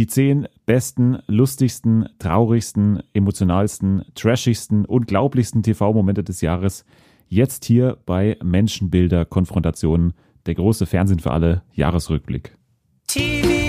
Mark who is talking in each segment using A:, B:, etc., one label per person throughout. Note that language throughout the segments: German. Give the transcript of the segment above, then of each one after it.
A: Die zehn besten, lustigsten, traurigsten, emotionalsten, trashigsten, unglaublichsten TV-Momente des Jahres. Jetzt hier bei Menschenbilder Konfrontationen, der große Fernsehen für alle Jahresrückblick.
B: TV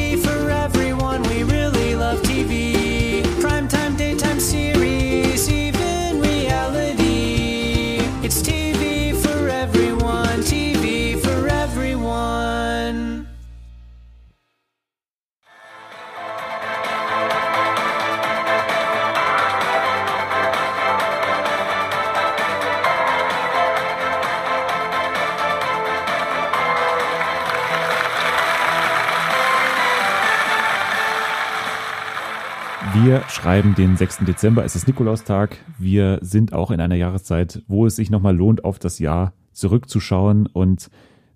A: schreiben den 6. Dezember, es ist Nikolaustag. Wir sind auch in einer Jahreszeit, wo es sich nochmal lohnt, auf das Jahr zurückzuschauen. Und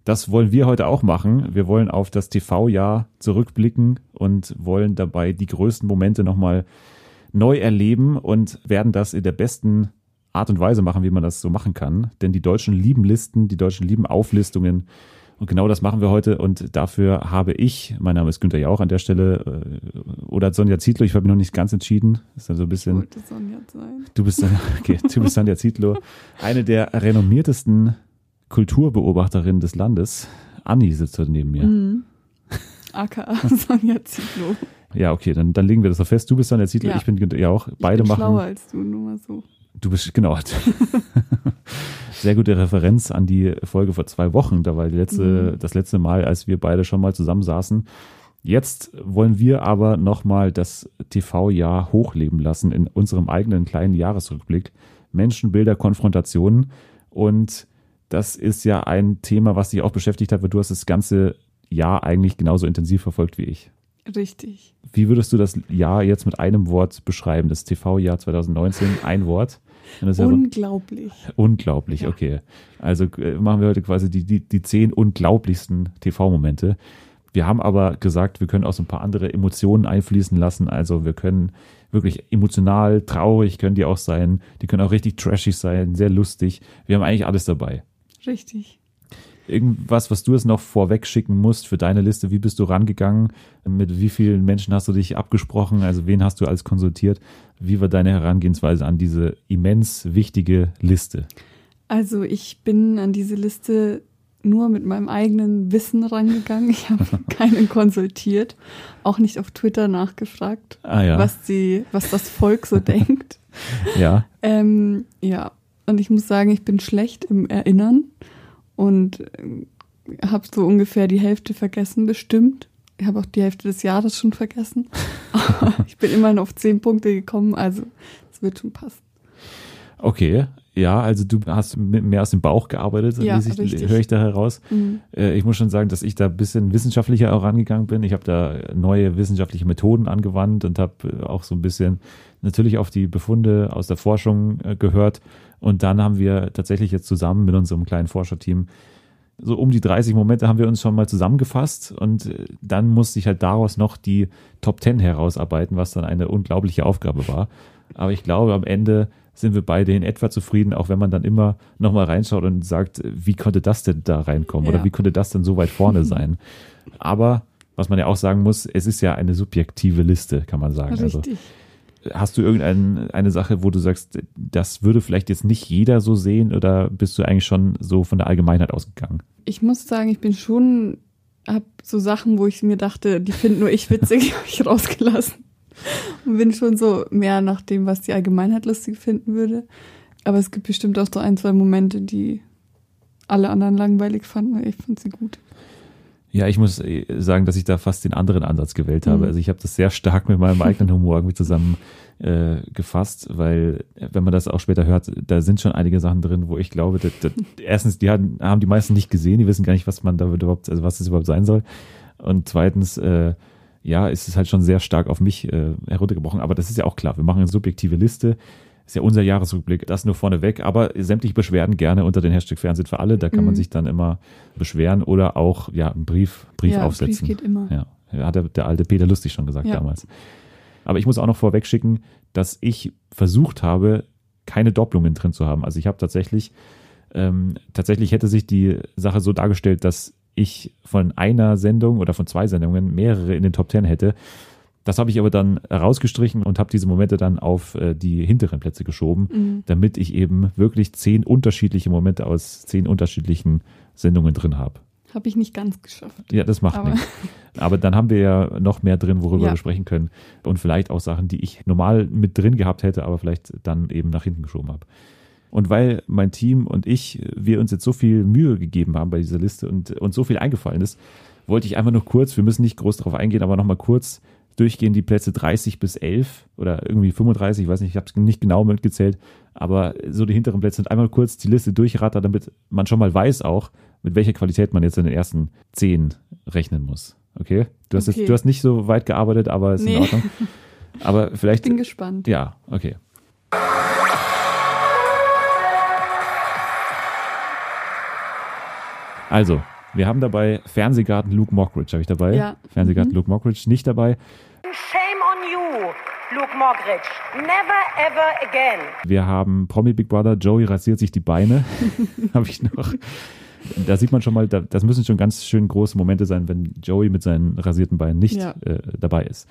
A: das wollen wir heute auch machen. Wir wollen auf das TV-Jahr zurückblicken und wollen dabei die größten Momente nochmal neu erleben und werden das in der besten Art und Weise machen, wie man das so machen kann. Denn die Deutschen lieben Listen, die Deutschen lieben Auflistungen. Und genau das machen wir heute. Und dafür habe ich, mein Name ist Günther Jauch an der Stelle, äh, oder Sonja Zietlow, ich habe mich noch nicht ganz entschieden. Ist dann so ein bisschen.
C: Wollte Sonja sein.
A: Du bist, okay, du bist Sonja Zietlow, eine der renommiertesten Kulturbeobachterinnen des Landes. Anni sitzt heute neben mir.
C: Mhm. AKA Sonja Zietlow.
A: Ja, okay, dann, dann legen wir das so fest. Du bist Sonja Zietlow,
C: Ja.
A: ich bin Günther Jauch. Beide
C: ich bin
A: machen.
C: schlauer als du, nur mal so.
A: Du bist, genau. Sehr gute Referenz an die Folge vor zwei Wochen. Da war die letzte,
C: Mhm.
A: das letzte Mal, als wir beide schon mal zusammensaßen. Jetzt wollen wir aber nochmal das TV-Jahr hochleben lassen in unserem eigenen kleinen Jahresrückblick. Menschenbilder, Konfrontationen. Und das ist ja ein Thema, was dich auch beschäftigt hat, weil du hast das ganze Jahr eigentlich genauso intensiv verfolgt wie ich.
C: Richtig.
A: Wie würdest du das Jahr jetzt mit einem Wort beschreiben? Das TV-Jahr 2019, ein Wort?
C: Unglaublich.
A: Unglaublich,
C: Ja.
A: okay. Also äh, machen wir heute quasi die, die, die zehn unglaublichsten TV-Momente. Wir haben aber gesagt, wir können auch so ein paar andere Emotionen einfließen lassen. Also wir können wirklich emotional, traurig können die auch sein. Die können auch richtig trashig sein, sehr lustig. Wir haben eigentlich alles dabei.
C: Richtig.
A: Irgendwas, was du jetzt noch vorweg schicken musst für deine Liste. Wie bist du rangegangen? Mit wie vielen Menschen hast du dich abgesprochen? Also wen hast du alles konsultiert? Wie war deine Herangehensweise an diese immens wichtige Liste?
C: Also ich bin an diese Liste nur mit meinem eigenen Wissen rangegangen. Ich habe keinen konsultiert, auch nicht auf Twitter nachgefragt,
A: Ah ja,
C: was die, was das Volk so denkt.
A: ja.
C: Ähm, ja, und ich muss sagen, ich bin schlecht im Erinnern und habe so ungefähr die Hälfte vergessen, bestimmt. Ich habe auch die Hälfte des Jahres schon vergessen. Ich bin immerhin auf zehn Punkte gekommen, also es wird schon passen.
A: Okay, ja, also du hast mehr aus dem Bauch gearbeitet,
C: Ja,
A: ich, höre ich da heraus.
C: Mhm.
A: Äh, Ich muss schon sagen, dass ich da ein bisschen wissenschaftlicher auch rangegangen bin. Ich habe da neue wissenschaftliche Methoden angewandt und habe auch so ein bisschen natürlich auf die Befunde aus der Forschung äh, gehört. Und dann haben wir tatsächlich jetzt zusammen mit unserem kleinen Forscherteam so um die 30 Momente haben wir uns schon mal zusammengefasst und äh, dann musste ich halt daraus noch die Top 10 herausarbeiten, was dann eine unglaubliche Aufgabe war. Aber ich glaube, am Ende sind wir beide in etwa zufrieden, auch wenn man dann immer nochmal reinschaut und sagt, wie konnte das denn da reinkommen oder
C: Ja.
A: wie konnte das denn so weit vorne sein. Aber was man ja auch sagen muss, es ist ja eine subjektive Liste, kann man sagen. Also
C: Richtig.
A: Hast du irgendeine eine Sache, wo du sagst, das würde vielleicht jetzt nicht jeder so sehen oder bist du eigentlich schon so von der Allgemeinheit ausgegangen?
C: Ich muss sagen, ich bin schon, hab so Sachen, wo ich mir dachte, die finde nur ich witzig, habe ich rausgelassen. Und bin schon so mehr nach dem, was die Allgemeinheit lustig finden würde. Aber es gibt bestimmt auch so ein, zwei Momente, die alle anderen langweilig fanden. Ich fand sie gut.
A: Ja, ich muss äh, sagen, dass ich da fast den anderen Ansatz gewählt habe.
C: Mhm.
A: Also ich habe das sehr stark mit meinem eigenen Humor irgendwie zusammen äh, gefasst, weil äh, wenn man das auch später hört, da sind schon einige Sachen drin, wo ich glaube, dass, dass, erstens, die haben, haben die meisten nicht gesehen, die wissen gar nicht, was man da überhaupt, also was das überhaupt sein soll. Und zweitens, äh, ja, ist es halt schon sehr stark auf mich äh, heruntergebrochen. Aber das ist ja auch klar. Wir machen eine subjektive Liste. Ist ja unser Jahresrückblick, das nur vorneweg. Aber sämtliche Beschwerden gerne unter den Hashtag Fernsehen für alle. Da kann man
C: Mhm.
A: sich dann immer beschweren oder auch ja einen Brief, Brief
C: ja,
A: aufsetzen.
C: Brief geht immer.
A: Ja, ja, hat der, der alte Peter Lustig schon gesagt
C: Ja.
A: damals. Aber ich muss auch noch vorweg schicken, dass ich versucht habe, keine Doppelungen drin zu haben. Also ich habe tatsächlich, ähm, tatsächlich hätte sich die Sache so dargestellt, dass ich von einer Sendung oder von zwei Sendungen mehrere in den Top Ten hätte. Das habe ich aber dann rausgestrichen und habe diese Momente dann auf äh, die hinteren Plätze geschoben,
C: Mhm.
A: damit ich eben wirklich zehn unterschiedliche Momente aus zehn unterschiedlichen Sendungen drin habe.
C: Habe ich nicht ganz geschafft.
A: Ja, das macht
C: Aber-
A: nichts. Aber dann haben wir ja noch mehr drin, worüber
C: Ja.
A: wir sprechen können. Und vielleicht auch Sachen, die ich normal mit drin gehabt hätte, aber vielleicht dann eben nach hinten geschoben habe. Und weil mein Team und ich, wir uns jetzt so viel Mühe gegeben haben bei dieser Liste und uns so viel eingefallen ist, wollte ich einfach noch kurz, wir müssen nicht groß darauf eingehen, aber nochmal kurz durchgehen, die Plätze 30 bis 11 oder irgendwie 35, ich weiß nicht, ich habe es nicht genau mitgezählt, aber so die hinteren Plätze sind einmal kurz die Liste durchrattern, damit man schon mal weiß auch, mit welcher Qualität man jetzt in den ersten 10 rechnen muss. Okay? Du hast,
C: Okay.
A: Jetzt, du hast nicht so weit gearbeitet, aber ist in
C: Nee.
A: Ordnung. Aber
C: Ich
A: vielleicht,
C: bin gespannt.
A: ja, okay. Also, wir haben dabei Fernsehgarten Luke Mockridge, habe ich dabei.
C: Ja.
A: Fernsehgarten Luke Mockridge nicht dabei.
D: Shame on you, Luke Mockridge. Never ever again.
A: Wir haben Promi Big Brother, Joey rasiert sich die Beine, habe ich noch. Da sieht man schon mal, da, das müssen schon ganz schön große Momente sein, wenn Joey mit seinen rasierten Beinen nicht
C: Ja.
A: äh, dabei ist.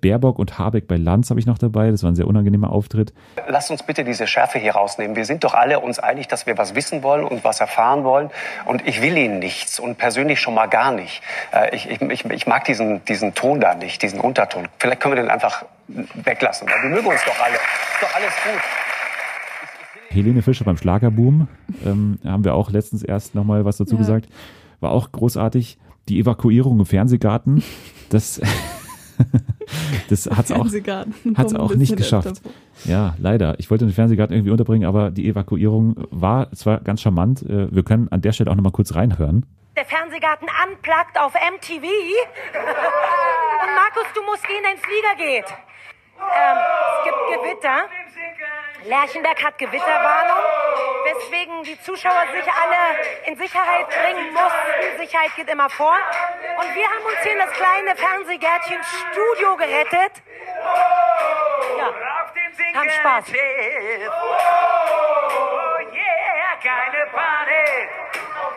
A: Baerbock und Habeck bei Lanz habe ich noch dabei. Das war ein sehr unangenehmer Auftritt.
E: Lasst uns bitte diese Schärfe hier rausnehmen. Wir sind doch alle uns einig, dass wir was wissen wollen und was erfahren wollen. Und ich will Ihnen nichts und persönlich schon mal gar nicht. Äh, Ich, ich, ich, ich mag diesen, diesen Ton da nicht, diesen Unterton. Vielleicht können wir den einfach weglassen, weil wir mögen uns doch alle. Ist doch alles gut.
A: Helene Fischer beim Schlagerboom ähm, haben wir auch letztens erst nochmal was dazu
C: Ja.
A: gesagt. War auch großartig. Die Evakuierung im Fernsehgarten, das, das hat's auch,
C: Fernsehgarten.
A: hat's auch nicht geschafft. Ja, leider. Ich wollte den Fernsehgarten irgendwie unterbringen, aber die Evakuierung war zwar ganz charmant. Äh, Wir können an der Stelle auch nochmal kurz reinhören.
D: Der Fernsehgarten unplugged auf MTV. Und Markus, du musst gehen, dein Flieger geht. Ähm, es gibt Gewitter. Lerchenberg hat Gewitterwarnung, weswegen die Zuschauer sich alle in Sicherheit bringen mussten. Sicherheit geht immer vor. Und wir haben uns hier in das kleine Fernsehgärtchen Studio gerettet. Ja, haben Spaß.
F: Oh, yeah, keine Panik. Oh,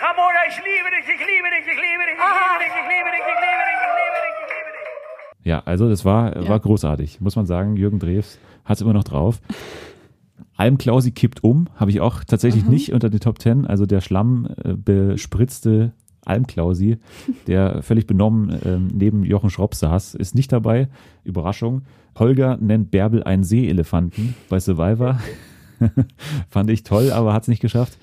F: Ramona, ich liebe dich, ich liebe dich, ich liebe dich, ich liebe dich, ich liebe dich, ich liebe dich, ich liebe dich.
A: Ja, also das war,
C: Ja.
A: war großartig, muss man sagen. Jürgen Drews hat es immer noch drauf. Alm Klausi kippt um, habe ich auch tatsächlich nicht unter den Top Ten. Also der Schlamm äh, bespritzte Alm Klausi, der völlig benommen ähm, neben Jochen Schropp saß, ist nicht dabei. Überraschung. Holger nennt Bärbel einen Seeelefanten bei Survivor. Fand ich toll, aber hat es nicht geschafft.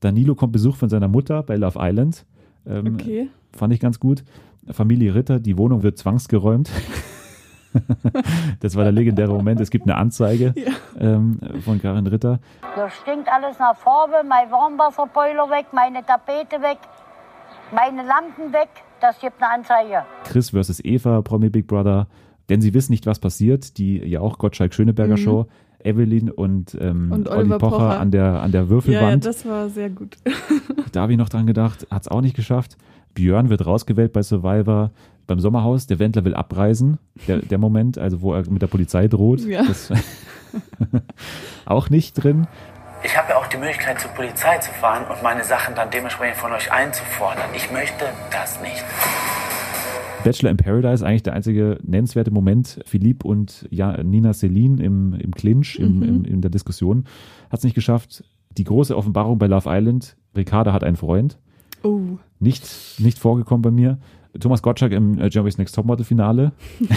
A: Danilo kommt Besuch von seiner Mutter bei Love Island. Ähm,
C: Okay.
A: Fand ich ganz gut. Familie Ritter, die Wohnung wird zwangsgeräumt. das war der legendäre Moment. Es gibt eine Anzeige ähm, von Karin Ritter.
G: Das stinkt alles nach Farbe, mein Warmwasserboiler weg, meine Tapete weg, meine Lampen weg. Das gibt eine Anzeige.
A: Chris versus Eva, Promi Big Brother. Denn sie wissen nicht, was passiert. Die ja auch Gottschalk-Schöneberger Show. Evelyn und, ähm,
C: Und
A: Olli Pocher,
C: Pocher.
A: an der, an der
C: Ja, ja,
A: Würfelwand.
C: das war sehr gut.
A: da habe ich noch dran gedacht. Hat es auch nicht geschafft. Björn wird rausgewählt bei Survivor. Beim Sommerhaus, der Wendler will abreisen. Der, der Moment, also wo er mit der Polizei droht.
C: Ja.
A: Das auch nicht drin.
H: Ich habe ja auch die Möglichkeit, zur Polizei zu fahren und meine Sachen dann dementsprechend von euch einzufordern. Ich möchte das nicht.
A: Bachelor in Paradise eigentlich der einzige nennenswerte Moment. Philipp und ja, Nina Celine im, im Clinch, im, im, in der Diskussion. Hat es nicht geschafft. Die große Offenbarung bei Love Island. Ricarda hat einen Freund.
C: Oh,
A: Nicht, nicht vorgekommen bei mir. Thomas Gottschalk im äh, Jeremy's Next Topmodel Finale.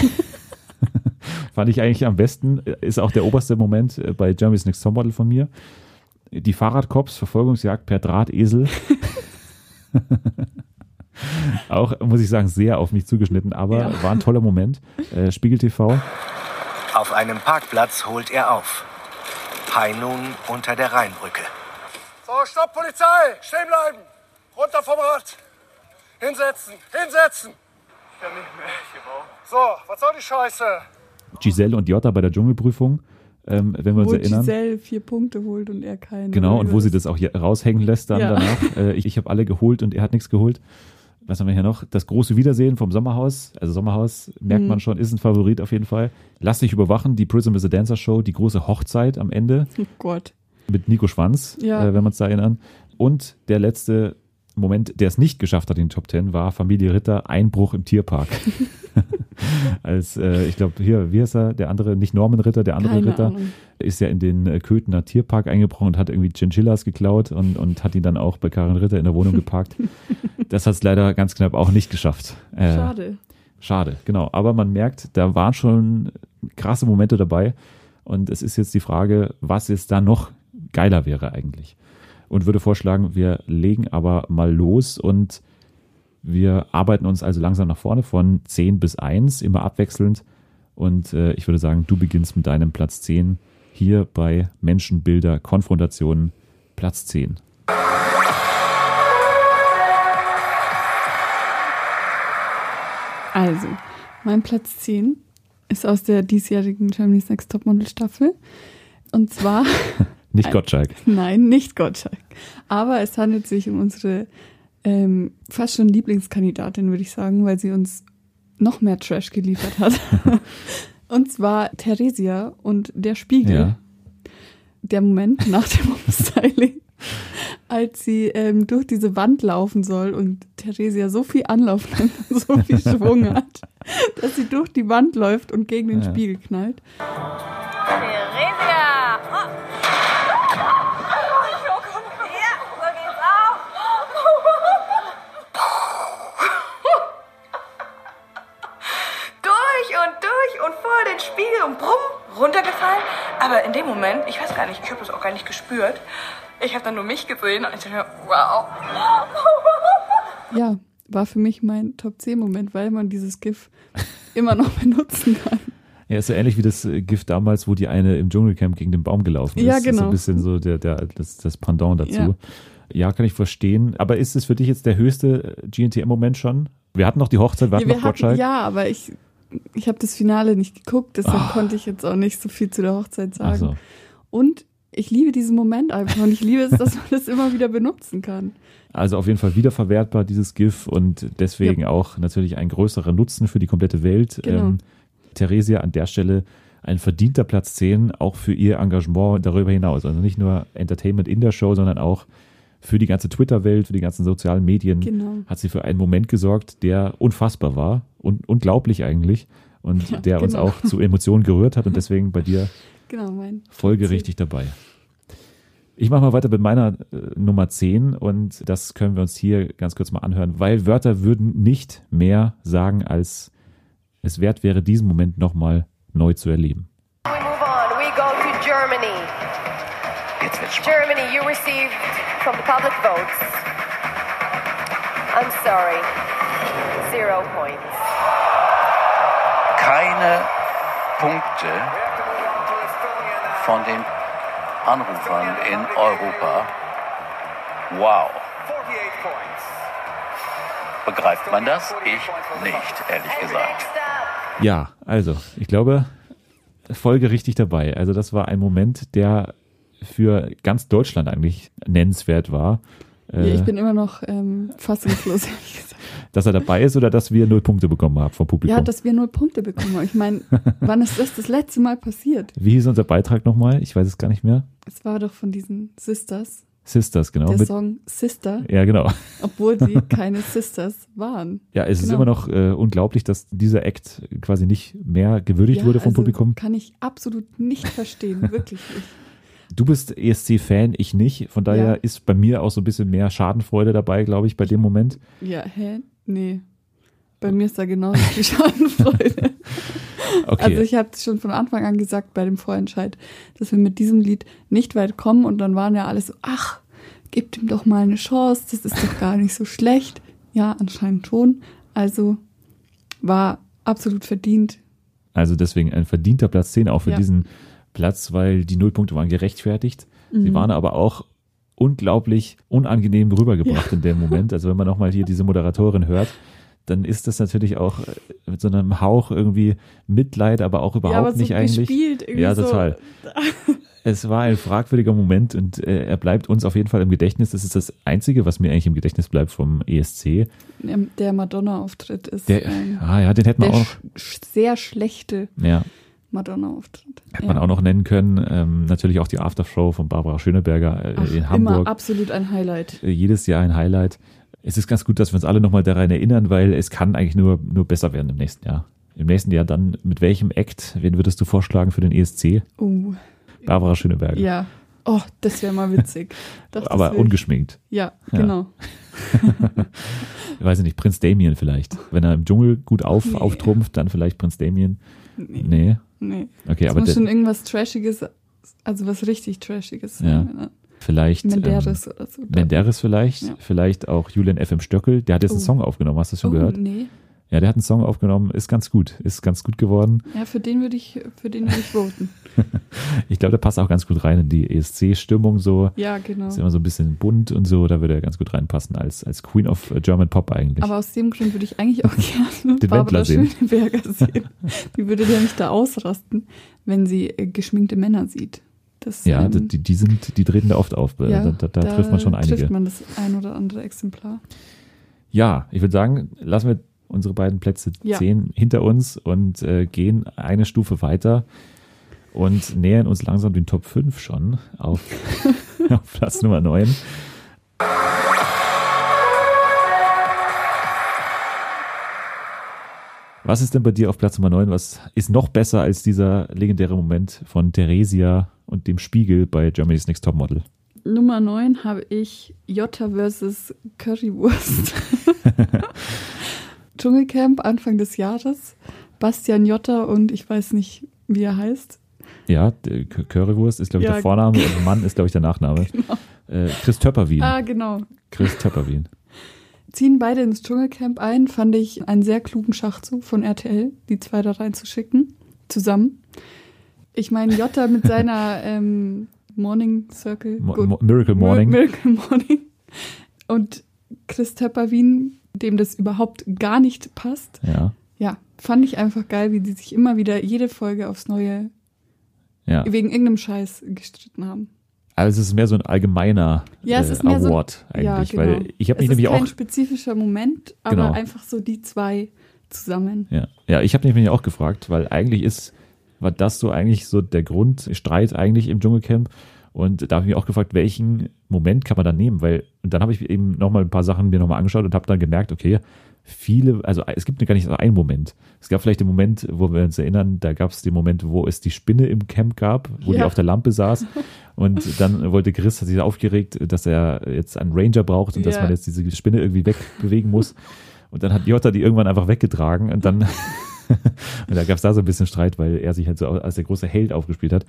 A: Fand ich eigentlich am besten. Ist auch der oberste Moment äh, bei Jeremy's Next Topmodel von mir. Die Fahrradcops, Verfolgungsjagd per Drahtesel. auch, muss ich sagen, sehr auf mich zugeschnitten, aber
C: Ja.
A: war ein toller Moment. Äh, Spiegel TV.
I: Auf einem Parkplatz holt er auf. Hai nun unter der Rheinbrücke.
J: So, stopp, Polizei! Stehen bleiben! Runter vom Rad! Hinsetzen! Hinsetzen! So, was soll die Scheiße?
A: Giselle und Jota bei der Dschungelprüfung, ähm, wenn wir uns
C: wo
A: erinnern.
C: Giselle vier Punkte holt und er keine.
A: Genau, und wo sie das auch hier raushängen lässt dann
C: Ja.
A: danach. Äh, ich ich habe alle geholt und er hat nichts geholt. Was haben wir hier noch? Das große Wiedersehen vom Sommerhaus. Also Sommerhaus, merkt
C: Mhm.
A: man schon, ist ein Favorit auf jeden Fall. Lass dich überwachen, die Prism is a Dancer Show, die große Hochzeit am Ende
C: Oh Gott.
A: mit Nico Schwanz,
C: Ja.
A: äh, wenn wir uns da erinnern. Und der letzte Moment, der es nicht geschafft hat in den Top Ten, war Familie Ritter Einbruch im Tierpark. Als, äh, ich glaube, hier, wie heißt er, der andere, nicht Norman Ritter, der andere
C: Keine
A: Ritter,
C: Ahnung.
A: ist ja in den äh, Köthener Tierpark eingebrochen und hat irgendwie Chinchillas geklaut und, und hat ihn dann auch bei Karin Ritter in der Wohnung geparkt. das hat es leider ganz knapp auch nicht geschafft. Äh,
C: Schade.
A: Schade, genau. Aber man merkt, da waren schon krasse Momente dabei. Und es ist jetzt die Frage, was jetzt da noch geiler wäre eigentlich. Und würde vorschlagen, wir legen aber mal los und wir arbeiten uns also langsam nach vorne von 10 bis 1, immer abwechselnd. Und äh, ich würde sagen, du beginnst mit deinem Platz 10 hier bei Menschenbilder, Konfrontationen, Platz 10.
C: Also, mein Platz 10 ist aus der diesjährigen Germany's Next Topmodel Staffel. Und zwar,
A: Nicht Gottschalk.
C: nein, nicht Gottschalk. Aber es handelt sich um unsere ähm, fast schon Lieblingskandidatin, würde ich sagen, weil sie uns noch mehr Trash geliefert hat. und zwar Theresia und der Spiegel.
A: Ja.
C: Der Moment nach dem Umstyling, als sie ähm, durch diese Wand laufen soll und Theresia so viel Anlauf nimmt und so viel Schwung hat, dass sie durch die Wand läuft und gegen den
A: Ja.
C: Spiegel knallt.
K: Theresia! Spiegel und brumm, runtergefallen. Aber in dem Moment, ich weiß gar nicht, ich habe das auch gar nicht gespürt. Ich habe dann nur mich gesehen und ich dachte mir, wow.
C: Ja, war für mich mein Top 10 Moment, weil man dieses GIF immer noch benutzen kann.
A: Ja, ist so ähnlich wie das äh, Gift damals, wo die eine im Dschungelcamp gegen den Baum gelaufen ist.
C: Ja,
A: Das ist so
C: genau.
A: ein bisschen so der, der, das, das Pendant dazu.
C: Ja.
A: Ja. kann ich verstehen. Aber ist es für dich jetzt der höchste äh, GNTM-Moment schon? Wir hatten noch die Hochzeit, wir hatten
C: Ja,
A: noch
C: wir hatten,
A: Gottschalk.
C: ja, aber ich, ich habe das Finale nicht geguckt, deshalb
A: Ah.
C: konnte ich jetzt auch nicht so viel zu der Hochzeit sagen.
A: So.
C: Und ich liebe diesen Moment einfach und ich liebe es, dass man das immer wieder benutzen kann.
A: Also auf jeden Fall wiederverwertbar, dieses GIF und deswegen auch natürlich ein größerer Nutzen für die komplette Welt.
C: Genau.
A: Ähm, Theresia an der Stelle ein verdienter Platz 10, auch für ihr Engagement darüber hinaus. Also nicht nur Entertainment in der Show, sondern auch für die ganze Twitter-Welt, für die ganzen sozialen Medien
C: Genau.
A: hat sie für einen Moment gesorgt, der unfassbar war und unglaublich eigentlich und
C: Ja,
A: der uns
C: genau.
A: auch zu Emotionen gerührt hat und deswegen bei dir
C: Genau,
A: folgerichtig dabei. Ich mache mal weiter mit meiner äh, Nummer 10 und das können wir uns hier ganz kurz mal anhören, weil Wörter würden nicht mehr sagen, als es wert wäre, diesen Moment nochmal neu zu erleben.
I: Jetzt wird's spannend.
K: Germany, you received from the public votes. I'm sorry. Zero points.
L: keine Punkte von den Anrufern in Europa. Wow. Begreift man das? Ich nicht, ehrlich gesagt.
A: Ja, also ich glaube, folgerichtig dabei. Also das war ein Moment, der für ganz Deutschland eigentlich nennenswert war.
C: Ja,
A: Äh,
C: ich bin immer noch ähm, fassungslos, ehrlich gesagt.
A: dass er dabei ist oder dass wir null Punkte bekommen haben vom Publikum.
C: Ja, dass wir null Punkte bekommen haben. Ich meine, wann ist das das letzte Mal passiert?
A: Wie hieß unser Beitrag nochmal? Ich weiß es gar nicht mehr.
C: Es war doch von diesen Sisters,
A: Sisters, genau.
C: der
A: Mit,
C: Song Sister,
A: ja, genau.
C: obwohl sie keine Sisters waren.
A: Ja, es ist
C: Genau.
A: immer noch äh, unglaublich, dass dieser Act quasi nicht mehr gewürdigt
C: Ja,
A: wurde vom
C: also
A: Publikum.
C: Kann ich absolut nicht verstehen, wirklich nicht.
A: Du bist ESC-Fan, ich nicht. Von daher
C: Ja.
A: ist bei mir auch so ein bisschen mehr Schadenfreude dabei, glaube ich, bei dem Moment.
C: Ja, hä? Nee. Bei mir ist da genauso viel Schadenfreude.
A: Okay.
C: Also ich habe schon von Anfang an gesagt bei dem Vorentscheid, dass wir mit diesem Lied nicht weit kommen und dann waren ja alle so, ach, gebt ihm doch mal eine Chance, das ist doch gar nicht so schlecht. Ja, anscheinend schon. Also war absolut verdient.
A: Also deswegen ein verdienter Platz 10 auch für
C: Ja.
A: diesen Platz, weil die Nullpunkte waren gerechtfertigt. Sie
C: Mhm.
A: waren aber auch unglaublich unangenehm rübergebracht in dem Moment. Also wenn man nochmal hier diese Moderatorin hört, dann ist das natürlich auch äh, mit so einem Hauch irgendwie Mitleid, aber auch überhaupt
C: aber so
A: nicht eigentlich. ja,
C: so.
A: total. Es war ein fragwürdiger Moment und äh, er bleibt uns auf jeden Fall im Gedächtnis. Das ist das Einzige, was mir eigentlich im Gedächtnis bleibt vom ESC.
C: Der Madonna-Auftritt ist
A: Der,
C: ähm,
A: ah ja, den hätte man
C: der
A: auch,
C: sch sehr schlechte
A: ja,
C: Madonna-Auftritt.
A: hätte
C: Ja.
A: man auch noch nennen können. Ähm, natürlich auch die Aftershow von Barbara Schöneberger äh,
C: Ach,
A: in
C: Immer
A: Hamburg.
C: absolut ein Highlight.
A: Äh, jedes Jahr ein Highlight. es ist ganz gut, dass wir uns alle nochmal daran erinnern, weil es kann eigentlich nur, nur besser werden im nächsten Jahr. Im nächsten Jahr dann mit welchem Act, wen würdest du vorschlagen für den ESC?
C: Oh,
A: Barbara Schöneberger.
C: ja. Oh, das wäre mal witzig. Doch,
A: Aber
C: ich.
A: ungeschminkt.
C: Ja,
A: Ja.
C: genau.
A: Ich weiß nicht, Prinz Damien vielleicht. Wenn er im Dschungel gut auf,
C: Nee.
A: auftrumpft, dann vielleicht Prinz Damien.
C: Nee.
A: Nee.
C: Nee.
A: Okay,
C: es
A: aber
C: muss schon irgendwas Trashiges, also was richtig Trashiges
A: Ja.
C: sein. ne?
A: Vielleicht.
C: Menderes
A: ähm,
C: oder so.
A: Menderes vielleicht.
C: Ja.
A: Vielleicht auch Julian FM Stöckel. Der hat jetzt einen
C: Oh.
A: Song aufgenommen. Hast du das schon
C: oh,
A: gehört?
C: nee.
A: Ja, der hat einen Song aufgenommen. Ist ganz gut. Ist ganz gut geworden.
C: Ja, für den würde ich, für den würde ich voten.
A: Ich glaube, der passt auch ganz gut rein in die ESC-Stimmung so.
C: Ja, genau.
A: Ist immer so ein bisschen bunt und so. Da würde er ganz gut reinpassen als, als Queen of German Pop eigentlich.
C: Aber aus dem Grund würde ich eigentlich auch gerne
A: Den
C: Barbara
A: Wendler sehen.
C: Schöneberger sehen. Die würde nämlich da ausrasten, wenn sie äh, geschminkte Männer sieht. Das,
A: ja,
C: ähm,
A: die, die sind, die treten da oft auf.
C: ja,
A: da, da, da trifft man schon einige.
C: trifft man das ein oder andere Exemplar.
A: Ja, ich würde sagen, lassen wir unsere beiden Plätze
C: Ja.
A: 10 hinter uns und äh, gehen eine Stufe weiter und nähern uns langsam den Top 5 schon auf, auf Platz Nummer 9. Was ist denn bei dir auf Platz Nummer 9? Was ist noch besser als dieser legendäre Moment von Theresia und dem Spiegel bei Germany's Next Topmodel?
C: Nummer 9 habe ich Jota versus Currywurst. Dschungelcamp Anfang des Jahres. Bastian Jotta und ich weiß nicht, wie er heißt.
A: Ja, Currywurst ist, glaube ich,
C: Ja.
A: der Vorname und Mann ist, glaube ich, der Nachname.
C: Genau.
A: Äh, Chris Töpperwien.
C: Ah, genau.
A: Chris Töpperwien.
C: Ziehen beide ins Dschungelcamp ein, fand ich einen sehr klugen Schachzug von RTL, die zwei da reinzuschicken, zusammen. Ich meine, Jotta mit seiner ähm, Morning Circle.
A: Mo- Miracle
C: Mir-
A: Morning.
C: Miracle Morning. Und Chris Töpperwien, dem das überhaupt gar nicht passt.
A: Ja,
C: Ja, fand ich einfach geil, wie die sich immer wieder jede Folge aufs Neue
A: ja.
C: wegen irgendeinem Scheiß gestritten haben.
A: Also es ist mehr so ein allgemeiner
C: Ja, es
A: äh, Award
C: so, ja,
A: eigentlich,
C: genau.
A: weil ich habe mich
C: es
A: nämlich
C: ist kein
A: auch
C: spezifischer Moment, aber
A: Genau.
C: einfach so die zwei zusammen.
A: ja, ja, ich habe mich nämlich auch gefragt, weil eigentlich ist war das so eigentlich so der Grundstreit eigentlich im Dschungelcamp und da habe ich mich auch gefragt, welchen Moment kann man da nehmen, weil und dann habe ich eben noch mal ein paar Sachen mir noch mal angeschaut und habe dann gemerkt, okay, viele, also es gibt gar nicht so einen Moment. Es gab vielleicht den Moment, wo wir uns erinnern, da gab es den Moment, wo es die Spinne im Camp gab, wo die
C: Ja.
A: auf der Lampe saß und dann wollte Chris, hat sich aufgeregt, dass er jetzt einen Ranger braucht und dass
C: Ja.
A: man jetzt diese Spinne irgendwie wegbewegen muss. Und dann hat Jota die irgendwann einfach weggetragen und dann und da gab es da so ein bisschen Streit, weil er sich halt so als der große Held aufgespielt hat.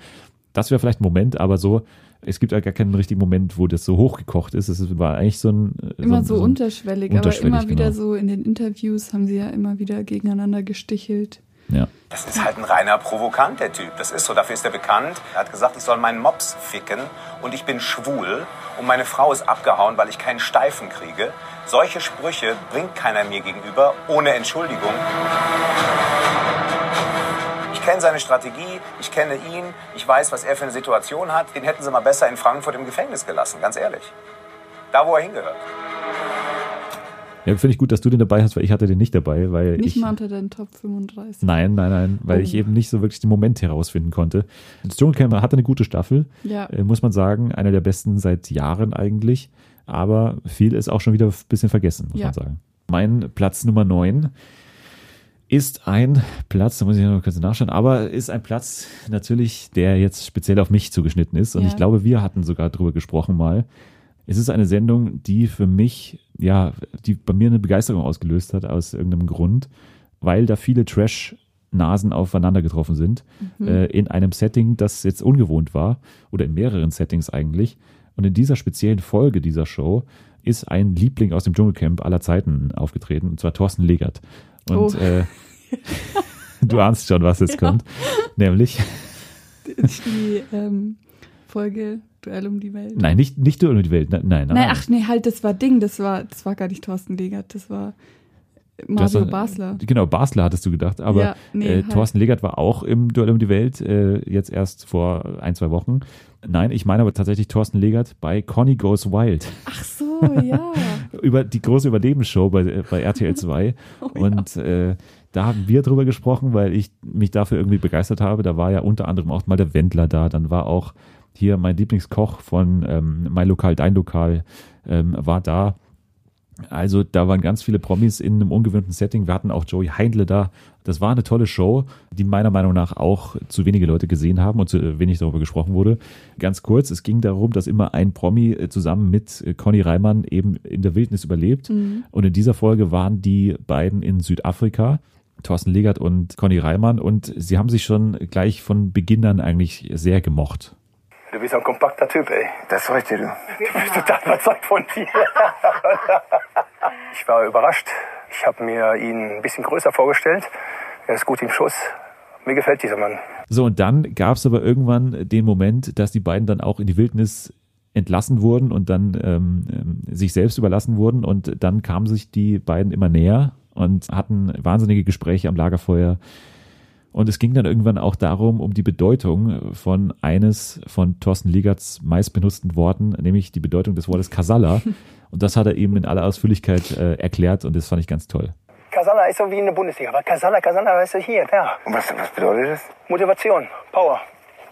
A: Das wäre vielleicht ein Moment, aber so, es gibt ja gar keinen richtigen Moment, wo das so hochgekocht ist. Es war eigentlich so ein.
C: Immer
A: ein-
C: so,
A: ein-
C: unterschwellig,
A: unterschwellig,
C: aber immer wieder
A: genau.
C: so in den Interviews haben sie ja immer wieder gegeneinander gestichelt.
A: Ja.
M: Das ist halt ein reiner Provokant, der Typ. Das ist so, dafür ist er bekannt. Er hat gesagt, ich soll meinen Mops ficken und ich bin schwul und meine Frau ist abgehauen, weil ich keinen Steifen kriege. Solche Sprüche bringt keiner mir gegenüber, ohne Entschuldigung. Ich kenne seine Strategie, ich kenne ihn, ich weiß, was er für eine Situation hat. Den hätten sie mal besser in Frankfurt im Gefängnis gelassen, ganz ehrlich. Da, wo er hingehört.
A: Ja, finde ich gut, dass du den dabei hast, weil ich hatte den nicht dabei, weil
C: Nicht
A: ich.
C: mal unter den Top 35.
A: Nein, nein, nein, weil
C: Oh.
A: ich eben nicht so wirklich den Moment herausfinden konnte. Das Dschungelcamp hatte eine gute Staffel,
C: Ja.
A: äh, muss man sagen, eine der besten seit Jahren eigentlich, aber viel ist auch schon wieder ein bisschen vergessen, muss
C: Ja.
A: man sagen. Mein Platz Nummer 9 ist ein Platz, da muss ich noch kurz nachschauen, aber ist ein Platz natürlich, der jetzt speziell auf mich zugeschnitten ist und
C: Ja.
A: ich glaube, wir hatten sogar drüber gesprochen mal. Es ist eine Sendung, die für mich, ja, die bei mir eine Begeisterung ausgelöst hat aus irgendeinem Grund, weil da viele Trash-Nasen aufeinander getroffen sind,
C: Mhm.
A: äh, in einem Setting, das jetzt ungewohnt war, oder in mehreren Settings eigentlich. Und in dieser speziellen Folge dieser Show ist ein Liebling aus dem Dschungelcamp aller Zeiten aufgetreten, und zwar Thorsten Legert. Und
C: Oh.
A: äh, du ahnst schon, was jetzt
C: Ja.
A: kommt. Nämlich,
C: Die ähm, Folge Duell um die Welt.
A: nein, nicht, nicht nur um die Welt, nein, nein.
C: Nein, ach nee, halt, das war Ding, das war, das war gar nicht Thorsten Legert, das war Mario
A: doch-
C: Basler.
A: Genau, Basler hattest du gedacht, aber
C: Ja, nee,
A: äh,
C: halt.
A: Thorsten Legert war auch im Duell um die Welt, äh, jetzt erst vor ein, zwei Wochen. Nein, ich meine aber tatsächlich Thorsten Legert bei Conny Goes Wild.
C: Ach so, ja.
A: Über die große Überlebensshow bei, äh, bei RTL 2.
C: Oh,
A: Und äh, da haben wir drüber gesprochen, weil ich mich dafür irgendwie begeistert habe. Da war ja unter anderem auch mal der Wendler da, dann war auch hier mein Lieblingskoch von ähm, Mein Lokal, Dein Lokal ähm, war da. Also da waren ganz viele Promis in einem ungewöhnten Setting. Wir hatten auch Joey Heindle da. Das war eine tolle Show, die meiner Meinung nach auch zu wenige Leute gesehen haben und zu wenig darüber gesprochen wurde. Ganz kurz, es ging darum, dass immer ein Promi äh, zusammen mit äh, Conny Reimann eben in der Wildnis überlebt.
C: Mhm.
A: Und in dieser Folge waren die beiden in Südafrika, Thorsten Legert und Conny Reimann. Und sie haben sich schon gleich von Beginn an eigentlich sehr gemocht.
J: Du bist ein kompakter Typ, ey. Das heute du. Du bist total überzeugt von dir. ich war überrascht. Ich habe mir ihn ein bisschen größer vorgestellt. Er ist gut im Schuss. Mir gefällt dieser Mann.
A: So, und dann gab es aber irgendwann den Moment, dass die beiden dann auch in die Wildnis entlassen wurden und dann ähm, ähm, sich selbst überlassen wurden. Und dann kamen sich die beiden immer näher und hatten wahnsinnige Gespräche am Lagerfeuer. Und es ging dann irgendwann auch darum, um die Bedeutung von eines von Thorsten Legerts meistbenutzten Worten, nämlich die Bedeutung des Wortes Kasala. Und das hat er eben in aller Ausführlichkeit äh, erklärt und das fand ich ganz toll.
J: Kasala ist so wie in der Bundesliga. Aber Kasala, Kasala, weißt du, hier, da.
N: Und was, was bedeutet das?
J: Motivation, Power,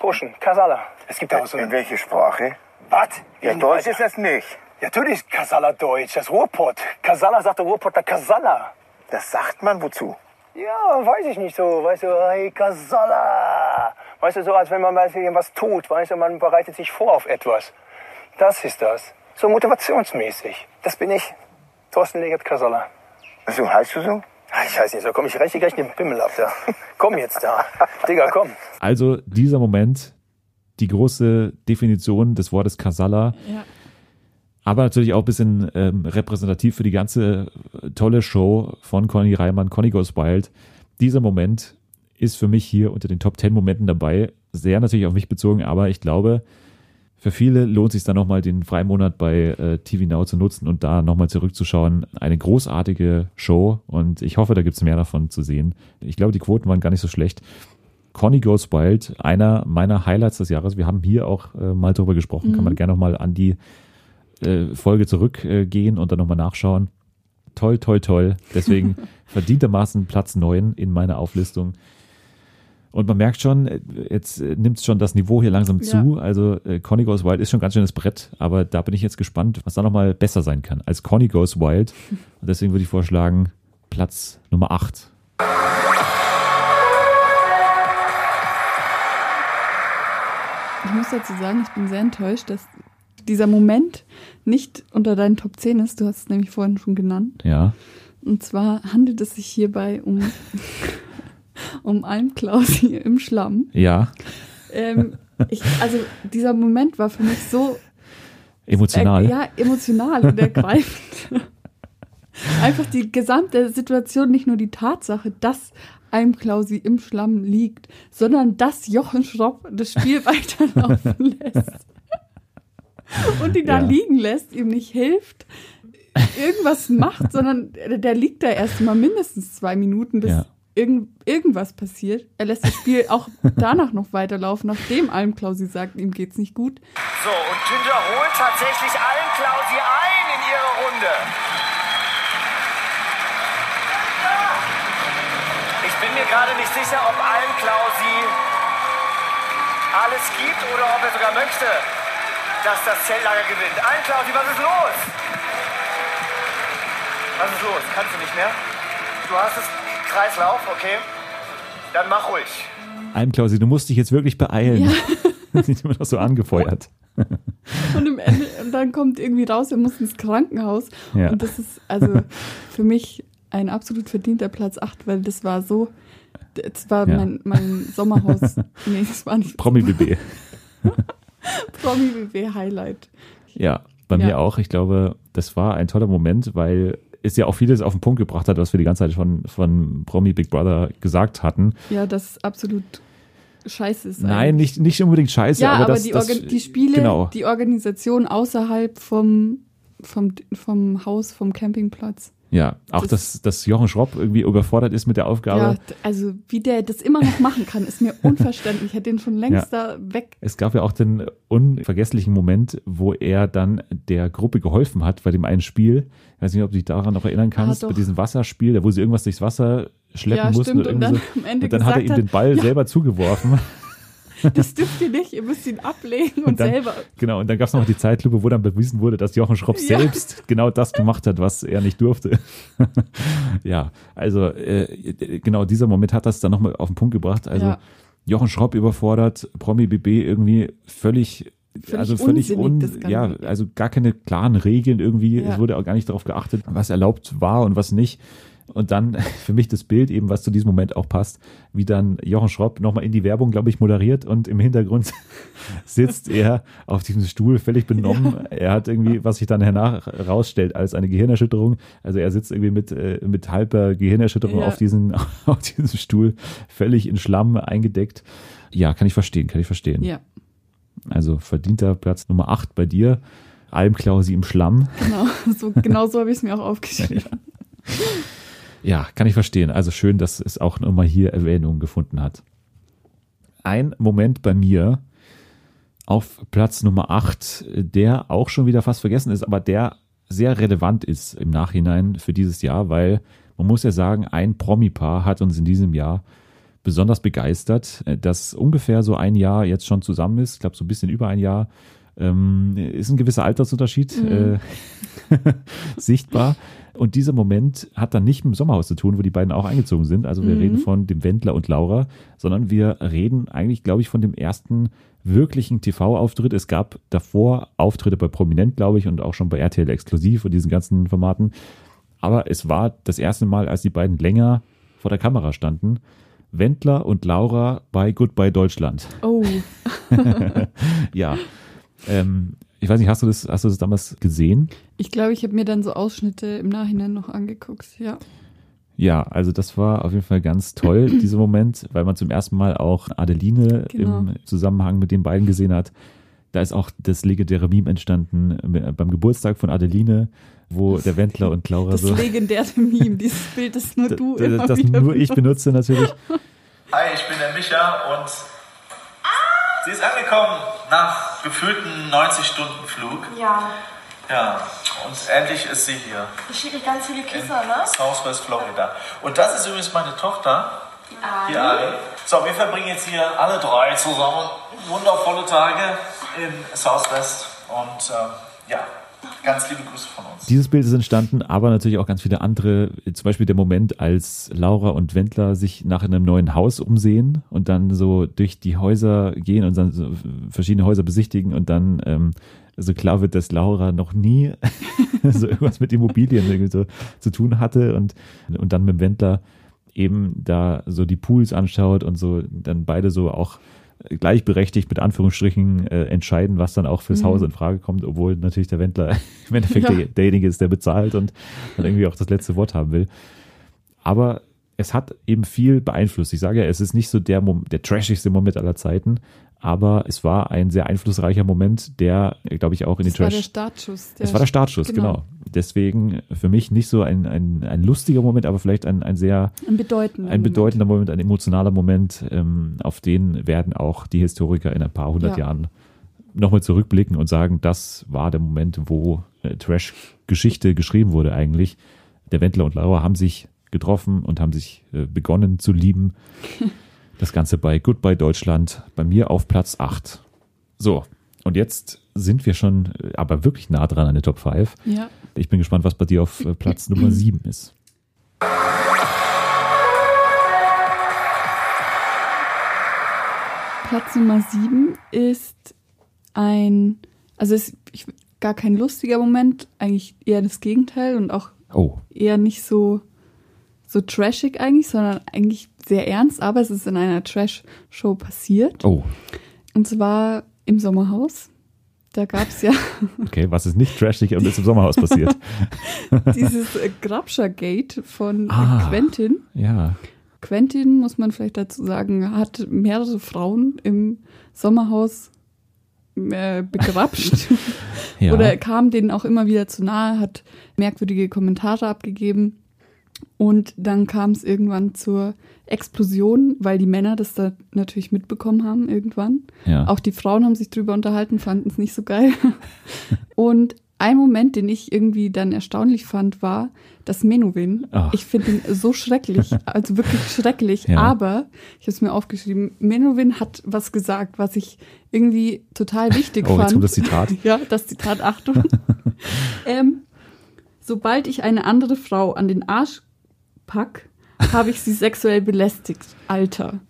J: Pushen, Kasala. Es gibt auch so
N: In welcher Sprache?
J: Was?
N: Ja,
J: In-
N: Deutsch ist das nicht.
J: Ja, natürlich ist Kasala Deutsch. Das ist Ruhrpott. Kasala sagt der Ruhrpotter Kasala.
N: Das sagt man wozu?
J: Ja, weiß ich nicht so. Weißt du, hey, Kasala. Weißt du, so als wenn man mal irgendwas tut. Weißt du, man bereitet sich vor auf etwas. Das ist das. So motivationsmäßig. Das bin ich. Thorsten Legert Kasala.
N: So, heißt du so?
J: Ah, Ich weiß nicht, so komm ich rechte gleich den Pimmel ab da. komm jetzt da. Digga, komm.
A: Also dieser Moment, die große Definition des Wortes Kasala,
C: Ja.
A: Aber natürlich auch ein bisschen ähm, repräsentativ für die ganze äh, tolle Show von Conny Reimann, Conny Goes Wild. Dieser Moment ist für mich hier unter den Top 10 Momenten dabei. Sehr natürlich auf mich bezogen, aber ich glaube, für viele lohnt es sich dann nochmal den Freimonat bei äh, TV Now zu nutzen und da nochmal zurückzuschauen. Eine großartige Show und ich hoffe, da gibt es mehr davon zu sehen. Ich glaube, die Quoten waren gar nicht so schlecht. Conny Goes Wild, einer meiner Highlights des Jahres. Wir haben hier auch äh, mal drüber gesprochen. Kann
C: Mhm.
A: man gerne nochmal an die äh, Folge zurückgehen gehen und dann nochmal nachschauen. Toll, toll, toll. Deswegen verdientermaßen Platz 9 in meiner Auflistung. Und man merkt schon, äh, jetzt äh, nimmt schon das Niveau hier langsam
C: Ja.
A: zu. Also äh, Conny Goes Wild ist schon ein ganz schönes Brett, aber da bin ich jetzt gespannt, was da nochmal besser sein kann als Conny Goes Wild. Und deswegen würde ich vorschlagen, Platz Nummer 8.
C: Ich muss dazu sagen, ich bin sehr enttäuscht, dass dieser Moment nicht unter deinen Top 10 ist. Du hast es nämlich vorhin schon genannt.
A: Ja.
C: Und zwar handelt es sich hierbei um, um Almklausi im Schlamm.
A: Ja.
C: Ähm, ich, also dieser Moment war für mich so
A: Emotional.
C: Äh, ja, emotional und ergreifend. Einfach die gesamte Situation, nicht nur die Tatsache, dass Almklausi im Schlamm liegt, sondern dass Jochen Schropp das Spiel weiterlaufen lässt. Und ihn da
A: Ja.
C: liegen lässt, ihm nicht hilft, irgendwas macht, sondern der liegt da erst mal mindestens zwei Minuten, bis
A: Ja.
C: irgend, irgendwas passiert. Er lässt das Spiel auch danach noch weiterlaufen, nachdem Almklausi sagt, ihm geht's nicht gut.
O: So, und Tünder holt tatsächlich allen Klausi ein in ihre Runde. Ich bin mir gerade nicht sicher, ob allen Klausi alles gibt oder ob er sogar möchte, dass das Zelllager gewinnt. Allen Klausi, was ist los? Was ist los? Kannst du nicht mehr? Du hast es Kreislauf, okay? Dann mach ruhig.
A: Almklausi, du musst dich jetzt wirklich beeilen.
C: Ja.
A: Sind immer noch so angefeuert.
C: Und, im Ende, und dann kommt irgendwie raus, er muss ins Krankenhaus.
A: Ja.
C: Und das ist also für mich ein absolut verdienter Platz 8, weil das war so, das war
A: Ja.
C: mein, mein Sommerhaus. nee, das war nicht
A: Promi-BB.
C: Promi-BB-Highlight.
A: Ja, bei
C: Ja.
A: mir auch. Ich glaube, das war ein toller Moment, weil es ja auch vieles auf den Punkt gebracht hat, was wir die ganze Zeit schon von Promi Big Brother gesagt hatten.
C: Ja, das ist absolut scheiße ist.
A: Nein, nicht, nicht unbedingt scheiße,
C: ja,
A: aber,
C: aber,
A: das,
C: die,
A: das,
C: die Spiele,
A: genau.
C: die Organisation außerhalb vom, vom, vom Haus, vom Campingplatz.
A: Ja, auch dass, dass Jochen Schropp irgendwie überfordert ist mit der Aufgabe.
C: Ja, also wie der das immer noch machen kann, ist mir unverständlich. Ich hätte den schon längst da weg.
A: Es gab ja auch den unvergesslichen Moment, wo er dann der Gruppe geholfen hat bei dem einen Spiel. Ich weiß nicht, ob du dich daran noch erinnern kannst,
C: Ah,
A: bei diesem Wasserspiel, da wo sie irgendwas durchs Wasser schleppen
C: Ja,
A: mussten.
C: stimmt.
A: oder
C: Und dann
A: so.
C: am Ende
A: und dann hat er ihm den Ball
C: ja.
A: selber zugeworfen.
C: das dürft ihr nicht, ihr müsst ihn ablegen und,
A: dann,
C: selber.
A: Genau, und dann gab es noch die Zeitlupe, wo dann bewiesen wurde, dass Jochen Schropp
C: Ja.
A: selbst genau das gemacht hat, was er nicht durfte. ja, also äh, genau dieser Moment hat das dann nochmal auf den Punkt gebracht. Also
C: Ja.
A: Jochen Schropp überfordert, Promi BB irgendwie völlig.
C: Völlig
A: also völlig un, ja, also gar keine klaren Regeln irgendwie.
C: Ja.
A: Es wurde auch gar nicht darauf geachtet, was erlaubt war und was nicht. Und dann für mich das Bild eben, was zu diesem Moment auch passt, wie dann Jochen Schropp nochmal in die Werbung, glaube ich, moderiert und im Hintergrund sitzt er auf diesem Stuhl völlig benommen. Er hat irgendwie, was sich dann hernach rausstellt, als eine Gehirnerschütterung. Also er sitzt irgendwie mit, äh, mit halber Gehirnerschütterung
C: Ja.
A: auf, diesen, auf diesem Stuhl, völlig in Schlamm eingedeckt. Ja, kann ich verstehen, kann ich verstehen.
C: Ja,
A: Also verdienter Platz Nummer 8 bei dir. Almklausi im Schlamm.
C: genau. So, genau so habe ich es mir auch aufgeschrieben.
A: Ja, kann ich verstehen. Also schön, dass es auch nochmal hier Erwähnung gefunden hat. Ein Moment bei mir auf Platz Nummer 8, der auch schon wieder fast vergessen ist, aber der sehr relevant ist im Nachhinein für dieses Jahr, weil man muss ja sagen, ein Promi-Paar hat uns in diesem Jahr besonders begeistert, das ungefähr so ein Jahr jetzt schon zusammen ist, ich glaube so ein bisschen über ein Jahr. Ähm, ist ein gewisser Altersunterschied
C: Mhm.
A: äh, sichtbar. Und dieser Moment hat dann nicht mit dem Sommerhaus zu tun, wo die beiden auch eingezogen sind. Also wir
C: Mhm.
A: reden von dem Wendler und Laura, sondern wir reden eigentlich, glaube ich, von dem ersten wirklichen TV-Auftritt. Es gab davor Auftritte bei Prominent, glaube ich, und auch schon bei RTL Exklusiv und diesen ganzen Formaten. Aber es war das erste Mal, als die beiden länger vor der Kamera standen. Wendler und Laura bei Goodbye Deutschland.
C: Oh,
A: ja. Ähm, ich weiß nicht, hast du das, hast du das damals gesehen?
C: ich glaube, ich habe mir dann so Ausschnitte im Nachhinein noch angeguckt. Ja,
A: Ja, also das war auf jeden Fall ganz toll, dieser Moment, weil man zum ersten Mal auch Adeline
C: Genau.
A: im Zusammenhang mit den beiden gesehen hat. Da ist auch das legendäre Meme entstanden beim Geburtstag von Adeline, wo der Wendler und Laura
C: das
A: so.
C: legendäre Meme, dieses Bild, das nur du
A: das,
C: immer
A: das
C: wieder
A: nur ich benutze natürlich.
H: Hi, ich bin der Micha und sie ist angekommen nach gefühlten 90-Stunden-Flug.
K: Ja.
H: Ja, und endlich ist sie hier.
K: Ich schicke ganz viele Küsse,
H: in
K: ne?
H: Southwest Florida. Und das ist übrigens meine Tochter,
K: Die
H: die Ali. So, wir verbringen jetzt hier alle drei zusammen wundervolle Tage in Southwest und ähm, ja, ganz liebe Grüße von uns.
A: Dieses Bild ist entstanden, aber natürlich auch ganz viele andere. Zum Beispiel der Moment, als Laura und Wendler sich nach einem neuen Haus umsehen und dann so durch die Häuser gehen und dann so verschiedene Häuser besichtigen und dann ähm, so klar wird, dass Laura noch nie so irgendwas mit Immobilien irgendwie so zu tun hatte und, und dann mit Wendler eben da so die Pools anschaut und so dann beide so auch gleichberechtigt mit Anführungsstrichen äh, entscheiden, was dann auch fürs
C: Mhm.
A: Haus in Frage kommt, obwohl natürlich der Wendler im Endeffekt
C: Ja.
A: der, derjenige ist, der bezahlt und dann irgendwie auch das letzte Wort haben will. Aber es hat eben viel beeinflusst. Ich sage ja, es ist nicht so der, Mom der trashigste Moment aller Zeiten, aber es war ein sehr einflussreicher Moment, der, glaube ich, auch in
C: das
A: den
C: war
A: Trash.
C: der Startschuss.
A: Es war der Startschuss, genau. Deswegen für mich nicht so ein, ein, ein lustiger Moment, aber vielleicht ein, ein sehr
C: Ein bedeutender
A: ein bedeutender Moment, ein emotionaler Moment, ähm, auf den werden auch die Historiker in ein paar hundert
C: Ja.
A: Jahren nochmal zurückblicken und sagen, das war der Moment, wo äh, Trash-Geschichte geschrieben wurde eigentlich. Der Wendler und Laura haben sich getroffen und haben sich äh, begonnen zu lieben. Das Ganze bei Goodbye Deutschland, bei mir auf Platz 8. So, und jetzt sind wir schon äh, aber wirklich nah dran an der Top 5.
C: Ja.
A: Ich bin gespannt, was bei dir auf äh, Platz Nummer 7 ist.
C: Platz Nummer sieben ist ein, also ist gar kein lustiger Moment, eigentlich eher das Gegenteil und auch
A: Oh.
C: eher nicht so, so trashig eigentlich, sondern eigentlich sehr ernst, aber es ist in einer Trash-Show passiert.
A: Oh,
C: Und zwar im Sommerhaus. Da gab es ja
A: okay, was ist nicht trashig und ist im Sommerhaus passiert?
C: dieses äh, Grabscher-Gate von
A: Ah.
C: Quentin.
A: ja.
C: Quentin, muss man vielleicht dazu sagen, hat mehrere Frauen im Sommerhaus äh, begrapscht.
A: Ja.
C: Oder kam denen auch immer wieder zu nahe, hat merkwürdige Kommentare abgegeben. Und dann kam es irgendwann zur Explosion, weil die Männer das da natürlich mitbekommen haben irgendwann.
A: Ja.
C: Auch die Frauen haben sich drüber unterhalten, fanden es nicht so geil. Und ein Moment, den ich irgendwie dann erstaunlich fand, war, dass Menowin,
A: Ach.
C: ich finde ihn so schrecklich, also wirklich schrecklich,
A: Ja.
C: aber ich habe es mir aufgeschrieben, Menowin hat was gesagt, was ich irgendwie total wichtig
A: Oh, jetzt
C: fand.
A: kommt das Zitat.
C: Ja, das Zitat, Achtung. ähm, sobald ich eine andere Frau an den Arsch pack, habe ich sie sexuell belästigt. Alter.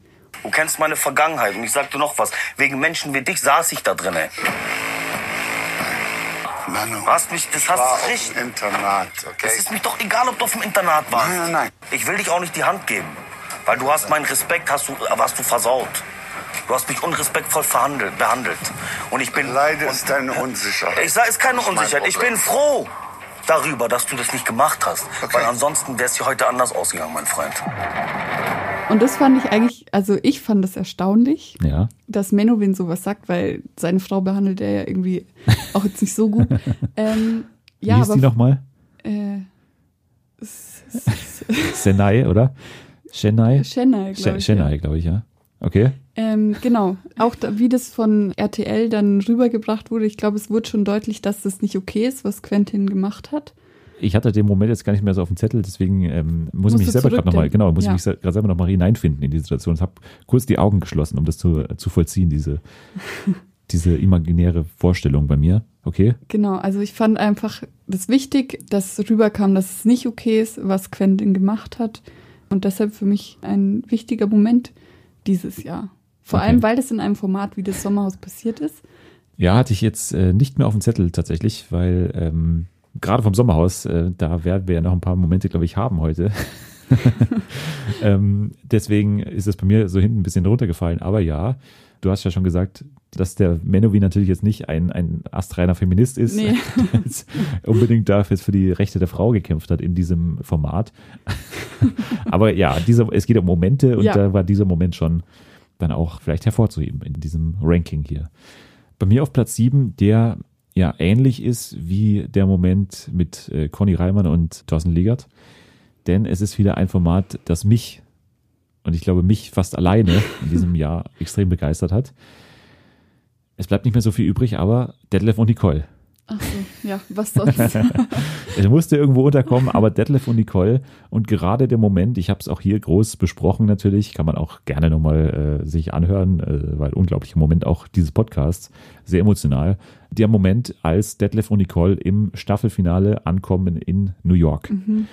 P: Du kennst meine Vergangenheit und ich sag dir noch was. Wegen Menschen wie dich saß ich da drinne.
Q: Manu,
P: Hast mich, das hast
Q: war
P: du
Q: auf
P: richtig.
Q: dem Internat, okay?
P: Es ist mir doch egal, ob du auf dem Internat warst.
Q: Nein, nein, nein.
P: Ich will dich auch nicht die Hand geben. Weil du hast meinen Respekt, hast du, hast du versaut. Du hast mich unrespektvoll verhandelt, behandelt. Und ich bin.
Q: Leider ist deine Unsicherheit.
P: Ich sage, es ist keine Unsicherheit. Ich bin froh darüber, dass du das nicht gemacht hast. Weil ansonsten wäre es dir heute anders ausgegangen, mein Freund.
C: Und das fand ich eigentlich, also ich fand das erstaunlich,
A: Ja.
C: dass Menowin sowas sagt, weil seine Frau behandelt er ja irgendwie auch jetzt nicht so gut. ähm,
A: Wie
C: ja,
A: hieß
C: aber
A: die nochmal?
C: Äh,
A: Senai, oder? Chennai?
C: Chennai, glaub ich,
A: Chennai, glaube ich, ja. Okay.
C: ähm, genau, auch da, wie das von RTL dann rübergebracht wurde, ich glaube, es wurde schon deutlich, dass das nicht okay ist, was Quentin gemacht hat.
A: Ich hatte den Moment jetzt gar nicht mehr so auf dem Zettel, deswegen ähm, muss ich mich selber gerade nochmal, genau, muss
C: Ja.
A: ich mich gerade selber nochmal hineinfinden in die Situation. Ich habe kurz die Augen geschlossen, um das zu, zu vollziehen, diese, diese imaginäre Vorstellung bei mir. Okay.
C: Genau, also ich fand einfach das wichtig, dass rüberkam, dass es nicht okay ist, was Quentin gemacht hat. Und deshalb für mich ein wichtiger Moment dieses Jahr. Vor
A: Okay.
C: allem, weil das in einem Format wie das Sommerhaus passiert ist.
A: Ja, hatte ich jetzt äh, nicht mehr auf dem Zettel tatsächlich, weil ähm, gerade vom Sommerhaus, äh, da werden wir ja noch ein paar Momente, glaube ich, haben heute. ähm, deswegen ist es bei mir so hinten ein bisschen runtergefallen. Aber ja, du hast ja schon gesagt, dass der Menowin natürlich jetzt nicht ein, ein astreiner Feminist ist,
C: Nee.
A: der jetzt unbedingt dafür jetzt für die Rechte der Frau gekämpft hat in diesem Format. Aber ja, dieser, es geht um Momente und
C: Ja.
A: da war dieser Moment schon dann auch vielleicht hervorzuheben in diesem Ranking hier. Bei mir auf Platz 7, der ja ähnlich ist wie der Moment mit äh, Conny Reimann und Thorsten Legert. Denn es ist wieder ein Format, das mich und ich glaube mich fast alleine in diesem Jahr extrem begeistert hat. Es bleibt nicht mehr so viel übrig, aber Detlef und Nicole.
C: Ach so, ja, was sonst?
A: Es musste irgendwo unterkommen, aber Detlef und Nicole und gerade der Moment, ich habe es auch hier groß besprochen natürlich, kann man auch gerne nochmal äh, sich anhören, äh, weil unglaublicher Moment auch dieses Podcasts, sehr emotional. Der Moment, als Detlef und Nicole im Staffelfinale ankommen in New York.
C: Mhm.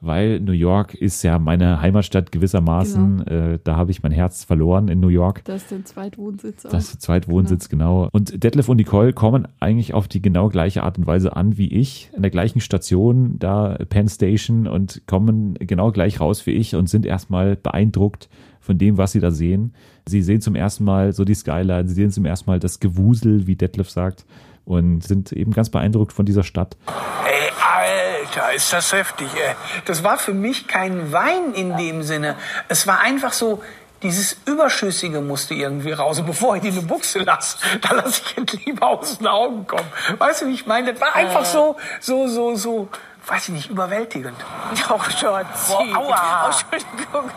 A: Weil New York ist ja meine Heimatstadt gewissermaßen. Äh, da habe ich mein Herz verloren in New York.
C: Das ist der Zweitwohnsitz auch.
A: Das ist der Zweitwohnsitz, genau. Und Detlef und Nicole kommen eigentlich auf die genau gleiche Art und Weise an wie ich, an der gleichen Station, da Penn Station und kommen genau gleich raus wie ich und sind erstmal beeindruckt von dem, was sie da sehen. Sie sehen zum ersten Mal so die Skyline, sie sehen zum ersten Mal das Gewusel, wie Detlef sagt, und sind eben ganz beeindruckt von dieser Stadt.
R: Ey, Alter, ist das heftig, ey. Das war für mich kein Wein in dem Sinne. Es war einfach so, dieses Überschüssige musste irgendwie raus. Und bevor ich die in eine Buchse lasse, da lasse ich es lieber aus den Augen kommen. Weißt du, wie ich meine? Das war einfach so, so, so, so, weiß ich nicht, überwältigend.
K: Oh Gott,
R: Boah, aua.
K: Oh, Entschuldigung.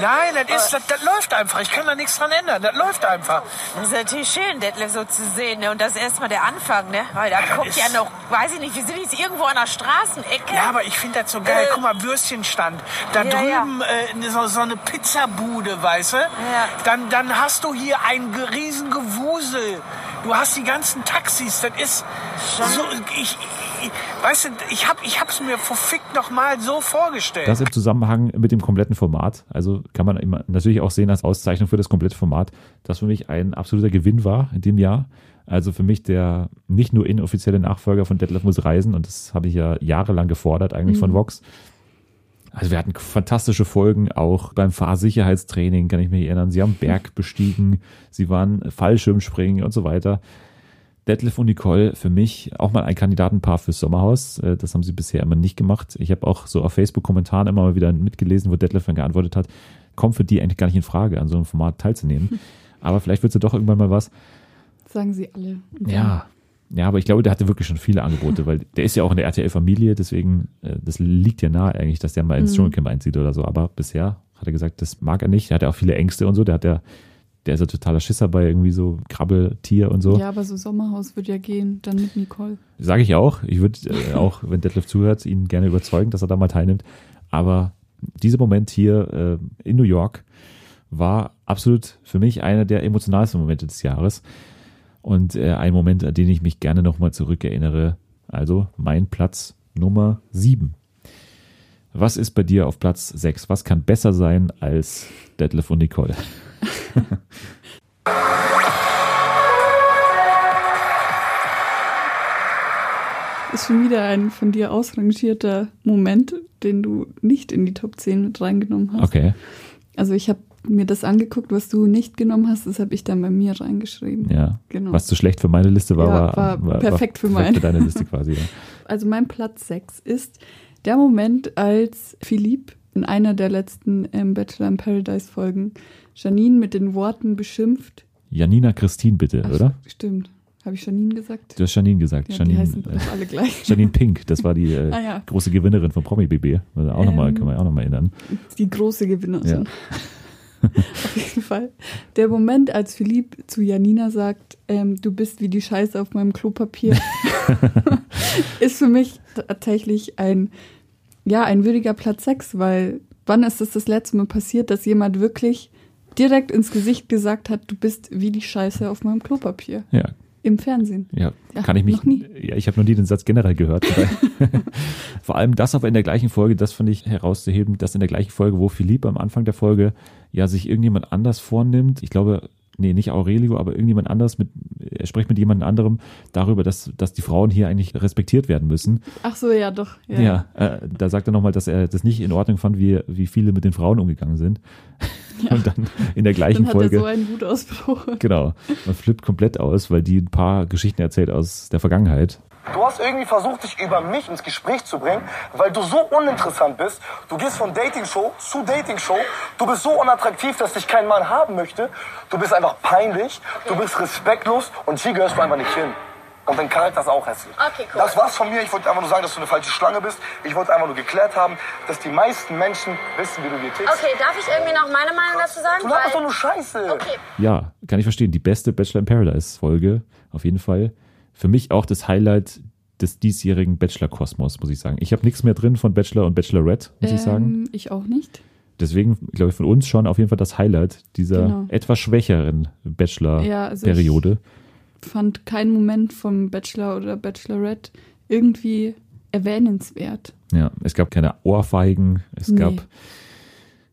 R: Nein, das, ist, das, das läuft einfach. Ich kann da nichts dran ändern. Das läuft einfach.
K: Das ist natürlich schön, Detlef so zu sehen. Ne? Und das ist erstmal der Anfang, ne? Weil da
R: Ja,
K: guckt ja noch, weiß ich nicht, wir sind jetzt irgendwo an der Straßenecke.
R: Ja, aber ich finde das so geil. Guck mal, Würstchenstand. Da
K: Ja, ja.
R: drüben Äh, so, so eine Pizzabude, weißt du? Dann, dann hast du hier ein riesen Gewusel. Du hast die ganzen Taxis. Das ist so... Ich, ich, weißt du, ich, hab, ich hab's mir verfickt noch mal so vorgestellt.
A: Das im Zusammenhang mit dem kompletten Format. Also kann man immer natürlich auch sehen als Auszeichnung für das komplette Format, das für mich ein absoluter Gewinn war in dem Jahr. Also für mich der nicht nur inoffizielle Nachfolger von Detlef muss reisen und das habe ich ja jahrelang gefordert eigentlich von
C: Mhm.
A: Vox. Also wir hatten fantastische Folgen, auch beim Fahrsicherheitstraining, kann ich mich erinnern. Sie haben Berg bestiegen, sie waren Fallschirmspringen und so weiter. Detlef und Nicole für mich auch mal ein Kandidatenpaar fürs Sommerhaus. Äh, Das haben sie bisher immer nicht gemacht. Ich habe auch so auf Facebook-Kommentaren immer mal wieder mitgelesen, wo Detlef dann geantwortet hat, kommt für die eigentlich gar nicht in Frage, an so einem Format teilzunehmen. Aber vielleicht wird es ja doch irgendwann mal was.
C: Sagen sie alle.
A: Ja. Ja, aber ich glaube, der hatte wirklich schon viele Angebote, weil der ist ja auch in der RTL-Familie, deswegen, äh, das liegt ja nahe eigentlich, dass der mal ins
C: Mhm.
A: Dschungelcamp einzieht oder so. Aber bisher hat er gesagt, das mag er nicht. Der hat ja auch viele Ängste und so. Der hat ja Der ist ja totaler Schisser bei irgendwie so Krabbeltier und so.
C: Ja, aber so Sommerhaus wird ja gehen, dann mit Nicole.
A: Sage ich auch. Ich würde äh, auch, wenn Detlef zuhört, ihn gerne überzeugen, dass er da mal teilnimmt. Aber dieser Moment hier äh, in New York war absolut für mich einer der emotionalsten Momente des Jahres. Und äh, ein Moment, an den ich mich gerne nochmal zurückerinnere. Also mein Platz Nummer sieben. Was ist bei dir auf Platz sechs? Was kann besser sein als Detlef und Nicole?
C: Ist schon wieder ein von dir ausrangierter Moment, den du nicht in die Top 10 mit reingenommen hast.
A: Okay.
C: Also ich habe mir das angeguckt, was du nicht genommen hast, das habe ich dann bei mir reingeschrieben.
A: Ja.
C: Genau.
A: Was zu schlecht für meine Liste war,
C: Ja,
A: war,
C: war perfekt für meine.
A: für deine Liste quasi. Ja.
C: Also mein Platz 6 ist der Moment, als Philippe in einer der letzten ähm, Bachelor in Paradise Folgen Janine mit den Worten beschimpft.
A: Janina Christine bitte,
C: Ach,
A: oder?
C: Stimmt. Habe ich Janine gesagt?
A: Du hast Janine gesagt.
C: Ja,
A: Janine,
C: die heißen
A: äh,
C: alle gleich.
A: Janine Pink, das war die äh,
C: Ah, ja.
A: große Gewinnerin von Promi BB. Also auch noch mal,
C: Ähm,
A: kann man auch nochmal erinnern.
C: Die große Gewinnerin. auf jeden Fall. Der Moment, als Philipp zu Janina sagt, ähm, du bist wie die Scheiße auf meinem Klopapier, ist für mich tatsächlich ein, ja, ein würdiger Platz 6, weil wann ist es das letzte Mal passiert, dass jemand wirklich direkt ins Gesicht gesagt hat, du bist wie die Scheiße auf meinem Klopapier?
A: Ja.
C: Im Fernsehen.
A: Ja,
C: Ja,
A: kann ich mich.
C: noch nie.
A: Ja, ich habe noch nie den Satz generell gehört. Vor allem das aber in der gleichen Folge, das fand ich herauszuheben, dass in der gleichen Folge, wo Philipp am Anfang der Folge ja sich irgendjemand anders vornimmt, ich glaube, nee, nicht Aurelio, aber irgendjemand anders mit, er spricht mit jemand anderem darüber, dass, dass die Frauen hier eigentlich respektiert werden müssen.
C: Ach so, ja, doch. Ja.
A: Ja, äh, da sagt er nochmal, dass er das nicht in Ordnung fand, wie, wie viele mit den Frauen umgegangen sind. Und dann in der gleichen
C: Dann hat
A: Folge.
C: er so einen Wutausbruch.
A: Genau. Man flippt komplett aus, weil die ein paar Geschichten erzählt aus der Vergangenheit.
O: Du hast irgendwie versucht, dich über mich ins Gespräch zu bringen, weil du so uninteressant bist. Du gehst von Dating-Show zu Dating-Show. Du bist so unattraktiv, dass dich kein Mann haben möchte. Du bist einfach peinlich. Du bist respektlos und hier gehörst du einfach nicht hin. Und dein Charakter ist auch hässlich.
K: Okay, cool.
O: Das war's von mir. Ich wollte einfach nur sagen, dass du eine falsche Schlange bist. Ich wollte einfach nur geklärt haben, dass die meisten Menschen wissen, wie du dir tickst.
K: Okay, darf ich irgendwie noch meine Meinung dazu sagen?
O: Du laberst doch nur Scheiße.
K: Okay.
A: Ja, kann ich verstehen. Die beste Bachelor in Paradise Folge, auf jeden Fall. Für mich auch das Highlight des diesjährigen Bachelor-Kosmos, muss ich sagen. Ich habe nichts mehr drin von Bachelor und Bachelorette, muss ich sagen.
C: Ähm, ich auch nicht.
A: Deswegen, glaube ich, von uns schon auf jeden Fall das Highlight dieser
C: Genau.
A: etwas schwächeren
C: Ja, also ich-
A: Bachelor-Periode.
C: Fand keinen Moment vom Bachelor oder Bachelorette irgendwie erwähnenswert.
A: Ja, es gab keine Ohrfeigen, es
C: Nee.
A: gab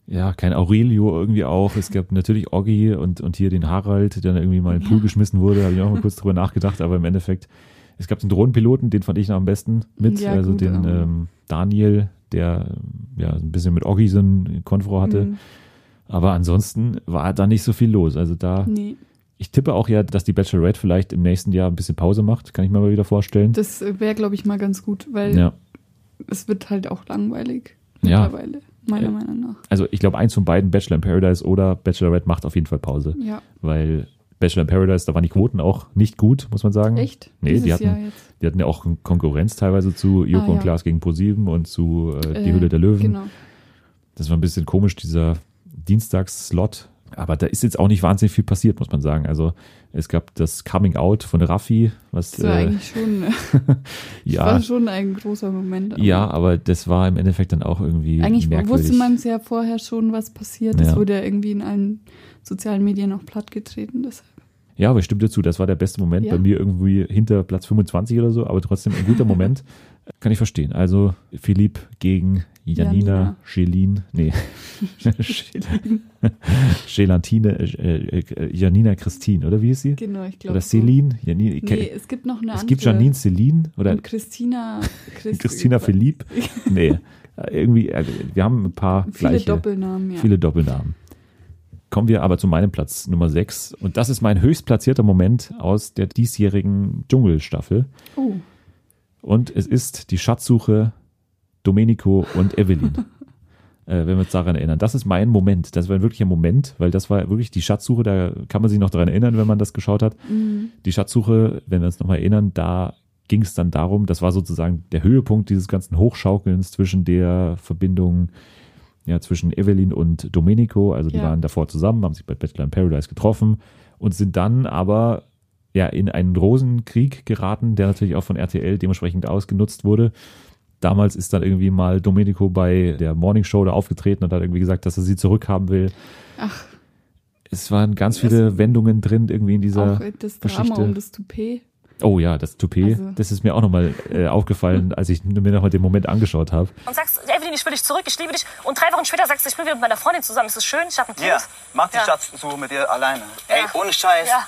A: ja kein Aurelio irgendwie auch, es gab natürlich Oggi und, und hier den Harald, der dann irgendwie mal in den Pool geschmissen wurde, habe ich auch mal kurz drüber nachgedacht, aber im Endeffekt, es gab den Drohnenpiloten, den fand ich noch am besten mit,
C: Ja,
A: also
C: gut,
A: den ähm, Daniel, der ja ein bisschen mit Oggi so ein Konfro hatte.
C: Mhm.
A: Aber ansonsten war da nicht so viel los. Also da,
C: Nee.
A: ich tippe auch ja, dass die Bachelorette vielleicht im nächsten Jahr ein bisschen Pause macht, kann ich mir mal wieder vorstellen.
C: Das wäre, glaube ich, mal ganz gut, weil
A: Ja.
C: es wird halt auch langweilig
A: Ja.
C: Meiner. Meinung nach.
A: Also ich glaube, eins von beiden, Bachelor in Paradise oder Bachelorette, macht auf jeden Fall Pause.
C: Ja.
A: Weil Bachelor in Paradise, da waren die Quoten auch nicht gut, muss man sagen.
C: Echt?
A: Nee,
C: Dieses
A: die hatten, die hatten ja auch Konkurrenz teilweise zu Joko
C: Ah,
A: und
C: ja.
A: Klaas gegen ProSieben und zu äh, Die
C: Äh,
A: Hülle der Löwen.
C: Genau.
A: Das war ein bisschen komisch, dieser Dienstagsslot. Aber da ist jetzt auch nicht wahnsinnig viel passiert, muss man sagen. Also es gab das Coming Out von Raffi, was
C: Das war
A: äh,
C: eigentlich schon,
A: ja,
C: war schon ein großer Moment. aber
A: ja, aber das war im Endeffekt dann auch irgendwie
C: Eigentlich
A: merkwürdig.
C: wusste man es ja vorher schon, was passiert. Das
A: Ja.
C: wurde ja irgendwie in allen sozialen Medien auch plattgetreten. Deshalb.
A: Ja, aber ich stimme dir zu, das war der beste Moment.
C: Ja.
A: Bei mir irgendwie hinter Platz 25 oder so, aber trotzdem ein guter Moment. Kann ich verstehen. Also Philipp gegen Janina, Gelin, nee, Gelantine, äh, äh, Janina Christine, oder wie ist sie?
C: Genau, ich glaube
A: Oder
C: so.
A: Celine? Janine, ich
C: Nee, es gibt noch eine
A: Es gibt
C: andere.
A: Janine Celine oder
C: Und Christina. Christ-
A: Christina Philipp? Nee, äh, irgendwie, äh, wir haben ein paar
C: Viele
A: gleiche.
C: Doppelnamen, ja.
A: Viele Doppelnamen. Kommen wir aber zu meinem Platz Nummer 6. Und das ist mein höchstplatzierter Moment aus der diesjährigen Dschungelstaffel.
C: Oh.
A: Und es ist die Schatzsuche Domenico und Evelyn. äh, wenn wir uns daran erinnern. Das ist mein Moment. Das war wirklich ein Moment, weil das war wirklich die Schatzsuche. Da kann man sich noch daran erinnern, wenn man das geschaut hat.
C: Mhm.
A: Die Schatzsuche, wenn wir uns nochmal erinnern, da ging es dann darum, das war sozusagen der Höhepunkt dieses ganzen Hochschaukelns zwischen der Verbindung ja, zwischen Evelyn und Domenico. Also die
C: Ja.
A: waren davor zusammen, haben sich bei Bachelor in Paradise getroffen und sind dann aber ja in einen Rosenkrieg geraten, der natürlich auch von RTL dementsprechend ausgenutzt wurde. Damals ist dann irgendwie mal Domenico bei der Morning Show da aufgetreten und hat irgendwie gesagt, dass er sie zurückhaben will.
C: Ach,
A: Es waren ganz viele Wendungen drin irgendwie in dieser
C: auch das Drama
A: Geschichte.
C: um das Toupet.
A: Oh ja, das Toupet,
C: Also-
A: das ist mir auch nochmal äh, aufgefallen, als ich mir nochmal den Moment angeschaut habe.
S: Und sagst, Evelyn, ich will dich zurück, ich liebe dich. Und drei Wochen später sagst du, ich bin wieder mit meiner Freundin zusammen. Ist das schön? Ich habe ein Kind.
T: Ja, mach die
S: Ja.
T: Schatzsuche mit dir alleine. Ey, ohne Scheiß.
S: Ja.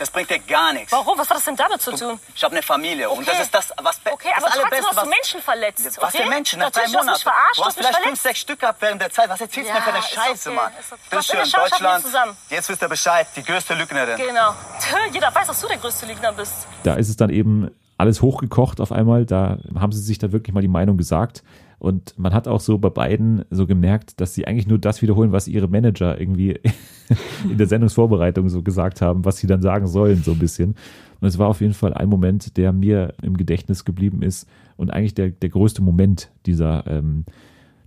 T: Das bringt dir gar nichts.
S: Warum? Was hat das denn damit zu tun?
T: Ich habe eine Familie und
S: Okay.
T: das ist das, was be-
S: Okay,
T: das
S: aber trotzdem
T: Allerbeste,
S: hast du
T: was
S: Menschen verletzt.
T: Was
S: okay?
T: für Menschen? Nach drei
S: Natürlich, du hast
T: Monaten.
S: mich verarscht,
T: du hast
S: mich
T: vielleicht fünf,
S: verletzt.
T: sechs Stück gehabt während der Zeit. Was erzählst du
S: Ja,
T: mir für eine
S: ist
T: Scheiße,
S: okay,
T: Mann?
S: ist okay.
T: Bitte
S: Was
T: schön, Deutschland.
S: zusammen?
T: Jetzt wisst ihr Bescheid. Die größte Lügnerin.
S: Genau. Jeder weiß, dass du der größte Lügner bist.
A: Da ist es dann eben alles hochgekocht auf einmal. Da haben sie sich da wirklich mal die Meinung gesagt. Und man hat auch so bei beiden so gemerkt, dass sie eigentlich nur das wiederholen, was ihre Manager irgendwie in der Sendungsvorbereitung so gesagt haben, was sie dann sagen sollen, so ein bisschen. Und es war auf jeden Fall ein Moment, der mir im Gedächtnis geblieben ist und eigentlich der, der größte Moment dieser ähm,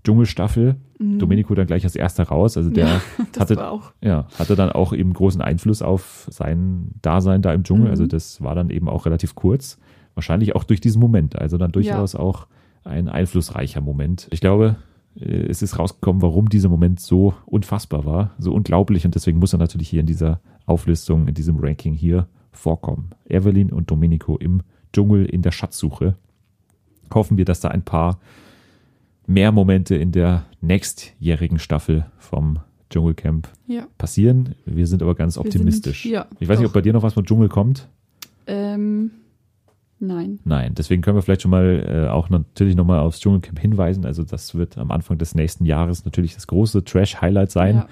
A: Dschungelstaffel.
C: Mhm.
A: Domenico dann gleich als erster raus. Also der
C: Ja,
A: hatte, ja, hatte dann auch eben großen Einfluss auf sein Dasein da im Dschungel.
C: Mhm.
A: Also das war dann eben auch relativ kurz. Wahrscheinlich auch durch diesen Moment. Also dann durchaus auch ein einflussreicher Moment. Ich glaube, äh, es ist rausgekommen, warum dieser Moment so unfassbar war, so unglaublich und deswegen muss er natürlich hier in dieser Auflistung, in diesem Ranking hier vorkommen. Evelyn und Domenico im Dschungel in der Schatzsuche. Hoffen wir, dass da ein paar mehr Momente in der nächstjährigen Staffel vom Dschungelcamp
C: Ja.
A: passieren. Wir sind aber ganz optimistisch.
C: sind- ja,
A: ich weiß nicht,
C: doch.
A: ob bei dir noch was von Dschungel kommt.
C: Ähm, nein.
A: Nein, deswegen können wir vielleicht schon mal äh, auch natürlich nochmal aufs Dschungelcamp hinweisen. Also das wird am Anfang des nächsten Jahres natürlich das große Trash-Highlight sein.
C: Ja.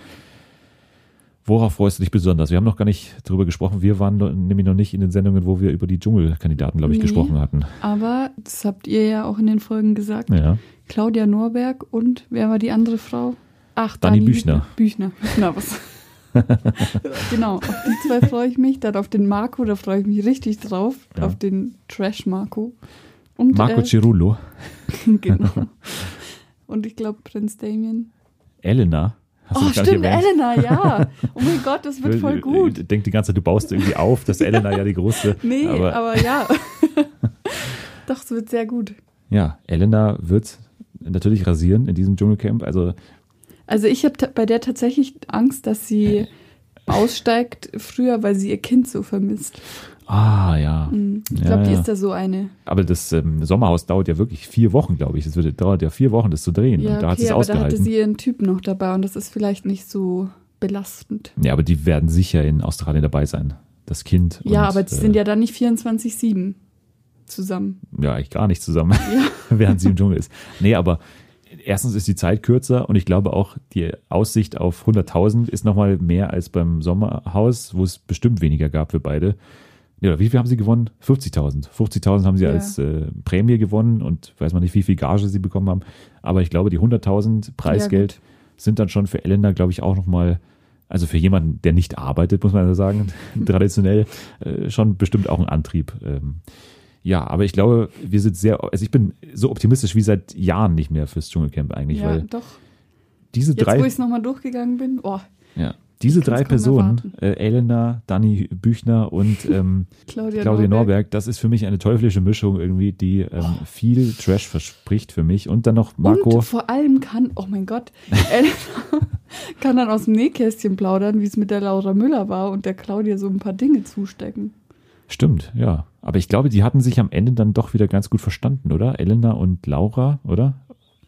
A: Worauf freust du dich besonders? Wir haben noch gar nicht drüber gesprochen. Wir waren nämlich noch nicht in den Sendungen, wo wir über die Dschungelkandidaten, glaube ich,
C: Nee.
A: gesprochen hatten.
C: Aber das habt ihr ja auch in den Folgen gesagt.
A: Ja.
C: Claudia Norberg und wer war die andere Frau? Ach,
A: Dani Büchner.
C: Büchner. Büchner, was? Genau, auf die zwei freue ich mich. Dann auf den Marco, da freue ich mich richtig drauf.
A: Ja.
C: Auf den Trash Marco. Und,
A: Marco
C: äh,
A: Cirullo.
C: genau. Und ich glaube Prinz Damien.
A: Elena. Hast
C: Oh, stimmt. Elena, ja. Oh mein Gott, das wird voll gut.
A: Ich denke die ganze Zeit, du baust irgendwie auf, dass Elena ja die große.
C: Nee,
A: aber,
C: aber, ja. Doch, es wird sehr gut.
A: ja, Elena wird natürlich rasieren in diesem Dschungelcamp. Also
C: Also ich habe bei der tatsächlich Angst, dass sie aussteigt früher, weil sie ihr Kind so vermisst.
A: Ah, ja.
C: Mhm. Ich
A: Ja,
C: glaube, die
A: ja.
C: ist da so eine.
A: Aber das ähm, Sommerhaus dauert ja wirklich vier Wochen, glaube ich. Es dauert ja vier Wochen, das zu drehen.
C: Ja,
A: und da hat sie
C: okay,
A: es
C: aber da hatte
A: ausgehalten.
C: sie ihren Typ noch dabei und das ist vielleicht nicht so belastend.
A: ja, aber die werden sicher in Australien dabei sein. Das Kind.
C: ja,
A: und,
C: aber die
A: äh,
C: sind ja dann nicht 24-7 zusammen.
A: Ja, eigentlich gar nicht zusammen, während sie im Dschungel ist. Nee, aber erstens ist die Zeit kürzer und ich glaube auch, die Aussicht auf 100.000 ist nochmal mehr als beim Sommerhaus, wo es bestimmt weniger gab für beide. Ja, wie viel haben sie gewonnen? 50.000. 50.000 haben sie
C: Ja.
A: als äh, Prämie gewonnen und weiß man nicht, wie viel Gage sie bekommen haben. Aber ich glaube, die 100.000 Preisgeld sind dann schon für Elena, glaube ich, auch nochmal, also für jemanden, der nicht arbeitet, muss man ja sagen, traditionell, äh, schon bestimmt auch ein Antrieb. Ähm, ja, aber ich glaube, wir sind sehr, also ich bin so optimistisch wie seit Jahren nicht mehr fürs Dschungelcamp eigentlich,
C: ja,
A: weil
C: doch.
A: diese
C: Jetzt,
A: drei,
C: wo ich es nochmal durchgegangen bin, oh,
A: ja, diese drei Personen, äh, Elena, Dani Büchner und ähm,
C: Claudia
A: Claudia,
C: Norberg.
A: Norberg. das ist für mich eine teuflische Mischung irgendwie, die ähm, viel Trash verspricht für mich. Und dann noch Marco.
C: Und vor allem kann, oh mein Gott, Elena kann dann aus dem Nähkästchen plaudern, wie es mit der Laura Müller war und der Claudia so ein paar Dinge zustecken.
A: Stimmt, ja. Aber ich glaube, die hatten sich am Ende dann doch wieder ganz gut verstanden, oder? Elena und Laura, oder?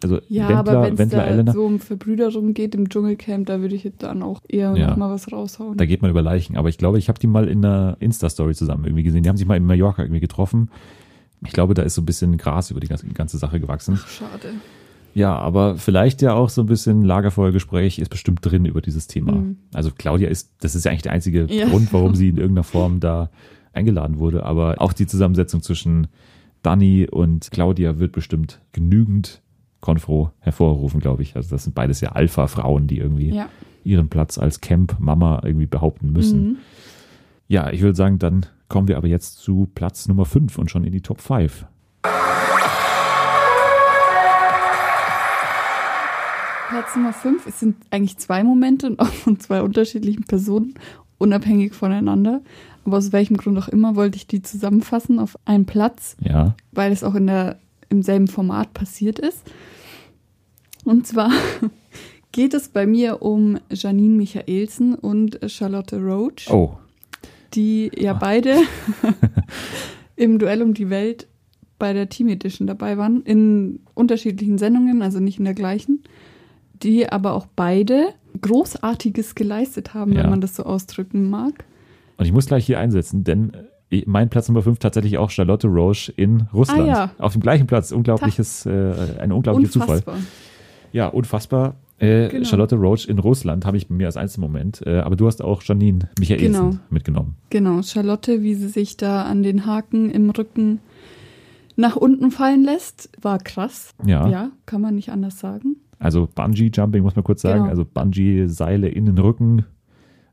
A: Also
C: Ja,
A: Wendler,
C: aber wenn es da
A: Elena.
C: so um Verbrüderung geht im Dschungelcamp, da würde ich jetzt dann auch eher
A: Ja.
C: noch mal was raushauen.
A: Da geht man über Leichen. Aber ich glaube, ich habe die mal in einer Insta-Story zusammen irgendwie gesehen. Die haben sich mal in Mallorca irgendwie getroffen. Ich glaube, da ist so ein bisschen Gras über die ganze, Sache gewachsen.
C: Schade.
A: Ja, aber vielleicht ja auch so ein bisschen Lagerfeuergespräch ist bestimmt drin über dieses Thema.
C: Mhm.
A: Also Claudia ist, das ist ja eigentlich der einzige
C: Ja.
A: Grund, warum sie in irgendeiner Form da eingeladen wurde. Aber auch die Zusammensetzung zwischen Dani und Claudia wird bestimmt genügend Konfro hervorrufen, glaube ich. Also das sind beides ja Alpha-Frauen, die irgendwie
C: Ja.
A: ihren Platz als Camp-Mama irgendwie behaupten müssen.
C: Mhm.
A: Ja, ich würde sagen, dann kommen wir aber jetzt zu Platz Nummer 5 und schon in die Top 5.
C: Platz Nummer 5. Es sind eigentlich zwei Momente und auch von zwei unterschiedlichen Personen, unabhängig voneinander. Aber aus welchem Grund auch immer wollte ich die zusammenfassen auf einen Platz,
A: Ja.
C: weil es auch in der, im selben Format passiert ist. Und zwar geht es bei mir um Janine Michaelsen und Charlotte Roach,
A: Oh,
C: die ja beide im Duell um die Welt bei der Team Edition dabei waren, in unterschiedlichen Sendungen, also nicht in der gleichen, die aber auch beide Großartiges geleistet haben,
A: Ja.
C: wenn man das so ausdrücken mag.
A: und ich muss gleich hier einsetzen, denn äh, mein Platz Nummer 5 tatsächlich auch Charlotte Roche in Russland.
C: Ah, ja.
A: Auf dem gleichen Platz. Unglaubliches, äh, ein unglaublicher Zufall.
C: Unfassbar.
A: Ja, unfassbar. Äh,
C: Genau.
A: Charlotte Roach in Russland habe ich bei mir als Einzelmoment. Äh, aber du hast auch Janine Michaelsen
C: Genau.
A: mitgenommen.
C: Genau, Charlotte, wie sie sich da an den Haken im Rücken nach unten fallen lässt, war krass.
A: Ja.
C: Ja, kann man nicht anders sagen.
A: Also Bungee-Jumping, muss man kurz sagen.
C: Genau.
A: Also Bungee-Seile in den Rücken.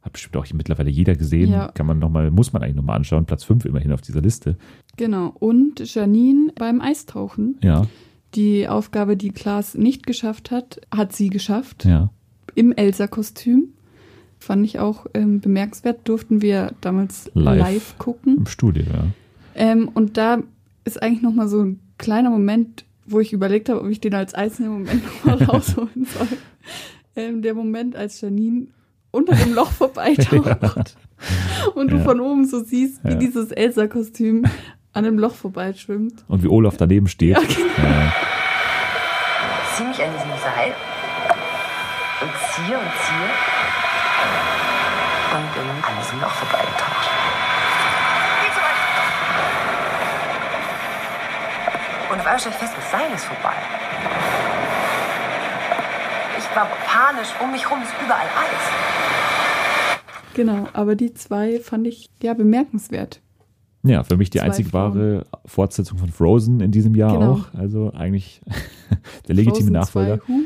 A: Hat bestimmt auch mittlerweile jeder gesehen.
C: Ja.
A: Kann man noch mal, muss man eigentlich nochmal anschauen. Platz 5 immerhin auf dieser Liste.
C: Genau. Und Janine beim Eistauchen.
A: Ja.
C: Die Aufgabe, die Klaas nicht geschafft hat, hat sie geschafft.
A: Ja.
C: Im Elsa-Kostüm. Fand ich auch ähm, bemerkenswert. Durften wir damals live,
A: Live.
C: gucken.
A: Im Studio, ja.
C: Ähm, und da ist eigentlich nochmal so ein kleiner Moment, wo ich überlegt habe, ob ich den als einzelnen Moment nochmal rausholen soll. Ähm, der Moment, als Janine unter dem Loch vorbeitaucht und du
A: Ja.
C: von oben so siehst, wie
A: Ja.
C: dieses Elsa-Kostüm an dem Loch vorbeischwimmt.
A: Und wie Olaf daneben steht.
C: Ja, genau.
A: Ja.
U: Zieh mich an diesem Seil und ziehe und ziehe und bin an diesem Loch vorbeigetaucht. Stelle ich fest, das Seil ist vorbei. Ich war panisch, um mich rum ist überall Eis.
C: Genau, aber die zwei fand ich ja bemerkenswert.
A: Ja, für mich die
C: Zwei
A: einzig
C: Frauen.
A: wahre Fortsetzung von Frozen in diesem Jahr
C: Genau.
A: auch. Also eigentlich der legitime
C: Frozen
A: Nachfolger.
C: 2, huh?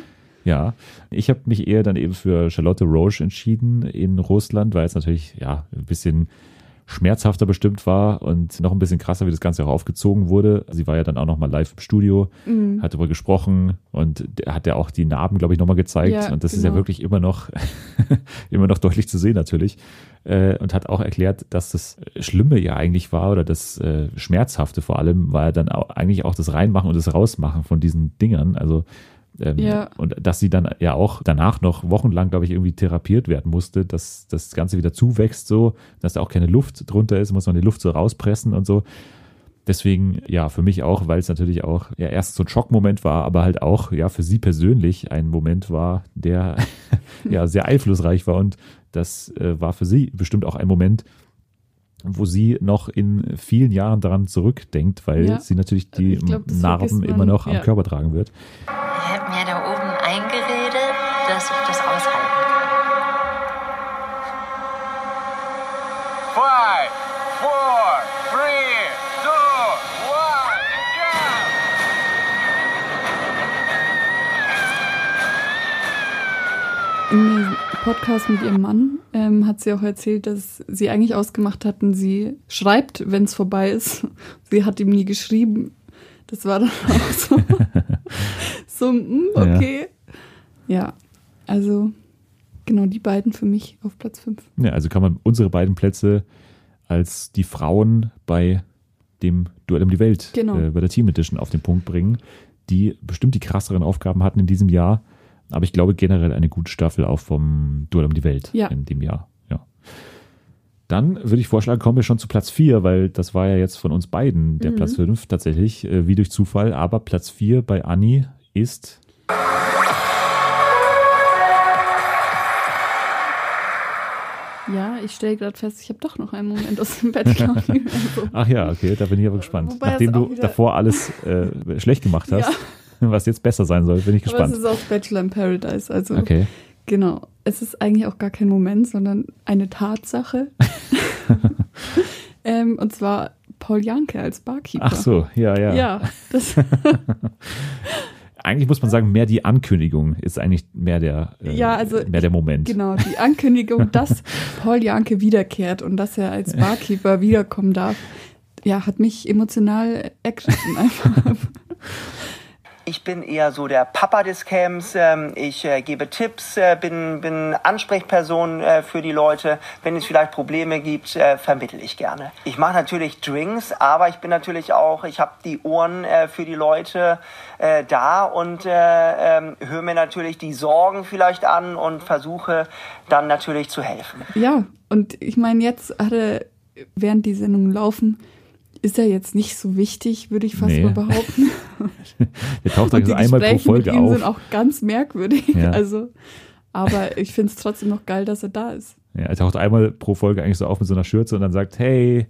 A: Ja, ich habe mich eher dann eben für Charlotte Roche entschieden in Russland, weil es natürlich ja ein bisschen schmerzhafter bestimmt war und noch ein bisschen krasser, wie das Ganze auch aufgezogen wurde. Sie war ja dann auch noch mal live im Studio,
C: Mhm.
A: hat darüber gesprochen und hat ja auch die Narben, glaube ich, noch mal gezeigt.
C: Ja,
A: und das ist ja
C: genau.
A: wirklich immer noch, immer noch deutlich zu sehen natürlich. Äh, und hat auch erklärt, dass das Schlimme ja eigentlich war oder das äh, Schmerzhafte vor allem war ja dann auch, eigentlich auch das Reinmachen und das Rausmachen von diesen Dingern. Also ähm,
C: Ja.
A: und dass sie dann ja auch danach noch wochenlang, glaube ich, irgendwie therapiert werden musste, dass das Ganze wieder zuwächst, so, dass da auch keine Luft drunter ist, muss man die Luft so rauspressen und so. Deswegen, ja, für mich auch, weil es natürlich auch ja erst so ein Schockmoment war, aber halt auch, ja, für sie persönlich ein Moment war, der ja sehr einflussreich war und das äh, war für sie bestimmt auch ein Moment, wo sie noch in vielen Jahren daran zurückdenkt, weil
C: Ja.
A: sie natürlich die
C: glaub,
A: Narben immer noch am
C: ja.
A: Körper tragen wird.
U: Hat mir da oben eingeredet, dass ich das aushalten kann.
F: Five, four, three, two, one,
C: Im Podcast mit ihrem Mann ähm, hat sie auch erzählt, dass sie eigentlich ausgemacht hatten, sie schreibt, wenn es vorbei ist. Sie hat ihm nie geschrieben. Das war dann auch so, so mm, okay. Ja. also genau die beiden für mich auf Platz 5.
A: Ja, also kann man unsere beiden Plätze als die Frauen bei dem Duell um die Welt,
C: Genau.
A: äh, bei der Team Edition auf den Punkt bringen, die bestimmt die krasseren Aufgaben hatten in diesem Jahr. Aber ich glaube generell eine gute Staffel auch vom Duell um die Welt
C: Ja.
A: in dem Jahr. Ja. Dann würde ich vorschlagen, kommen wir schon zu Platz 4, weil das war ja jetzt von uns beiden der
C: Mhm.
A: Platz 5 tatsächlich, äh, wie durch Zufall. Aber Platz 4 bei Anni ist
C: Ja, ich stelle gerade fest, ich habe doch noch einen Moment aus dem Bachelor. Also,
A: Ach ja, okay, da bin ich aber gespannt.
C: Wobei
A: Nachdem du davor alles äh, schlecht gemacht hast, was jetzt besser sein soll, bin ich
C: Aber
A: gespannt.
C: es ist auch Bachelor in Paradise. Also
A: Okay.
C: genau. Es ist eigentlich auch gar kein Moment, sondern eine Tatsache. ähm, und zwar Paul Janke als Barkeeper.
A: Ach so, ja, ja.
C: Ja, das,
A: Eigentlich muss man sagen, mehr die Ankündigung ist eigentlich mehr der, äh,
C: ja, also
A: mehr der Moment.
C: genau die Ankündigung, dass Paul Janke wiederkehrt und dass er als Barkeeper wiederkommen darf, ja, hat mich emotional ergriffen einfach.
V: Ich bin eher so der Papa des Camps. Ähm, ich äh, gebe Tipps, äh, bin, bin Ansprechperson äh, für die Leute. Wenn es vielleicht Probleme gibt, vermittel ich gerne. Ich mache natürlich Drinks, aber ich bin natürlich auch, ich habe die Ohren für die Leute da und äh, ähm, höre mir natürlich die Sorgen vielleicht an und versuche dann natürlich zu helfen.
C: Ja, und ich meine, jetzt hat er, während die Sendungen laufen, ist er jetzt nicht so wichtig, würde ich fast
A: Nee.
C: mal behaupten.
A: Der taucht
C: die
A: also einmal pro Folge
C: mit ihm
A: auf.
C: sind auch ganz merkwürdig.
A: Ja.
C: Also, aber ich finde es trotzdem noch geil, dass er da ist.
A: Ja, er taucht einmal pro Folge eigentlich so auf mit so einer Schürze und dann sagt, hey,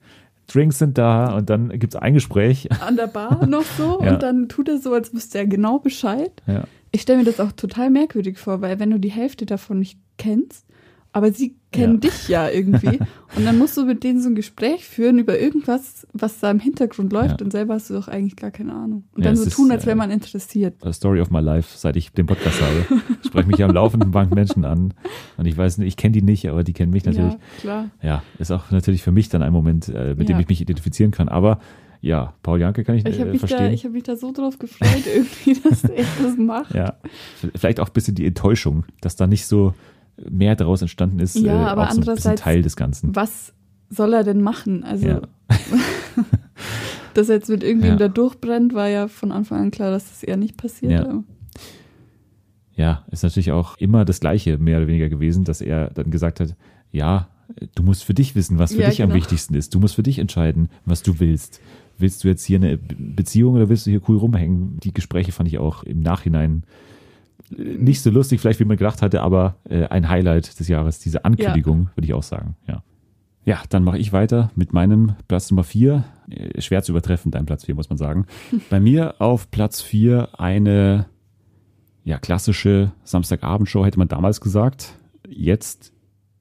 A: Drinks sind da und dann gibt es ein Gespräch.
C: An der Bar noch so
A: Ja.
C: und dann tut er so, als wüsste er genau Bescheid.
A: Ja.
C: Ich stelle mir das auch total merkwürdig vor, weil wenn du die Hälfte davon nicht kennst, aber sie kennen
A: Ja.
C: dich ja irgendwie und dann musst du mit denen so ein Gespräch führen über irgendwas, was da im Hintergrund läuft und selber hast du doch eigentlich gar keine Ahnung. Und
A: Ja,
C: dann so tun, als wäre
A: äh,
C: man interessiert.
A: Story of my life, seit ich den Podcast habe. Spreche mich am laufenden Bank Menschen an. Und ich weiß nicht, ich kenne die nicht, aber die kennen mich natürlich.
C: Ja, klar.
A: Ja, ist auch natürlich für mich dann ein Moment, äh, mit dem
C: Ja.
A: ich mich identifizieren kann. Aber ja, Paul Janke kann ich,
C: Ich habe
A: äh,
C: mich, da,
A: verstehen.
C: ich hab mich da so drauf gefreut, irgendwie, dass er das macht.
A: ja, vielleicht auch ein bisschen die Enttäuschung, dass da nicht so mehr daraus entstanden ist,
C: Ja,
A: äh,
C: aber
A: auch so
C: andererseits,
A: Teil des Ganzen.
C: Was soll er denn machen? Also,
A: Ja.
C: dass er jetzt mit irgendwem
A: Ja.
C: da durchbrennt, war ja von Anfang an klar, dass das eher nicht passiert.
A: Ja. Ja, ist natürlich auch immer das Gleiche, mehr oder weniger gewesen, dass er dann gesagt hat, ja, du musst für dich wissen, was für
C: Ja,
A: dich am
C: genau.
A: wichtigsten ist. Du musst für dich entscheiden, was du willst. Willst du jetzt hier eine Be- Beziehung oder willst du hier cool rumhängen? Die Gespräche fand ich auch im Nachhinein nicht so lustig, vielleicht wie man gedacht hatte, aber äh, ein Highlight des Jahres, diese Ankündigung, würde ich auch sagen, ja. Ja, dann mache ich weiter mit meinem Platz Nummer vier. Äh, Schwer zu übertreffen, dein Platz vier, muss man sagen. Bei mir auf Platz vier eine ja, klassische Samstagabendshow, hätte man damals gesagt. Jetzt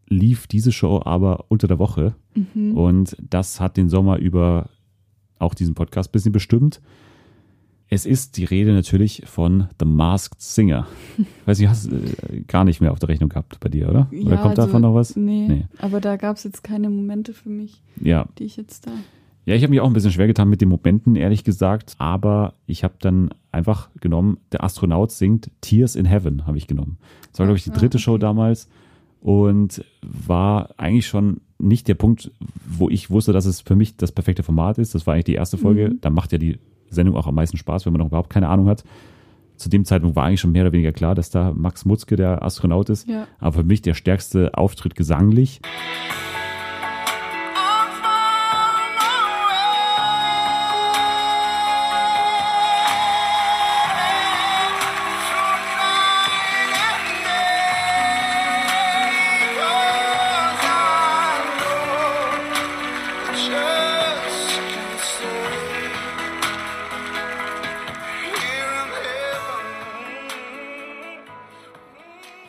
A: lief diese Show aber unter der Woche.
C: Mhm.
A: Und das hat den Sommer über auch diesen Podcast ein bisschen bestimmt. Es ist die Rede natürlich von The Masked Singer. Weiß ich, hast äh, gar nicht mehr auf der Rechnung gehabt bei dir, oder? Oder
C: Ja,
A: kommt
C: also,
A: davon noch was?
C: Nee, aber da gab es jetzt keine Momente für mich,
A: Ja.
C: die ich jetzt da.
A: Ja, ich habe mich auch ein bisschen schwer getan mit den Momenten, ehrlich gesagt. Aber ich habe dann einfach genommen, der Astronaut singt Tears in Heaven, habe ich genommen. Das war, glaube ich, die
C: Ah,
A: dritte Show damals. Und war eigentlich schon nicht der Punkt, wo ich wusste, dass es für mich das perfekte Format ist. Das war eigentlich die erste Folge.
C: Mhm.
A: Da macht ja die Sendung auch am meisten Spaß, wenn man noch überhaupt keine Ahnung hat. Zu dem Zeitpunkt war eigentlich schon mehr oder weniger klar, dass da Max Mutzke der Astronaut ist.
C: Ja.
A: Aber für mich der stärkste Auftritt gesanglich.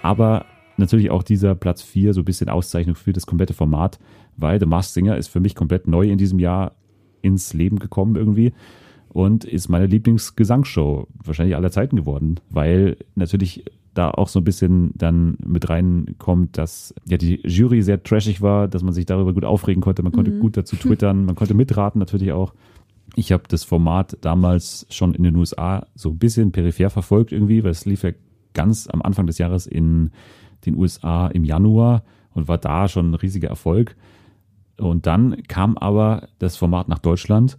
A: Aber natürlich auch dieser Platz 4 so ein bisschen Auszeichnung für das komplette Format, weil The Masked Singer ist für mich komplett neu in diesem Jahr ins Leben gekommen irgendwie und ist meine Lieblingsgesangsshow wahrscheinlich aller Zeiten geworden, weil natürlich da auch so ein bisschen dann mit reinkommt, dass ja die Jury sehr trashig war, dass man sich darüber gut aufregen konnte, man konnte
C: Mhm.
A: gut dazu twittern, man konnte mitraten natürlich auch. Ich habe das Format damals schon in den USA so ein bisschen peripher verfolgt irgendwie, weil es lief ja ganz am Anfang des Jahres in den USA im Januar und war da schon ein riesiger Erfolg. Und dann kam aber das Format nach Deutschland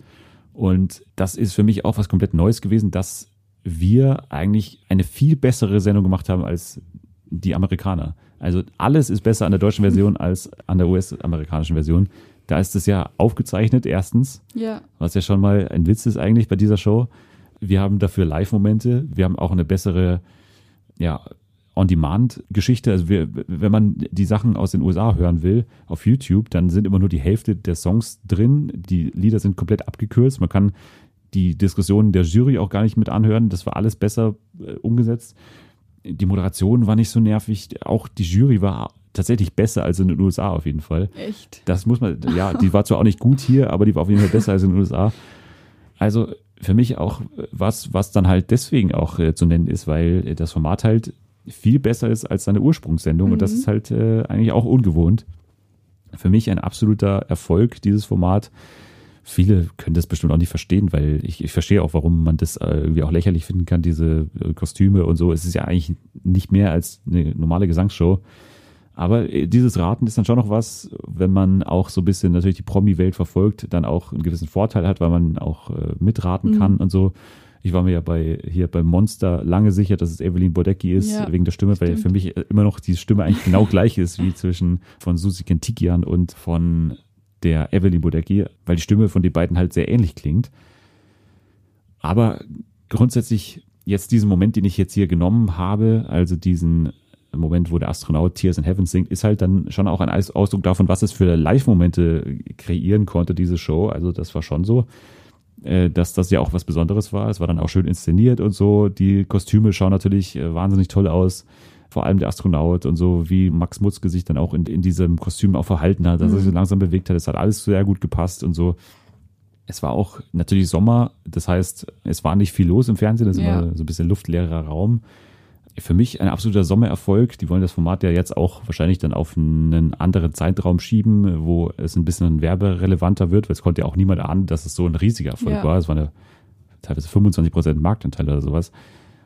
A: und das ist für mich auch was komplett Neues gewesen, dass wir eigentlich eine viel bessere Sendung gemacht haben als die Amerikaner. Also alles ist besser an der deutschen Version als an der US-amerikanischen Version. Da ist es ja aufgezeichnet, erstens,
C: Ja.
A: was ja schon mal ein Witz ist eigentlich bei dieser Show. Wir haben dafür Live-Momente. Wir haben auch eine bessere, ja, On-Demand-Geschichte. Also wir, wenn man die Sachen aus den USA hören will auf YouTube, dann sind immer nur die Hälfte der Songs drin. Die Lieder sind komplett abgekürzt. Man kann die Diskussionen der Jury auch gar nicht mit anhören. Das war alles besser äh, umgesetzt. Die Moderation war nicht so nervig. Auch die Jury war tatsächlich besser als in den USA auf jeden Fall.
C: Echt?
A: Das muss man, ja, die war zwar auch nicht gut hier, aber die war auf jeden Fall besser als in den USA. Also für mich auch was, was dann halt deswegen auch äh, zu nennen ist, weil äh, das Format halt viel besser ist als seine Ursprungssendung und das
C: Mhm.
A: ist halt äh, eigentlich auch ungewohnt. Für mich ein absoluter Erfolg, dieses Format. viele können das bestimmt auch nicht verstehen, weil ich, ich verstehe auch, warum man das äh, irgendwie auch lächerlich finden kann, diese äh, Kostüme und so. Es ist ja eigentlich nicht mehr als eine normale Gesangsshow. Aber äh, dieses Raten ist dann schon noch was, wenn man auch so ein bisschen natürlich die Promi-Welt verfolgt, dann auch einen gewissen Vorteil hat, weil man auch äh, mitraten
C: Mhm.
A: kann und so. Ich war mir ja bei hier beim Monster lange sicher, dass es Evelyn Bodecki ist,
C: Ja,
A: wegen der Stimme, weil
C: stimmt.
A: für mich immer noch die Stimme eigentlich genau gleich ist wie zwischen von Susi Kentikian und von der Evelyn Bodecki, weil die Stimme von den beiden halt sehr ähnlich klingt. Aber grundsätzlich jetzt diesen Moment, den ich jetzt hier genommen habe, also diesen Moment, wo der Astronaut Tears in Heaven singt, ist halt dann schon auch ein Aus- Ausdruck davon, was es für Live-Momente kreieren konnte, diese Show. Also das war schon so, äh, dass das ja auch was Besonderes war. Es war dann auch schön inszeniert und so. Die Kostüme schauen natürlich äh, wahnsinnig toll aus. Vor allem der Astronaut und so, wie Max Mutzke sich dann auch in, in diesem Kostüm auch verhalten hat, dass er sich so
C: Mhm.
A: langsam bewegt hat. Es hat alles sehr gut gepasst und so. Es war auch natürlich Sommer, das heißt, es war nicht viel los im Fernsehen, es
C: Ja.
A: war so ein bisschen luftleerer Raum. Für mich ein absoluter Sommererfolg. Die wollen das Format ja jetzt auch wahrscheinlich dann auf einen anderen Zeitraum schieben, wo es ein bisschen werberelevanter wird, weil es konnte ja auch niemand ahnen, dass es so ein riesiger Erfolg
C: Ja.
A: war. Es waren ja teilweise 25 Prozent Marktanteil oder sowas.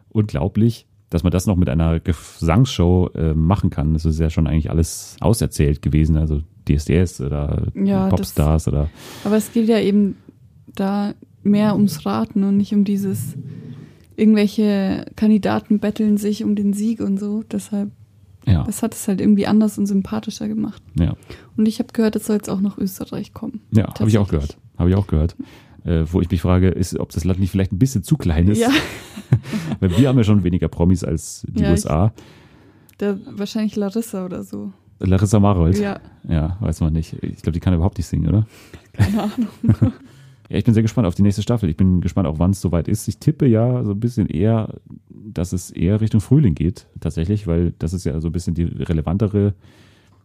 A: Unglaublich, dass man das noch mit einer Gesangsshow äh, machen kann. Das ist ja schon eigentlich alles auserzählt gewesen, also DSDS oder
C: Ja, das-
A: Popstars oder
C: Aber es geht ja eben da mehr ums Raten und nicht um dieses, irgendwelche Kandidaten betteln sich um den Sieg und so. Deshalb,
A: Ja.
C: das hat es halt irgendwie anders und sympathischer gemacht.
A: ja.
C: Und ich habe gehört, es soll jetzt auch nach Österreich kommen.
A: Ja, habe ich auch gehört. Habe ich auch gehört. Äh, wo ich mich frage, ist, ob das Land nicht vielleicht ein bisschen zu klein ist.
C: Ja.
A: Weil wir haben ja schon weniger Promis als die
C: Ja, ich-
A: USA.
C: Da, wahrscheinlich Larissa oder so.
A: Larissa Marold.
C: Ja.
A: Ja, weiß man nicht. Ich glaube, die kann überhaupt nicht singen, oder?
C: Keine Ahnung.
A: Ja, ich bin sehr gespannt auf die nächste Staffel. Ich bin gespannt auch, wann es soweit ist. Ich tippe ja so ein bisschen eher, dass es eher Richtung Frühling geht, tatsächlich, weil das ist ja so ein bisschen die relevantere,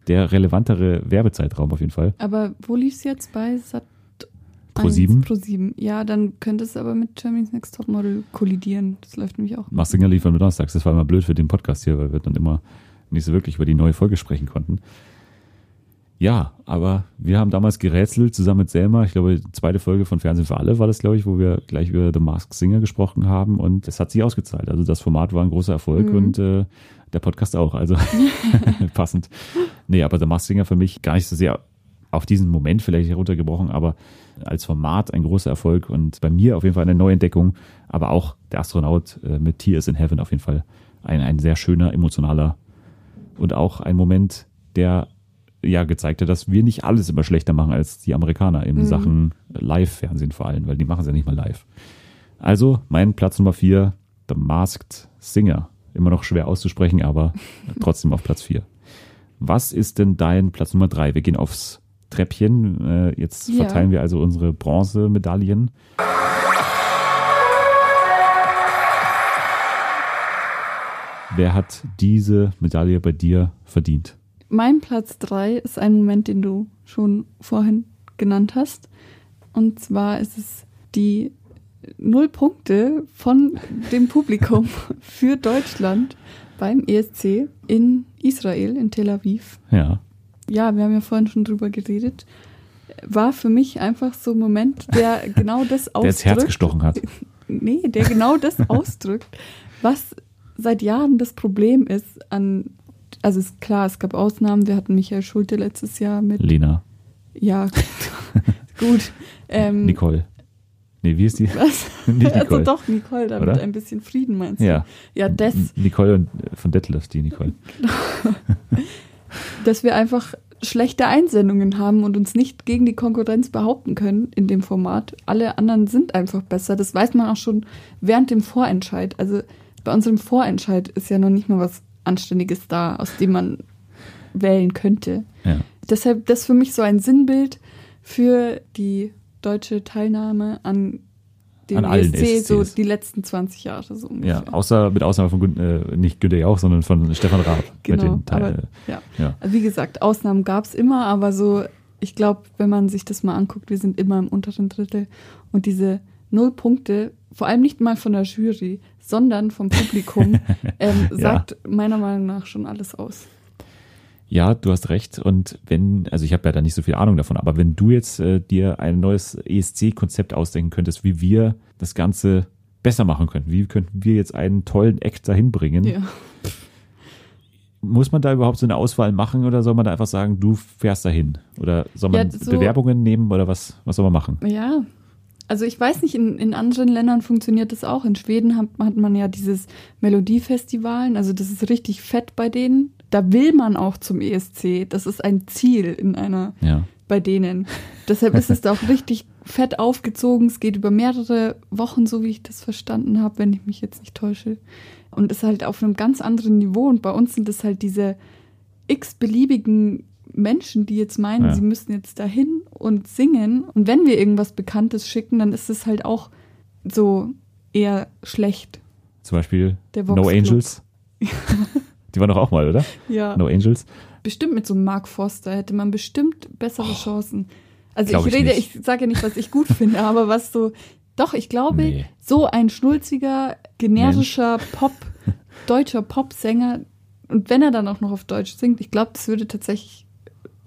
A: der relevantere Werbezeitraum auf jeden Fall.
C: Aber wo lief es jetzt bei Sat
A: Pro sieben?
C: Pro 7. Ja, dann könnte es aber mit Germany's Next Topmodel kollidieren. Das läuft nämlich auch.
A: Mars Singer liefern wir donnerstags. Das war immer blöd für den Podcast hier, weil wir dann immer nicht so wirklich über die neue Folge sprechen konnten. Ja, aber wir haben damals gerätselt zusammen mit Selma. Ich glaube, die zweite Folge von Fernsehen für alle war das, glaube ich, wo wir gleich über The Masked Singer gesprochen haben und es hat sich ausgezahlt. Also das Format war ein großer Erfolg
C: Mhm.
A: und äh, der Podcast auch. Also passend. Nee, aber The Masked Singer für mich gar nicht so sehr auf diesen Moment vielleicht heruntergebrochen, aber als Format ein großer Erfolg und bei mir auf jeden Fall eine Neuentdeckung, aber auch der Astronaut äh, mit Tears in Heaven auf jeden Fall ein, ein sehr schöner, emotionaler und auch ein Moment, der ja gezeigt hat, dass wir nicht alles immer schlechter machen als die Amerikaner in
C: Mhm.
A: Sachen Live-Fernsehen vor allem, weil die machen es ja nicht mal live. Also mein Platz Nummer vier, The Masked Singer. Immer noch schwer auszusprechen, aber trotzdem auf Platz vier. Was ist denn dein Platz Nummer drei? Wir gehen aufs Treppchen. Äh, jetzt
C: Ja.
A: verteilen wir also unsere Bronzemedaillen. Wer hat diese Medaille bei dir verdient?
C: Mein Platz 3 ist ein Moment, den du schon vorhin genannt hast. Und zwar ist es die Null Punkte von dem Publikum für Deutschland beim ESC in Israel, in Tel Aviv.
A: Ja.
C: Ja, wir haben ja vorhin schon drüber geredet. War für mich einfach so ein Moment, der genau das ausdrückt.
A: Der ins Herz gestochen hat.
C: Nee, der genau das ausdrückt, was seit Jahren das Problem ist an, also ist klar, es gab Ausnahmen, wir hatten Michael Schulte letztes Jahr mit,
A: Lena,
C: ja, gut, ähm,
A: Nicole. Nee, wie ist die?
C: Was?
A: Nicht
C: Also
A: Nicole.
C: doch, Nicole, damit
A: Oder?
C: ein bisschen Frieden meinst du?
A: Ja.
C: Ja, das,
A: Nicole und äh, von Detlef, die Nicole.
C: dass wir einfach schlechte Einsendungen haben und uns nicht gegen die Konkurrenz behaupten können in dem Format. Alle anderen sind einfach besser. Das weiß man auch schon während dem Vorentscheid. Also bei unserem Vorentscheid ist ja noch nicht mal was Anständiges da, aus dem man wählen könnte.
A: Ja.
C: Deshalb das für mich so ein Sinnbild für die deutsche Teilnahme an dem
A: An allen
C: ESC, so
A: ESCs.
C: die letzten 20 Jahre so ungefähr.
A: Ja, außer mit Ausnahme von äh, nicht Günter Jauch, sondern von Stefan Raab. mit
C: Genau,
A: den Teil-
C: aber ja.
A: ja.
C: Also wie gesagt, Ausnahmen gab es immer, aber so, ich glaube, wenn man sich das mal anguckt, wir sind immer im unteren Drittel und diese null Punkte, vor allem nicht mal von der Jury, sondern vom Publikum, ähm,
A: Ja.
C: sagt meiner Meinung nach schon alles aus.
A: Ja, du hast recht. Und wenn, also ich habe ja da nicht so viel Ahnung davon, aber wenn du jetzt äh, dir ein neues ESC-Konzept ausdenken könntest, wie wir das Ganze besser machen könnten, wie könnten wir jetzt einen tollen Act dahin bringen,
C: Ja.
A: muss man da überhaupt so eine Auswahl machen oder soll man da einfach sagen, du fährst dahin? Oder soll man
C: Ja, so-
A: Bewerbungen nehmen oder was, was soll man machen?
C: Ja. Also ich weiß nicht, in, in anderen Ländern funktioniert das auch. In Schweden hat, hat man ja dieses Melodiefestivalen, also das ist richtig fett bei denen. Da will man auch zum ESC. Das ist ein Ziel in einer
A: Ja.
C: bei denen. Deshalb ist es da auch richtig fett aufgezogen. Es geht über mehrere Wochen, so wie ich das verstanden habe, wenn ich mich jetzt nicht täusche. Und ist halt auf einem ganz anderen Niveau. Und bei uns sind es halt diese x-beliebigen Menschen, die jetzt meinen,
A: Ja.
C: sie müssen jetzt dahin und singen. Und wenn wir irgendwas Bekanntes schicken, dann ist es halt auch so eher schlecht.
A: Zum Beispiel No. Angels. Die waren doch auch mal, oder?
C: Ja.
A: No Angels.
C: Bestimmt mit so einem Mark Foster hätte man bestimmt bessere Chancen. Also ich
A: ich
C: rede,
A: nicht.
C: ich sage ja nicht, was ich gut finde, aber was so, doch, ich glaube,
A: Nee.
C: so ein schnulziger, generischer Pop, deutscher Popsänger, und wenn er dann auch noch auf Deutsch singt, ich glaube, das würde tatsächlich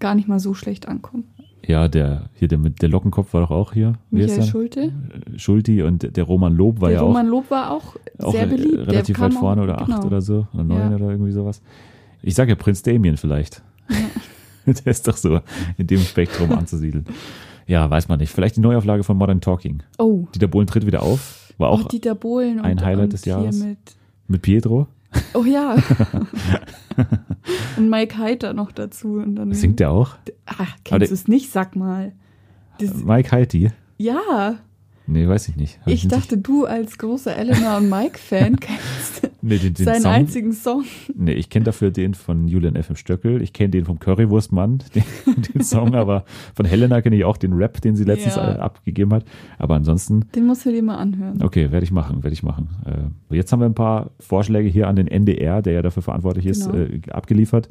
C: gar nicht mal so schlecht ankommen.
A: Ja, der hier der mit der Lockenkopf war doch auch hier.
C: Michael? Schulte.
A: Äh, Schulti und der Roman Lob war
C: Der
A: ja
C: Roman
A: auch,
C: Lob war auch,
A: auch
C: sehr
A: äh,
C: beliebt. Der
A: relativ weit vorne
C: auch-
A: oder acht
C: genau.
A: oder so oder neun
C: Ja.
A: oder irgendwie sowas. Ich sage ja Prinz Damien vielleicht. der ist doch so in dem Spektrum anzusiedeln. Ja, weiß man nicht. Vielleicht die Neuauflage von Modern Talking.
C: Oh.
A: Dieter Bohlen tritt wieder auf. War auch
C: Auch Dieter Bohlen und,
A: ein Highlight
C: und
A: des Jahres.
C: Mit,
A: mit Pietro.
C: Oh ja. und Mike Heiter noch dazu. Und dann
A: Singt der auch? Aber
C: kennst du es nicht? Sag mal. Das,
A: Mike Heiti?
C: ja,
A: Nee, weiß ich nicht. Hab
C: ich
A: nicht-
C: dachte, du als großer Eleanor und Mike-Fan kennst
A: nee, den, den
C: seinen
A: Song,
C: einzigen Song.
A: Nee, ich kenne dafür den von Julian F. M. Stöckel. Ich kenne den vom Currywurstmann, den, den Song, aber von Helena kenne ich auch den Rap, den sie letztens
C: Ja.
A: äh, abgegeben hat. Aber ansonsten,
C: Den musst du dir mal anhören.
A: okay, werde ich machen, werde ich machen. Äh, jetzt haben wir ein paar Vorschläge hier an den NDR, der ja dafür verantwortlich ist,
C: Genau.
A: äh, abgeliefert.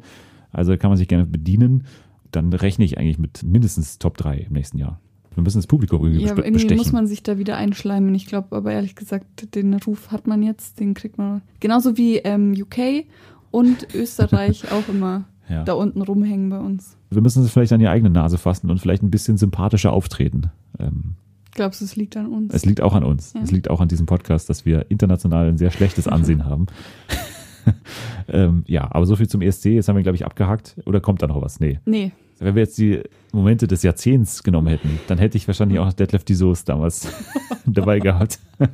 A: Also kann man sich gerne bedienen. Dann rechne ich eigentlich mit mindestens Top 3 im nächsten Jahr. Wir müssen das Publikum irgendwie
C: Ja,
A: bespe-
C: irgendwie
A: bestechen.
C: muss man sich da wieder einschleimen. Ich glaube aber ehrlich gesagt, den Ruf hat man jetzt, den kriegt man. Genauso wie ähm, UK und Österreich auch immer
A: Ja.
C: da unten rumhängen bei uns.
A: wir müssen es vielleicht an die eigene Nase fassen und vielleicht ein bisschen sympathischer auftreten. Ähm,
C: Glaubst du, es liegt an uns?
A: Es liegt auch an uns.
C: Ja.
A: Es liegt auch an diesem Podcast, dass wir international ein sehr schlechtes Ansehen haben. ähm, ja, aber so viel zum ESC. Jetzt haben wir, glaube ich, abgehakt. Oder kommt da noch was? Nee.
C: Nee.
A: Wenn wir jetzt die Momente des Jahrzehnts genommen hätten, dann hätte ich wahrscheinlich auch Detlef die Soße damals dabei gehabt.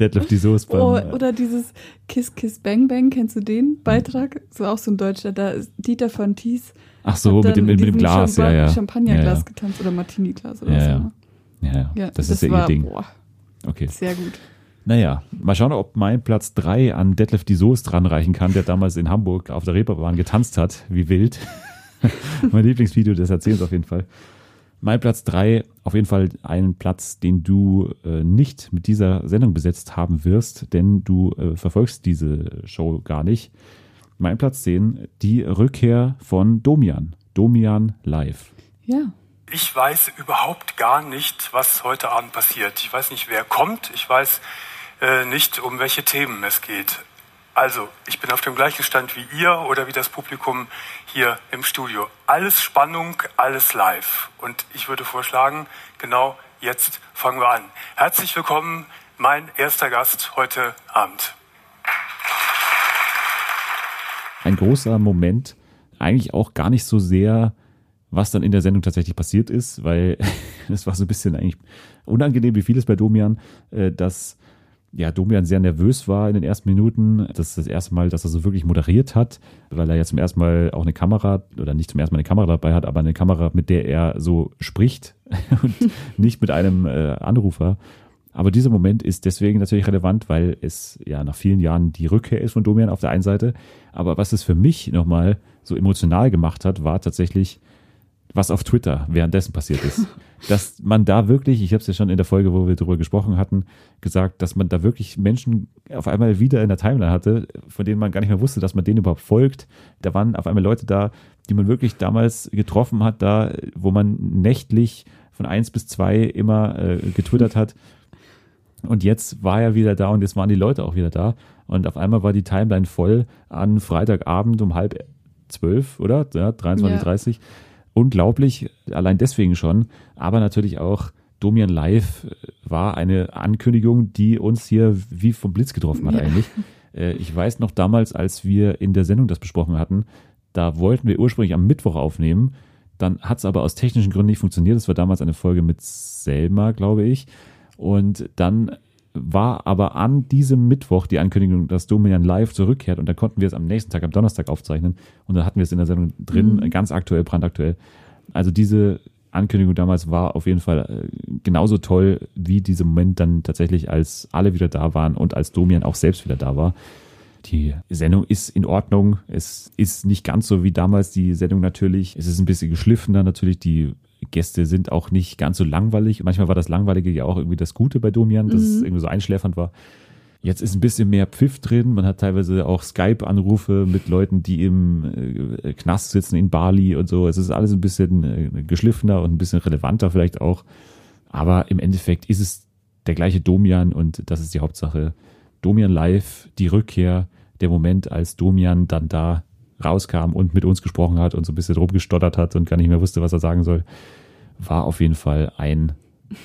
A: Detlef die Soße beim,
C: Oh, oder dieses Kiss Kiss Bang Bang, kennst du den Beitrag? So auch so ein Deutscher, da ist Dieter von Thies.
A: Ach so, mit dem- mit dem Glas, ja, ja.
C: Champagnerglas
A: Ja, ja.
C: getanzt oder Martini-Glas oder
A: Ja,
C: was
A: ja.
C: auch immer.
A: ja, das,
C: das
A: ist ja
C: war-
A: ihr Ding.
C: boah.
A: Okay.
C: Sehr gut.
A: Naja, mal schauen, ob mein Platz 3 an Detlef die Soße dranreichen kann, der damals in Hamburg auf der Reeperbahn getanzt hat, wie wild. mein Lieblingsvideo des Jahrzehnts auf jeden Fall. Mein Platz 3, auf jeden Fall einen Platz, den du äh, nicht mit dieser Sendung besetzt haben wirst, denn du äh, verfolgst diese Show gar nicht. Mein Platz 10, die Rückkehr von Domian. Domian live.
C: Ja.
W: Ich weiß überhaupt gar nicht, was heute Abend passiert. Ich weiß nicht, wer kommt. Ich weiß äh, nicht, um welche Themen es geht. Also, ich bin auf dem gleichen Stand wie ihr oder wie das Publikum hier im Studio. Alles Spannung, alles live. Und ich würde vorschlagen, genau jetzt fangen wir an. Herzlich willkommen, mein erster Gast heute Abend.
A: ein großer Moment, eigentlich auch gar nicht so sehr, was dann in der Sendung tatsächlich passiert ist, weil es war so ein bisschen eigentlich unangenehm, wie vieles bei Domian, äh, dass ja, Domian sehr nervös war in den ersten Minuten. Das ist das erste Mal, dass er so wirklich moderiert hat, weil er ja zum ersten Mal auch eine Kamera, oder nicht zum ersten Mal eine Kamera dabei hat, aber eine Kamera, mit der er so spricht und nicht mit einem äh, Anrufer. Aber dieser Moment ist deswegen natürlich relevant, weil es ja nach vielen Jahren die Rückkehr ist von Domian auf der einen Seite. Aber was es für mich nochmal so emotional gemacht hat, war tatsächlich, was auf Twitter währenddessen passiert ist. dass man da wirklich, ich habe es ja schon in der Folge, wo wir darüber gesprochen hatten, gesagt, dass man da wirklich Menschen auf einmal wieder in der Timeline hatte, von denen man gar nicht mehr wusste, dass man denen überhaupt folgt. Da waren auf einmal Leute da, die man wirklich damals getroffen hat, da, wo man nächtlich von eins bis zwei immer äh, getwittert hat. Und jetzt war er wieder da und jetzt waren die Leute auch wieder da. Und auf einmal war die Timeline voll an Freitagabend um halb 2012, oder? Ja, 23,
C: Ja.
A: 30. Unglaublich, allein deswegen schon. Aber natürlich auch Domian Live war eine Ankündigung, die uns hier wie vom Blitz getroffen hat
C: Ja.
A: eigentlich. Äh, Ich weiß noch damals, als wir in der Sendung das besprochen hatten, da wollten wir ursprünglich am Mittwoch aufnehmen. Dann hat es aber aus technischen Gründen nicht funktioniert. Das war damals eine Folge mit Selma, glaube ich. Und dann war aber an diesem Mittwoch die Ankündigung, dass Domian live zurückkehrt und dann konnten wir es am nächsten Tag, am Donnerstag aufzeichnen und dann hatten wir es in der Sendung drin,
C: Mhm.
A: ganz aktuell, brandaktuell. Also diese Ankündigung damals war auf jeden Fall äh, genauso toll wie dieser Moment dann tatsächlich, als alle wieder da waren und als Domian auch selbst wieder da war. Die Sendung ist in Ordnung. Es ist nicht ganz so wie damals die Sendung natürlich. Es ist ein bisschen geschliffener natürlich. Die Gäste sind auch nicht ganz so langweilig. Manchmal war das Langweilige ja auch irgendwie das Gute bei Domian, dass es
C: Mhm.
A: irgendwie so einschläfernd war. Jetzt ist ein bisschen mehr Pfiff drin. Man hat teilweise auch Skype-Anrufe mit Leuten, die im äh, Knast sitzen in Bali und so. Es ist alles ein bisschen äh, geschliffener und ein bisschen relevanter vielleicht auch. Aber im Endeffekt ist es der gleiche Domian und das ist die Hauptsache. Domian live, die Rückkehr, der Moment, als Domian dann da rauskam und mit uns gesprochen hat und so ein bisschen rumgestottert hat und gar nicht mehr wusste, was er sagen soll, war auf jeden Fall ein,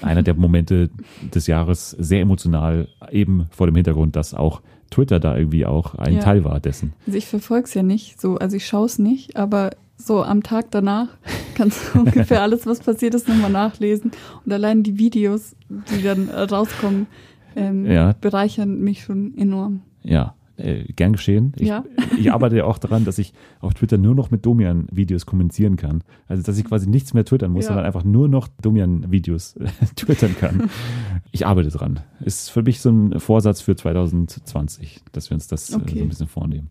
A: einer der Momente des Jahres sehr emotional, eben vor dem Hintergrund, dass auch Twitter da irgendwie auch ein
C: Ja.
A: Teil war dessen.
C: Also ich verfolge es ja nicht, so, also ich schaue es nicht, aber so am Tag danach kannst du ungefähr alles, was passiert ist, nochmal nachlesen. Und allein die Videos, die dann rauskommen, ähm,
A: Ja.
C: bereichern mich schon enorm.
A: Ja, äh, gern geschehen. Ich,
C: Ja.
A: ich arbeite ja auch daran, dass ich auf Twitter nur noch mit Domian-Videos kommunizieren kann. Also, dass ich quasi nichts mehr twittern muss,
C: Ja.
A: sondern einfach nur noch Domian-Videos twittern kann. Ich arbeite dran. Ist für mich so ein Vorsatz für 2020, dass wir uns das äh,
C: Okay.
A: so ein bisschen vornehmen.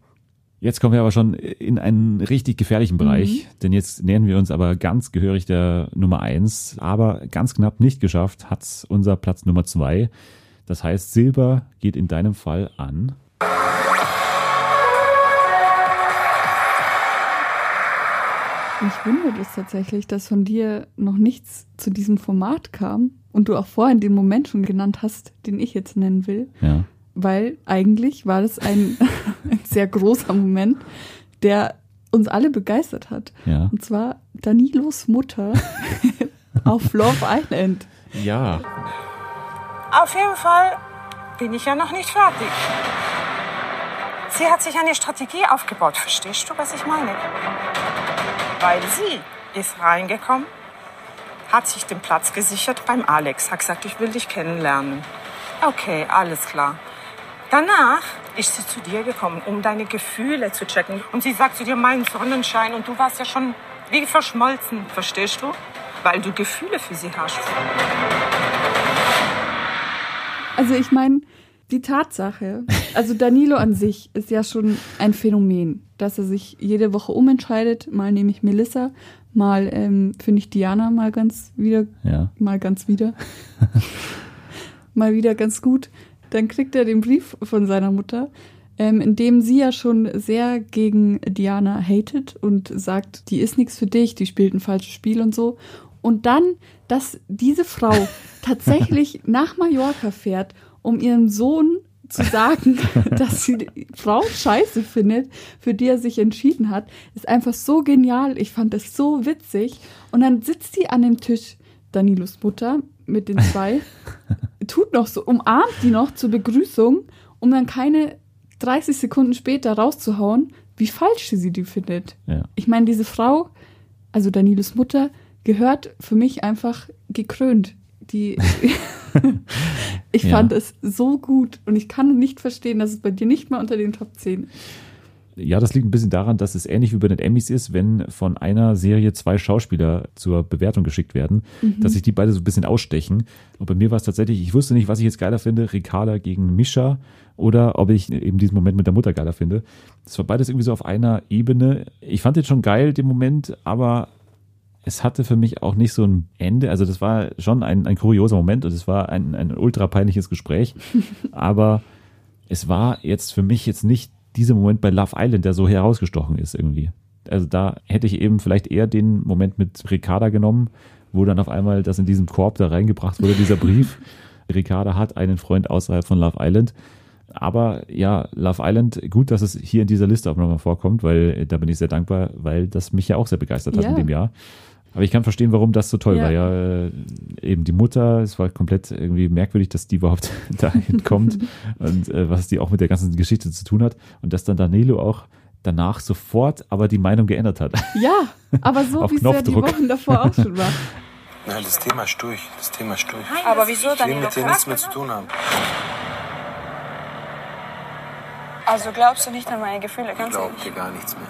A: Jetzt kommen wir aber schon in einen richtig gefährlichen Bereich, denn jetzt nähern wir uns aber ganz gehörig der Nummer eins, aber ganz knapp nicht geschafft hat's unser Platz Nummer zwei. Das heißt, Silber geht in deinem Fall an.
C: Mich wundert es tatsächlich, dass von dir noch nichts zu diesem Format kam und du auch vorhin den Moment schon genannt hast, den ich jetzt nennen will.
A: Ja.
C: Weil eigentlich war das ein, ein sehr großer Moment, der uns alle begeistert hat.
A: Ja.
C: Und zwar Danilos Mutter auf Love Island.
A: Ja.
K: Auf jeden Fall bin ich ja noch nicht fertig. Sie hat sich eine Strategie aufgebaut. Verstehst du, was ich meine? Weil sie ist reingekommen, hat sich den Platz gesichert beim Alex, hat gesagt, ich will dich kennenlernen. Okay, alles klar. Danach ist sie zu dir gekommen, um deine Gefühle zu checken. Und sie sagt zu dir, mein Sonnenschein. Und du warst ja schon wie verschmolzen, verstehst du? Weil du Gefühle für sie hast.
C: Also ich meine, die Tatsache, also Danilo an sich ist ja schon ein Phänomen, dass er sich jede Woche umentscheidet. Mal nehme ich Melissa, mal ähm, finde ich Diana mal ganz wieder,
A: Ja.
C: mal ganz wieder, mal wieder ganz gut. Dann kriegt er den Brief von seiner Mutter, ähm, in dem sie ja schon sehr gegen Diana hatet und sagt, die ist nichts für dich, die spielt ein falsches Spiel und so. Und dann, dass diese Frau tatsächlich nach Mallorca fährt, um ihrem Sohn zu sagen, dass sie die Frau scheiße findet, für die er sich entschieden hat, ist einfach so genial. Ich fand das so witzig. Und dann sitzt sie an dem Tisch, Danilos Mutter, mit den zwei, tut noch so, umarmt die noch zur Begrüßung, um dann keine 30 Sekunden später rauszuhauen, wie falsch sie die findet.
A: Ja.
C: Ich meine, diese Frau, also Danilos Mutter, gehört für mich einfach gekrönt. Die, ich
A: Ja.
C: fand es so gut und ich kann nicht verstehen, dass es bei dir nicht mal unter den Top 10 ist.
A: Ja, das liegt ein bisschen daran, dass es ähnlich wie bei den Emmys ist, wenn von einer Serie zwei Schauspieler zur Bewertung geschickt werden,
C: Mhm.
A: dass sich die beide so ein bisschen ausstechen. Und bei mir war es tatsächlich, ich wusste nicht, was ich jetzt geiler finde, Ricarda gegen Mischa oder ob ich eben diesen Moment mit der Mutter geiler finde. Das war beides irgendwie so auf einer Ebene. Ich fand den schon geil, den Moment, aber es hatte für mich auch nicht so ein Ende. Also das war schon ein, ein kurioser Moment und es war ein, ein ultra peinliches Gespräch. aber es war jetzt für mich jetzt nicht dieser Moment bei Love Island, der so herausgestochen ist irgendwie. Also da hätte ich eben vielleicht eher den Moment mit Ricarda genommen, wo dann auf einmal das in diesem Korb da reingebracht wurde, dieser Brief. Ricarda hat einen Freund außerhalb von Love Island. Aber ja, Love Island, gut, dass es hier in dieser Liste auch nochmal vorkommt, weil äh, da bin ich sehr dankbar, weil das mich ja auch sehr begeistert hat
C: Ja.
A: in dem Jahr. Aber ich kann verstehen, warum das so toll
C: Ja.
A: war. Ja, äh, eben die Mutter, es war komplett irgendwie merkwürdig, dass die überhaupt dahin kommt und äh, was die auch mit der ganzen Geschichte zu tun hat. Und dass dann Danilo auch danach sofort aber die Meinung geändert hat.
C: Ja, aber so
A: Auf
C: wie es ja die. Wochen davor auch schon war.
O: Nein, das Thema ist durch. Das Thema ist durch.
K: Aber wieso
O: Ich will mit dir nichts mehr zu tun haben.
K: Also glaubst du nicht an meine Gefühle,
O: Ich
K: ganz
O: glaube
K: ehrlich?
O: dir gar nichts mehr.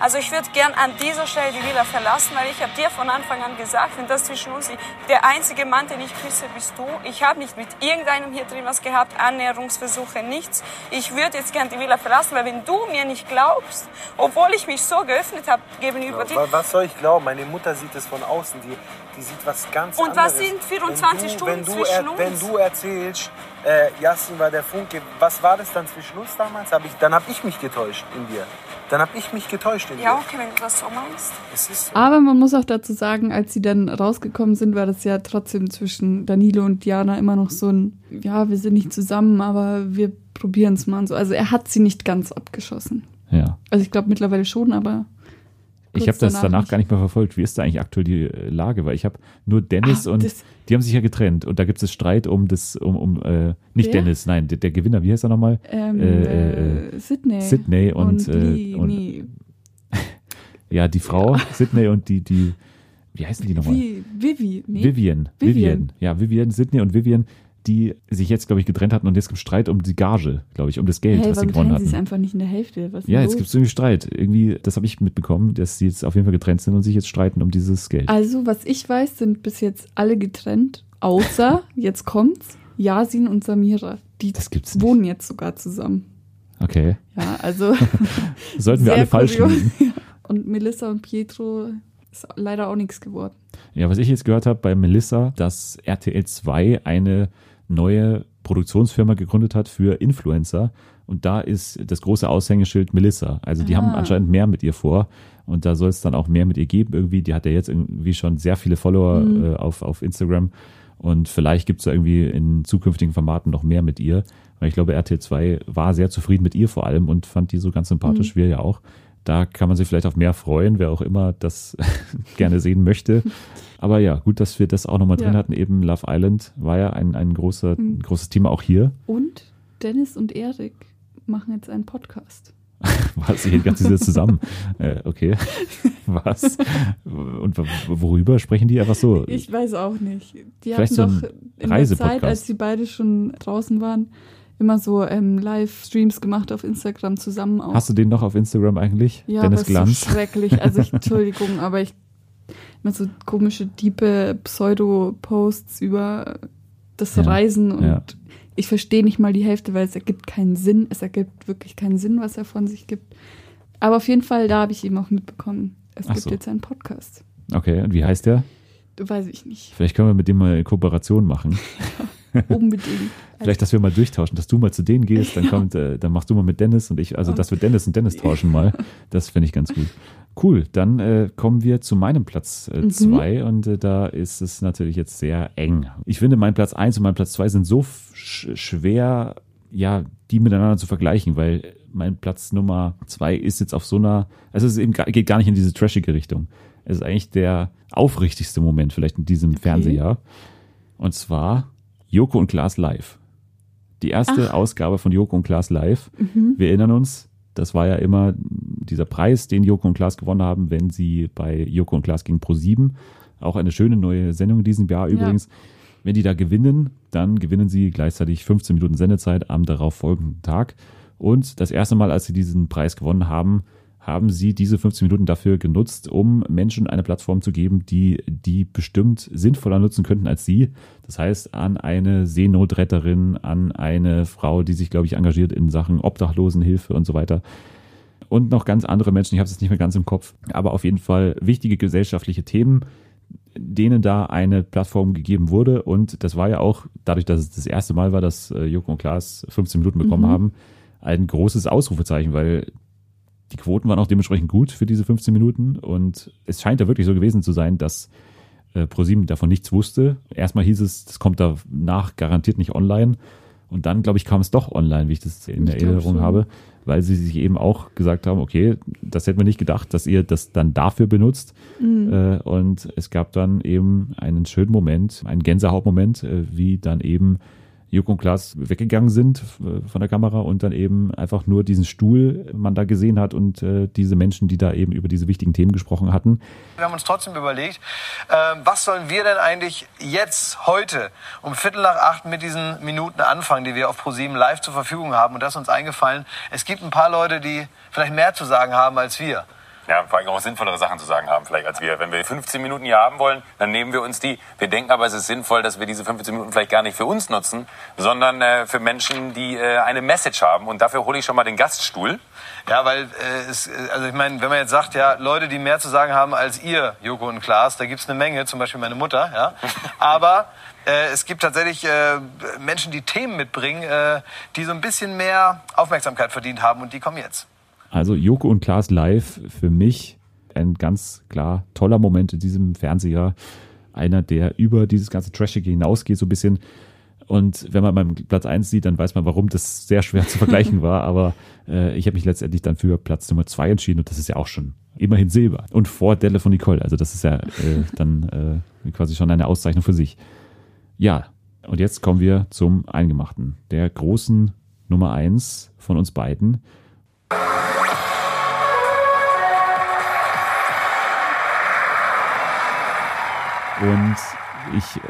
K: Also ich würde gern an dieser Stelle die Villa verlassen, weil ich habe dir von Anfang an gesagt, wenn das zwischen uns liegt, der einzige Mann, den ich küsse, bist du. Ich habe nicht mit irgendeinem hier drin was gehabt, Annäherungsversuche, nichts. Ich würde jetzt gern die Villa verlassen, weil wenn du mir nicht glaubst, obwohl ich mich so geöffnet habe gegenüber dir,
O: Wa- Was soll ich glauben? Meine Mutter sieht es von außen. Die, die sieht was ganz
K: Und
O: anderes.
K: was sind 24
O: wenn du,
K: Stunden
O: wenn du,
K: zwischen
O: er,
K: uns?
O: Wenn du erzählst, äh, Yassin war der Funke, was war das dann zwischen uns damals? Hab ich, dann habe ich mich getäuscht in dir. Dann habe ich mich getäuscht in
K: ja okay, wenn du das so meinst.
O: Es ist so.
C: Aber man muss auch dazu sagen, als sie dann rausgekommen sind, war das ja trotzdem zwischen Danilo und Diana immer noch so ein, ja, wir sind nicht zusammen, aber wir probieren es mal und so. Also er hat sie nicht ganz abgeschossen.
A: Ja.
C: Also ich glaube mittlerweile schon, aber
A: Ich habe das
C: danach nicht.
A: gar nicht mehr verfolgt. Wie ist da eigentlich aktuell die äh, Lage? Weil ich habe nur Dennis
C: Ah,
A: und die haben sich ja getrennt und da gibt es Streit um das, um, um äh, nicht
C: Wer?
A: Dennis, nein, der, der Gewinner, wie heißt er nochmal?
C: Ähm,
A: Äh,
C: äh,
A: äh,
C: Sydney.
A: Sydney und, äh,
C: Lee,
A: und
C: nee,
A: ja, die Frau, Sydney und die, die, wie heißen die nochmal?
C: Vivi, nee.
A: Vivian. Vivian. Ja, Vivian, Sydney und Vivian, die sich jetzt, glaube ich, getrennt hatten und jetzt gibt es Streit um die Gage, glaube ich, um das Geld,
C: Hey,
A: was sie gewonnen
C: trennen sie
A: hatten.
C: einfach nicht in der Hälfte? Was ist
A: Ja, jetzt gibt es irgendwie Streit. Irgendwie, das habe ich mitbekommen, dass sie jetzt auf jeden Fall getrennt sind und sich jetzt streiten um dieses Geld.
C: Also, was ich weiß, sind bis jetzt alle getrennt, außer, jetzt kommt's, Yasin und Samira. Die wohnen jetzt sogar zusammen.
A: Okay.
C: Ja, also.
A: Sollten wir alle falsch liegen.
C: Und Melissa und Pietro ist leider auch nichts geworden.
A: Ja, was ich jetzt gehört habe bei Melissa, dass RTL 2 eine neue Produktionsfirma gegründet hat für Influencer. Und da ist das große Aushängeschild Melissa. Also die
C: Ah.
A: haben anscheinend mehr mit ihr vor. Und da soll es dann auch mehr mit ihr geben. Irgendwie, die hat ja jetzt irgendwie schon sehr viele Follower
C: Mhm.
A: äh, auf, auf Instagram. Und vielleicht gibt es da irgendwie in zukünftigen Formaten noch mehr mit ihr. Weil ich glaube, RTL 2 war sehr zufrieden mit ihr vor allem und fand die so ganz sympathisch,
C: Mhm.
A: wir ja auch. Da kann man sich vielleicht auf mehr freuen, wer auch immer das gerne sehen möchte. Aber ja, gut, dass wir das auch nochmal drin
C: Ja.
A: hatten. Eben Love Island war ja ein, ein großer,
C: Mhm.
A: großes Thema auch hier.
C: Und Dennis und Erik machen jetzt einen Podcast.
A: Was hier ganz diese zusammen. äh, okay. Was? Und worüber sprechen die einfach so?
C: Ich weiß auch nicht. Die
A: Vielleicht
C: hatten
A: so ein
C: doch in der. Zeit, als sie beide schon draußen waren, immer so ähm, Livestreams gemacht auf Instagram zusammen auch.
A: Hast du den noch auf Instagram eigentlich?
C: Ja,
A: Dennis
C: aber ist
A: Glanz.
C: so schrecklich. Also ich, Entschuldigung, aber ich immer so komische, diepe Pseudo-Posts über das
A: Ja,
C: Reisen und
A: ja.
C: ich verstehe nicht mal die Hälfte, weil es ergibt keinen Sinn. Es ergibt wirklich keinen Sinn, was er von sich gibt. Aber auf jeden Fall, da habe ich eben auch mitbekommen, es
A: Ach
C: gibt
A: so.
C: jetzt einen Podcast.
A: Okay, und wie heißt der?
C: Weiß ich nicht.
A: Vielleicht können wir mit dem mal eine Kooperation machen.
C: Unbedingt.
A: Vielleicht, dass wir mal durchtauschen, dass du mal zu denen gehst, dann kommt, äh, dann machst du mal mit Dennis und ich, also dass wir Dennis und Dennis tauschen mal. Das finde ich ganz gut. Cool, dann äh, kommen wir zu meinem Platz
C: Mhm.
A: 2 und äh, da ist es natürlich jetzt sehr eng. Ich finde, mein Platz 1 und mein Platz 2 sind so sch schwer, ja, die miteinander zu vergleichen, weil mein Platz Nummer 2 ist jetzt auf so einer, also es eben, geht gar nicht in diese trashige Richtung. Es ist eigentlich der aufrichtigste Moment vielleicht in diesem Fernsehjahr. Und zwar Joko und Klaas live. Die erste
C: Ach.
A: Ausgabe von Joko und Klaas live.
C: Mhm.
A: Wir erinnern uns, das war ja immer dieser Preis, den Joko und Klaas gewonnen haben, wenn sie bei Joko und Klaas gegen Pro7, auch eine schöne neue Sendung in diesem Jahr
C: Ja.
A: übrigens. Wenn die da gewinnen, dann gewinnen sie gleichzeitig 15 Minuten Sendezeit am darauf folgenden Tag. Und das erste Mal, als sie diesen Preis gewonnen haben, haben sie diese 15 Minuten dafür genutzt, um Menschen eine Plattform zu geben, die die bestimmt sinnvoller nutzen könnten als sie. Das heißt, an eine Seenotretterin, an eine Frau, die sich, glaube ich, engagiert in Sachen Obdachlosenhilfe und so weiter. Und noch ganz andere Menschen, ich habe es jetzt nicht mehr ganz im Kopf, aber auf jeden Fall wichtige gesellschaftliche Themen, denen da eine Plattform gegeben wurde. Und das war ja auch, dadurch, dass es das erste Mal war, dass äh, Joko und Klaas 15 Minuten bekommen
C: Mhm.
A: haben, ein großes Ausrufezeichen, weil die Quoten waren auch dementsprechend gut für diese 15 Minuten. Und es scheint ja wirklich so gewesen zu sein, dass äh, ProSieben davon nichts wusste. Erstmal hieß es, das kommt danach garantiert nicht online. Und dann, glaube ich, kam es doch online, wie ich das in der
C: Ich
A: Erinnerung
C: schon.
A: habe, weil sie sich eben auch gesagt haben, okay, das hätten wir nicht gedacht, dass ihr das dann dafür benutzt.
C: Mhm.
A: Äh, und es gab dann eben einen schönen Moment, einen Gänsehautmoment, äh, wie dann eben Joko und Klaas weggegangen sind äh, von der Kamera und dann eben einfach nur diesen Stuhl man da gesehen hat und äh, diese Menschen, die da eben über diese wichtigen Themen gesprochen hatten.
X: Wir haben uns trotzdem überlegt, ähm, was sollen wir denn eigentlich jetzt, heute, um Viertel nach acht mit diesen Minuten anfangen, die wir auf ProSieben live zur Verfügung haben. Und das ist uns eingefallen, es gibt ein paar Leute, die vielleicht mehr zu sagen haben als wir.
M: Ja, vor allem auch sinnvollere Sachen zu sagen haben, vielleicht als wir. Wenn wir 15 Minuten hier haben wollen, dann nehmen wir uns die. Wir denken aber, es ist sinnvoll, dass wir diese 15 Minuten vielleicht gar nicht für uns nutzen, sondern äh, für Menschen, die äh, eine Message haben. Und dafür hole ich schon mal den Gaststuhl.
X: Ja, weil äh, es, äh, also ich meine, wenn man jetzt sagt, ja, Leute, die mehr zu sagen haben als ihr, Joko und Klaas, da gibt's eine Menge, zum Beispiel meine Mutter, ja. Aber äh, es gibt tatsächlich äh, Menschen, die Themen mitbringen, äh, die so ein bisschen mehr Aufmerksamkeit verdient haben und die kommen jetzt.
A: Also Joko und Klaas live für mich ein ganz klar toller Moment in diesem Fernseher. Einer, der über dieses ganze Trashige hinausgeht, so ein bisschen. Und wenn man beim Platz 1 sieht, dann weiß man, warum das sehr schwer zu vergleichen war. Aber äh, ich habe mich letztendlich dann für Platz Nummer 2 entschieden und das ist ja auch schon immerhin Silber. Und vor Delle von Nicole. Also das ist ja äh, dann äh, quasi schon eine Auszeichnung für sich. Ja, und jetzt kommen wir zum Eingemachten. Der großen Nummer 1 von uns beiden. Und ich,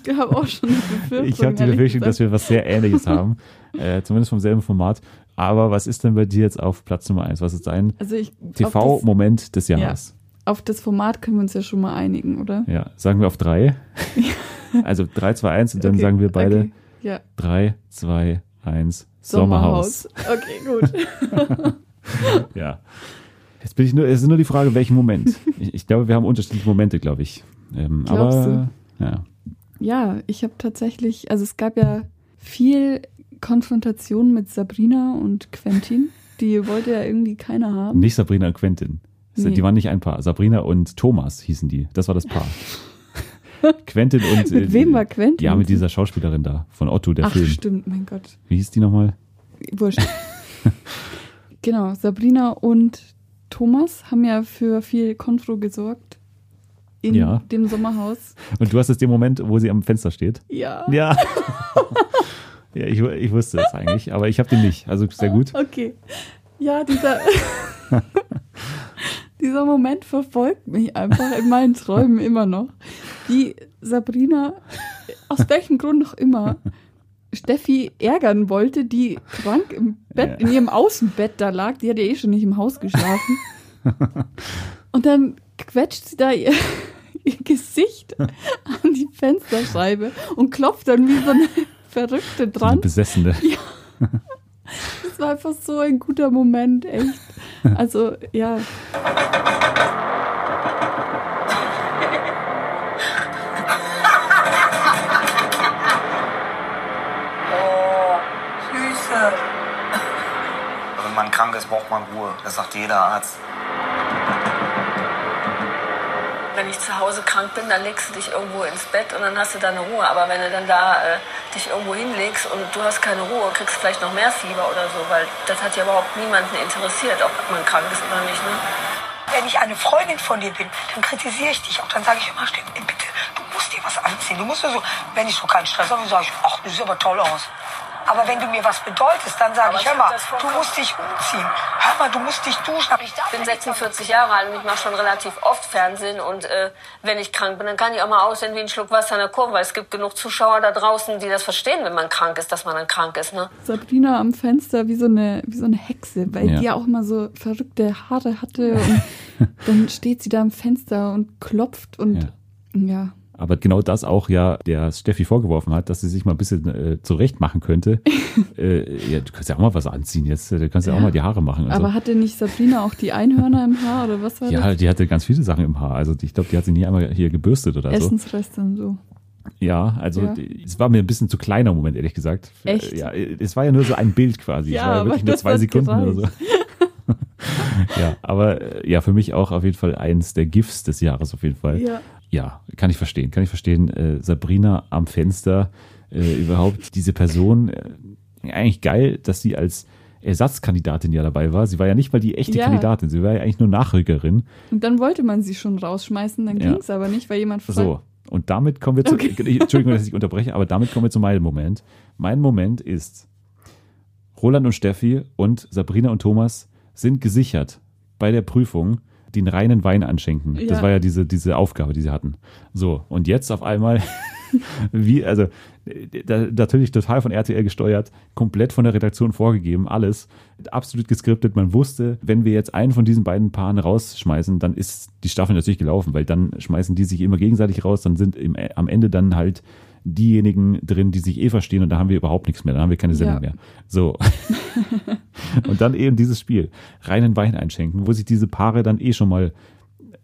C: Ich habe auch schon eine Befürchtung.
A: ich habe die Befürchtung, dass wir was sehr Ähnliches haben. Äh, zumindest vom selben Format. Aber was ist denn bei dir jetzt auf Platz Nummer 1? Was ist dein
C: Also
A: TV-Moment des Jahres?
C: Auf das Format können wir uns ja schon mal einigen, oder?
A: Ja. sagen wir auf drei. also 3, 2, 1 und dann
C: Okay,
A: sagen wir beide
C: okay, ja.
A: 3, 2, 1, Sommerhaus.
C: Okay, gut.
A: ja. Jetzt bin ich nur, es ist nur die Frage, welchen Moment. Ich, ich glaube, wir haben unterschiedliche Momente, glaube ich. Ähm, aber ja.
C: Ja, ich habe tatsächlich, also es gab ja viel Konfrontation mit Sabrina und Quentin. Die wollte ja irgendwie keiner haben.
A: Nicht Sabrina und Quentin.
C: Nee.
A: Die waren nicht ein Paar. Sabrina und Thomas hießen die. Das war das Paar. Quentin und.
C: Mit wem war Quentin?
A: Ja, mit dieser Schauspielerin da von Otto, der
C: Ach,
A: Film.
C: stimmt, mein Gott.
A: Wie hieß die nochmal?
C: Wurscht. genau, Sabrina und Thomas haben ja für viel Konfro gesorgt. In
A: Ja.
C: dem Sommerhaus.
A: Und du hast jetzt den Moment, wo sie am Fenster steht.
C: Ja.
A: Ja. ja, ich, ich wusste es eigentlich, aber ich habe den nicht. Also sehr gut.
C: Okay. Ja, dieser, dieser Moment verfolgt mich einfach in meinen Träumen immer noch. Wie Sabrina, aus welchem Grund auch immer, Steffi ärgern wollte, die krank im Bett, in ihrem Außenbett da lag. Die hat ja eh schon nicht im Haus geschlafen. Und dann quetscht sie da ihr, ihr Gesicht an die Fensterscheibe und klopft dann wie so eine Verrückte
A: Eine
C: dran.
A: Besessene.
C: Ja. Das war einfach so ein guter Moment, echt. Also, ja.
T: Süße. Wenn man krank ist, braucht man Ruhe. Das sagt jeder Arzt.
Y: Wenn ich zu Hause krank bin, dann legst du dich irgendwo ins Bett und dann hast du deine Ruhe. Aber wenn du dann da äh, dich irgendwo hinlegst und du hast keine Ruhe, kriegst vielleicht noch mehr Fieber oder so, weil das hat ja überhaupt niemanden interessiert, ob man krank ist oder nicht. Ne?
K: Wenn ich eine Freundin von dir bin, dann kritisiere ich dich auch. Dann sage ich immer, bitte, du musst dir was anziehen. Du musst so, wenn ich so keinen Stress habe, sage ich, ach, du siehst aber toll aus. Aber wenn du mir was bedeutest, dann sage ich,
Y: ich
K: hör mal, du musst dich umziehen. Hör mal, du musst dich duschen.
Y: Ich bin 46 Jahre alt und ich mache schon relativ oft Fernsehen. Und äh, wenn ich krank bin, dann kann ich auch mal aussehen wie ein Schluck Wasser in der Kurve. Weil es gibt genug Zuschauer da draußen, die das verstehen, wenn man krank ist, dass man dann krank ist. Ne?
C: Sabrina am Fenster wie so eine, wie so eine Hexe, weil
Y: Ja.
C: die ja auch immer so verrückte Haare hatte. Und dann steht sie da am Fenster und klopft und ja.
A: Aber genau das auch ja der Steffi vorgeworfen hat, dass sie sich mal ein bisschen äh, zurecht machen könnte. äh, ja, du kannst ja auch mal was anziehen jetzt. Du kannst ja, auch
C: Ja.
A: mal die Haare machen. und so.
C: Aber hatte nicht Sabrina auch die Einhörner im Haar oder was war
A: ja,
C: das?
A: die hatte ganz viele Sachen im Haar. Also ich glaube, die hat sie nie einmal hier gebürstet oder so.
C: Essensreste und so.
A: Ja, also
C: Ja.
A: es war mir ein bisschen zu kleiner Moment, ehrlich gesagt.
C: Echt?
A: Ja, es war ja nur so ein Bild quasi.
C: Ja,
A: es war ja
C: aber
A: wirklich nur zwei Sekunden oder so.
C: gereicht.
A: ja, aber äh, ja, für mich auch auf jeden Fall eins der GIFs des Jahres auf jeden Fall.
C: Ja.
A: Ja, kann ich verstehen, kann ich verstehen. Äh, Sabrina am Fenster, äh, überhaupt diese Person. Äh, eigentlich geil, dass sie als Ersatzkandidatin ja dabei war. Sie war ja nicht mal die echte
C: Ja.
A: Kandidatin, sie war ja eigentlich nur Nachrückerin.
C: Und dann wollte man sie schon rausschmeißen, dann
A: Ja.
C: ging es aber nicht, weil jemand fragt.
A: So, und damit kommen wir zu.
C: Okay.
A: Entschuldigung, dass ich unterbreche, aber damit kommen wir zu meinem Moment. Mein Moment ist, Roland und Steffi und Sabrina und Thomas sind gesichert bei der Prüfung den reinen Wein anschenken. Das
C: Ja.
A: war ja diese, diese Aufgabe, die sie hatten. So, und jetzt auf einmal, wie, also da, natürlich total von RTL gesteuert, komplett von der Redaktion vorgegeben, alles absolut geskriptet. Man wusste, wenn wir jetzt einen von diesen beiden Paaren rausschmeißen, dann ist die Staffel natürlich gelaufen, weil dann schmeißen die sich immer gegenseitig raus, dann sind im, am Ende dann halt diejenigen drin, die sich eh verstehen und da haben wir überhaupt nichts mehr, da haben wir keine Sendung
C: Ja.
A: mehr. So. und dann eben dieses Spiel, reinen Wein einschenken, wo sich diese Paare dann eh schon mal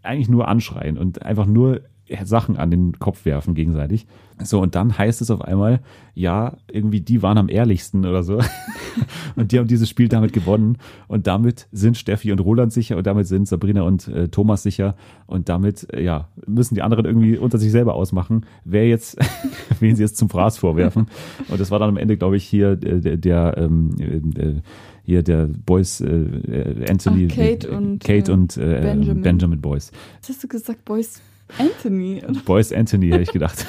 A: eigentlich nur anschreien und einfach nur Sachen an den Kopf werfen gegenseitig. So, und dann heißt es auf einmal, ja, irgendwie die waren am ehrlichsten oder so. und die haben dieses Spiel damit gewonnen. Und damit sind Steffi und Roland sicher und damit sind Sabrina und äh, Thomas sicher. Und damit, äh, ja, müssen die anderen irgendwie unter sich selber ausmachen, wer jetzt, wen sie jetzt zum Fraß vorwerfen. Und das war dann am Ende, glaube ich, hier äh, der, der ähm, äh, hier der Boys, äh, äh, Anthony,
C: Ach, Kate
A: äh,
C: und,
A: Kate
C: äh,
A: und äh,
C: Benjamin.
A: Benjamin Boyce.
C: Was hast du gesagt, Boys Anthony? oder?
A: Boyce Anthony, hätte ich gedacht.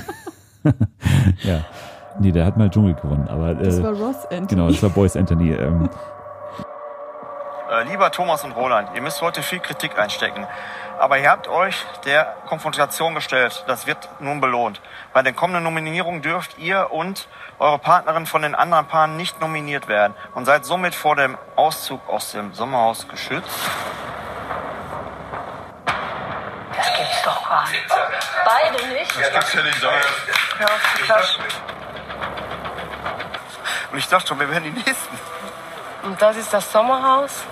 A: ja. Nee, der hat mal Dschungel gewonnen, aber. Äh,
C: Das war Ross Anthony.
A: Genau, das war Boyce Anthony. Ähm,
Z: Äh, lieber Thomas und Roland, ihr müsst heute viel Kritik einstecken. Aber ihr habt euch der Konfrontation gestellt. Das wird nun belohnt. Bei den kommenden Nominierungen dürft ihr und eure Partnerin von den anderen Paaren nicht nominiert werden und seid somit vor dem Auszug aus dem Sommerhaus geschützt.
Y: Das gibt's doch gar nicht. Beide nicht?
Z: Das gibt's ja nicht.
Y: Hör auf zu klatschen.
Z: Und ich dachte schon, wir wären die Nächsten.
Y: Und das ist das Sommerhaus?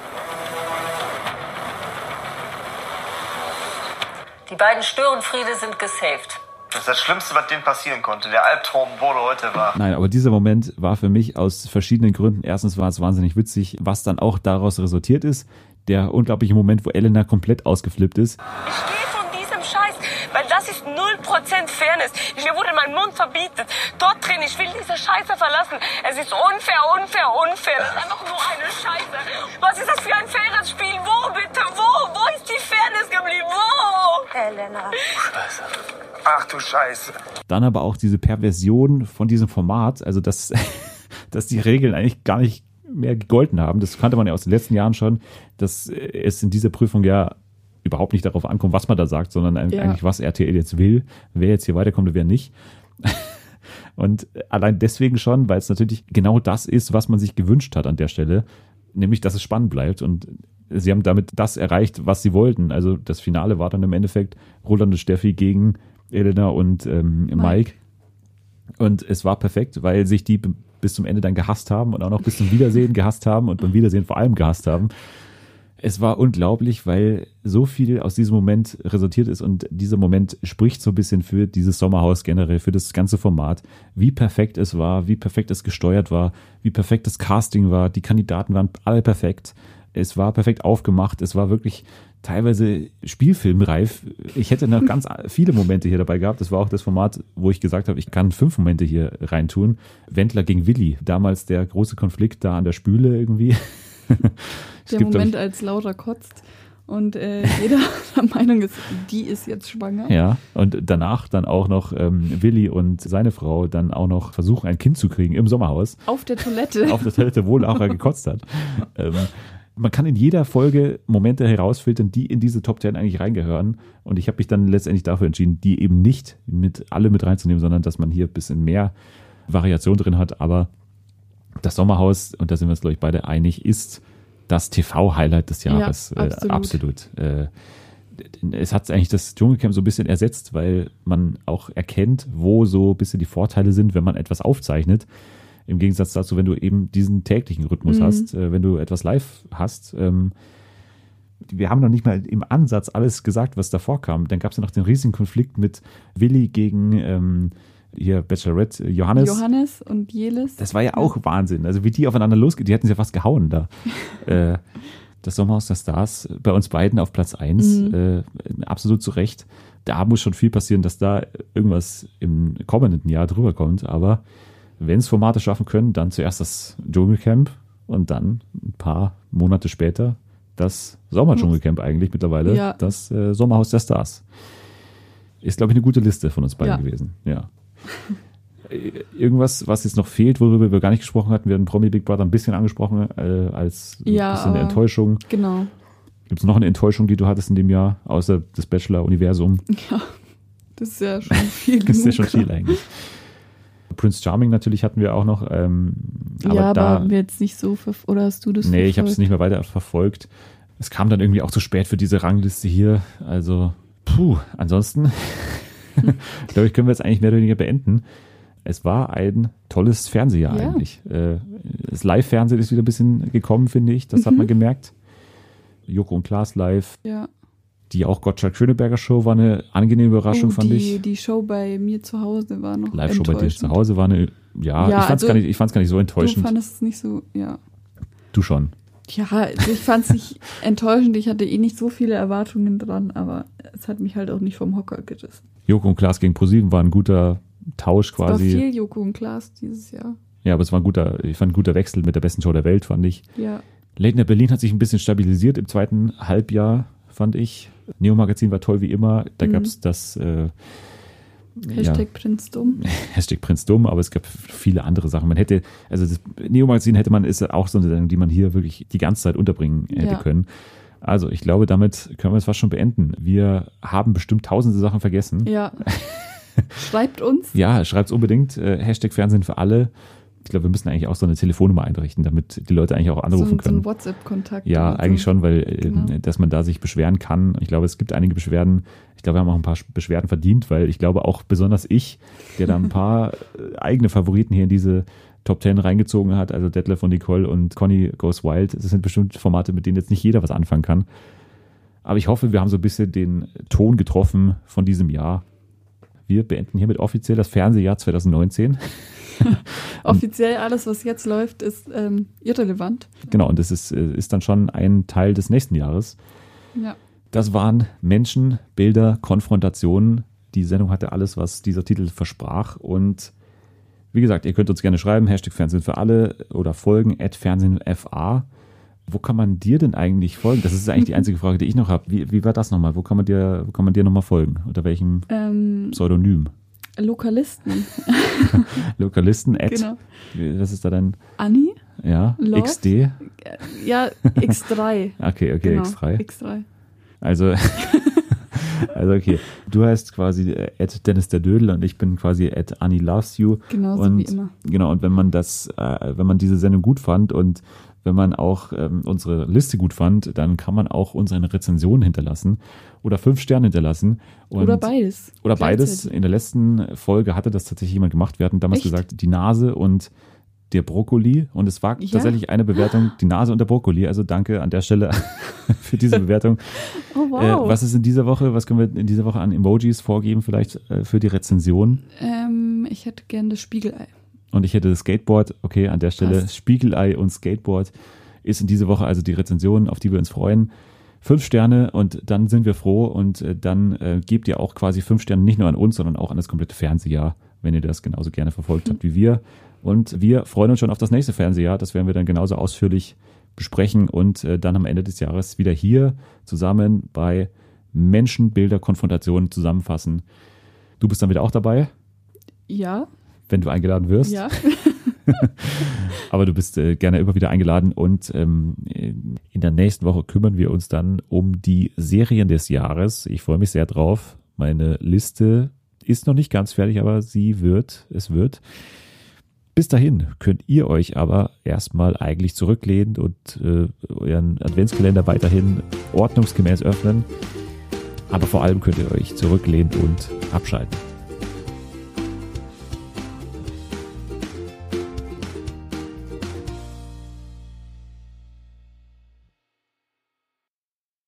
Y: Die beiden Störenfriede sind gesaved.
Z: Das ist das Schlimmste, was denen passieren konnte. Der Albtraum wurde heute wahr.
A: nein, aber dieser Moment war für mich aus verschiedenen Gründen. Erstens war es wahnsinnig witzig, was dann auch daraus resultiert ist. Der unglaubliche Moment, wo Elena komplett ausgeflippt ist.
S: Ich stehe von diesem Scheiß, weil das ist 0% Fairness. Mir wurde mein Mund verbietet. Dort drin, ich will diese Scheiße verlassen. Es ist unfair, unfair, unfair. Das ist einfach nur eine Scheiße. Was ist das für ein faires Spiel? Wo bitte? Wo? Wo ist die Fairness geblieben? Wo?
Y: Elena.
Z: Scheiße.
J: Ach du Scheiße.
A: Dann aber auch diese Perversion von diesem Format, also dass, dass die Regeln eigentlich gar nicht mehr gegolten haben. Das kannte man ja aus den letzten Jahren schon, dass es in dieser Prüfung ja überhaupt nicht darauf ankommt, was man da sagt, sondern
C: Ja.
A: eigentlich, was RTL jetzt will, wer jetzt hier weiterkommt und wer nicht. Und allein deswegen schon, weil es natürlich genau das ist, was man sich gewünscht hat an der Stelle, nämlich, dass es spannend bleibt. Und sie haben damit das erreicht, was sie wollten. Also das Finale war dann im Endeffekt Roland und Steffi gegen Elena und ähm, Mike.
C: Mike.
A: Und es war perfekt, weil sich die bis zum Ende dann gehasst haben und auch noch bis zum Wiedersehen gehasst haben und beim Wiedersehen vor allem gehasst haben. Es war unglaublich, weil so viel aus diesem Moment resultiert ist und dieser Moment spricht so ein bisschen für dieses Sommerhaus generell, für das ganze Format, wie perfekt es war, wie perfekt es gesteuert war, wie perfekt das Casting war, die Kandidaten waren alle perfekt. Es war perfekt aufgemacht, es war wirklich teilweise spielfilmreif. Ich hätte noch ganz viele Momente hier dabei gehabt. Das war auch das Format, wo ich gesagt habe, ich kann fünf Momente hier reintun. Wendler gegen Willi, damals der große Konflikt da an der Spüle irgendwie.
C: Der Moment,
A: ich,
C: als Laura kotzt und äh, jeder der Meinung ist, die ist jetzt schwanger.
A: Ja, und danach dann auch noch ähm, Willi und seine Frau dann auch noch versuchen, ein Kind zu kriegen im Sommerhaus.
C: Auf der Toilette.
A: Auf der Toilette, wo Laura gekotzt hat. Ähm, man kann in jeder Folge Momente herausfiltern, die in diese Top 10 eigentlich reingehören. Und ich habe mich dann letztendlich dafür entschieden, die eben nicht mit alle mit reinzunehmen, sondern dass man hier ein bisschen mehr Variation drin hat. Aber das Sommerhaus, und da sind wir uns, glaube ich, beide einig, ist das TV-Highlight des
C: Ja,
A: Jahres.
C: absolut.
A: Äh, absolut. Äh, es hat eigentlich das Dschungelcamp so ein bisschen ersetzt, weil man auch erkennt, wo so ein bisschen die Vorteile sind, wenn man etwas aufzeichnet. Im Gegensatz dazu, wenn du eben diesen täglichen Rhythmus
C: Mhm.
A: hast, äh, wenn du etwas live hast. Ähm, wir haben noch nicht mal im Ansatz alles gesagt, was davor kam. Dann gab es ja noch den riesigen Konflikt mit Willi gegen ähm, hier Bachelorette äh, Johannes.
C: Johannes und Jelis.
A: Das war ja auch Wahnsinn. Also wie die aufeinander losgehen, die hätten sie ja fast gehauen da. äh, das Sommerhaus der Stars bei uns beiden auf Platz eins
C: Mhm.
A: äh, absolut zu Recht. Da muss schon viel passieren, dass da irgendwas im kommenden Jahr drüber kommt. Aber wenn es Formate schaffen können, dann zuerst das Dschungelcamp und dann ein paar Monate später das Sommerdschungelcamp eigentlich mittlerweile,
C: Ja.
A: das äh, Sommerhaus der Stars. Ist, glaube ich, eine gute Liste von uns beiden
C: Ja.
A: gewesen. Ja. Äh, Irgendwas, was jetzt noch fehlt, worüber wir gar nicht gesprochen hatten, wir haben Promi Big Brother ein bisschen angesprochen, äh, als ein
C: Ja,
A: bisschen eine
C: aber-
A: Enttäuschung.
C: Genau.
A: Gibt es noch eine Enttäuschung, die du hattest in dem Jahr, außer das Bachelor-Universum?
C: Ja, das ist ja schon viel
A: Das ist ja schon viel eigentlich. Prince Charming natürlich hatten wir auch noch. Ähm, aber
C: ja,
A: da,
C: aber wir jetzt nicht so, oder hast du das
A: nee, ich habe es
C: verfolgt?
A: nicht mehr weiter verfolgt. Es kam dann irgendwie auch zu spät für diese Rangliste hier. Also, puh, ansonsten, glaube ich, können wir jetzt eigentlich mehr oder weniger beenden. Es war ein tolles Fernsehjahr
C: Ja.
A: eigentlich. Äh, Das Live-Fernsehen ist wieder ein bisschen gekommen, finde ich. Das hat
C: Mhm.
A: man gemerkt. Joko und Klaas live.
C: Ja.
A: Die auch Gottschalk Schöneberger Show war eine angenehme Überraschung,
C: oh,
A: fand
C: die,
A: ich.
C: Die Show bei mir zu Hause war noch
A: Live-Show bei dir zu Hause war eine, ja,
C: Ja,
A: ich fand es
C: also,
A: gar, nicht- ich gar nicht so
C: Du
A: enttäuschend.
C: fandest es nicht so, ja.
A: Du schon.
C: Ja, also ich fand es nicht enttäuschend. Ich hatte eh nicht so viele Erwartungen dran, aber es hat mich halt auch nicht vom Hocker gerissen.
A: Joko und Klaas gegen ProSieben war ein guter Tausch
C: Es war
A: quasi.
C: viel Joko und Klaas dieses Jahr.
A: Ja, aber es war ein guter, ich fand ein guter Wechsel mit der besten Show der Welt, fand ich.
C: Ja.
A: Late Night Berlin hat sich ein bisschen stabilisiert im zweiten Halbjahr, fand ich. Neo Magazin war toll wie immer. Da
C: Mhm.
A: gab's das äh,
C: Hashtag Prinz Dumm.
A: Hashtag Prinz Dumm, aber es gab viele andere Sachen. Man hätte, also das Neo Magazin hätte man, ist auch so eine Sendung, die man hier wirklich die ganze Zeit unterbringen hätte
C: Ja.
A: können. Also ich glaube, damit können wir es fast schon beenden. Wir haben bestimmt tausende Sachen vergessen.
C: Ja. Schreibt uns.
A: Ja, schreibt's unbedingt. Äh, Hashtag Fernsehen für alle. Ich glaube, wir müssen eigentlich auch so eine Telefonnummer einrichten, damit die Leute eigentlich auch
C: So,
A: anrufen
C: so
A: können.
C: ein WhatsApp-Kontakt.
A: Ja,
C: oder so.
A: eigentlich schon, weil äh,
C: Genau.
A: dass man da sich beschweren kann. Ich glaube, es gibt einige Beschwerden. Ich glaube, wir haben auch ein paar Beschwerden verdient, weil ich glaube auch besonders ich, der da ein paar äh, eigene Favoriten hier in diese Top Ten reingezogen hat, also Detlef und Nicole und Conny Goes Wild. Das sind bestimmt Formate, mit denen jetzt nicht jeder was anfangen kann. Aber ich hoffe, wir haben so ein bisschen den Ton getroffen von diesem Jahr. Wir beenden hiermit offiziell das Fernsehjahr 2019.
C: Offiziell alles, was jetzt läuft, ist ähm, irrelevant.
A: Genau, und das ist, äh, ist dann schon ein Teil des nächsten Jahres.
C: Ja.
A: Das waren Menschen, Bilder, Konfrontationen. Die Sendung hatte alles, was dieser Titel versprach. Und wie gesagt, ihr könnt uns gerne schreiben, Hashtag Fernsehen für alle oder folgen, at FernsehenFA. Wo kann man dir denn eigentlich folgen? Das ist eigentlich die einzige Frage, die ich noch habe. Wie, wie war das nochmal? Wo kann man dir, wo kann man dir nochmal folgen? Unter welchem
C: Ähm,
A: Pseudonym?
C: Lokalisten.
A: Lokalisten, at,
C: Genau.
A: was ist da dein,
C: Anni?
A: ja,
C: Love?
A: XD?
C: Ja, X3.
A: Okay, okay,
C: genau,
A: X3.
C: X3.
A: Also, also okay. Du heißt quasi äh, at Dennis der Dödel und ich bin quasi at Annie Loves You.
C: Genauso
A: und,
C: wie immer.
A: Genau, und wenn man das, äh, wenn man diese Sendung gut fand und wenn man auch ähm, unsere Liste gut fand, dann kann man auch uns eine Rezension hinterlassen oder fünf Sterne hinterlassen.
C: Oder beides.
A: Oder beides. In der letzten Folge hatte das tatsächlich jemand gemacht. Wir hatten damals
C: Echt?
A: gesagt, die Nase und der Brokkoli. Und es war
C: Ja.
A: tatsächlich eine Bewertung, die Nase und der Brokkoli. Also danke an der Stelle für diese Bewertung.
C: Oh, wow.
A: Äh, was ist in dieser Woche, was können wir in dieser Woche an Emojis vorgeben, vielleicht äh, für die Rezension?
C: Ähm, ich hätte gern das Spiegelei.
A: Und ich hätte das Skateboard, okay, an der Stelle
C: Passt.
A: Spiegelei und Skateboard ist in dieser Woche also die Rezension, auf die wir uns freuen. Fünf Sterne und dann sind wir froh und äh, dann äh, gebt ihr auch quasi fünf Sterne nicht nur an uns, sondern auch an das komplette Fernsehjahr, wenn ihr das genauso gerne verfolgt habt wie wir. Und wir freuen uns schon auf das nächste Fernsehjahr. Das werden wir dann genauso ausführlich besprechen und äh, dann am Ende des Jahres wieder hier zusammen bei Menschen, Bilder, Konfrontationen zusammenfassen. Du bist dann wieder auch dabei,
C: Ja.
A: wenn du eingeladen wirst.
C: Ja.
A: Aber du bist äh, gerne immer wieder eingeladen und ähm, in der nächsten Woche kümmern wir uns dann um die Serien des Jahres. Ich freue mich sehr drauf. Meine Liste ist noch nicht ganz fertig, aber sie wird, es wird. Bis dahin könnt ihr euch aber erstmal eigentlich zurücklehnen und äh, euren Adventskalender weiterhin ordnungsgemäß öffnen. Aber vor allem könnt ihr euch zurücklehnen und abschalten.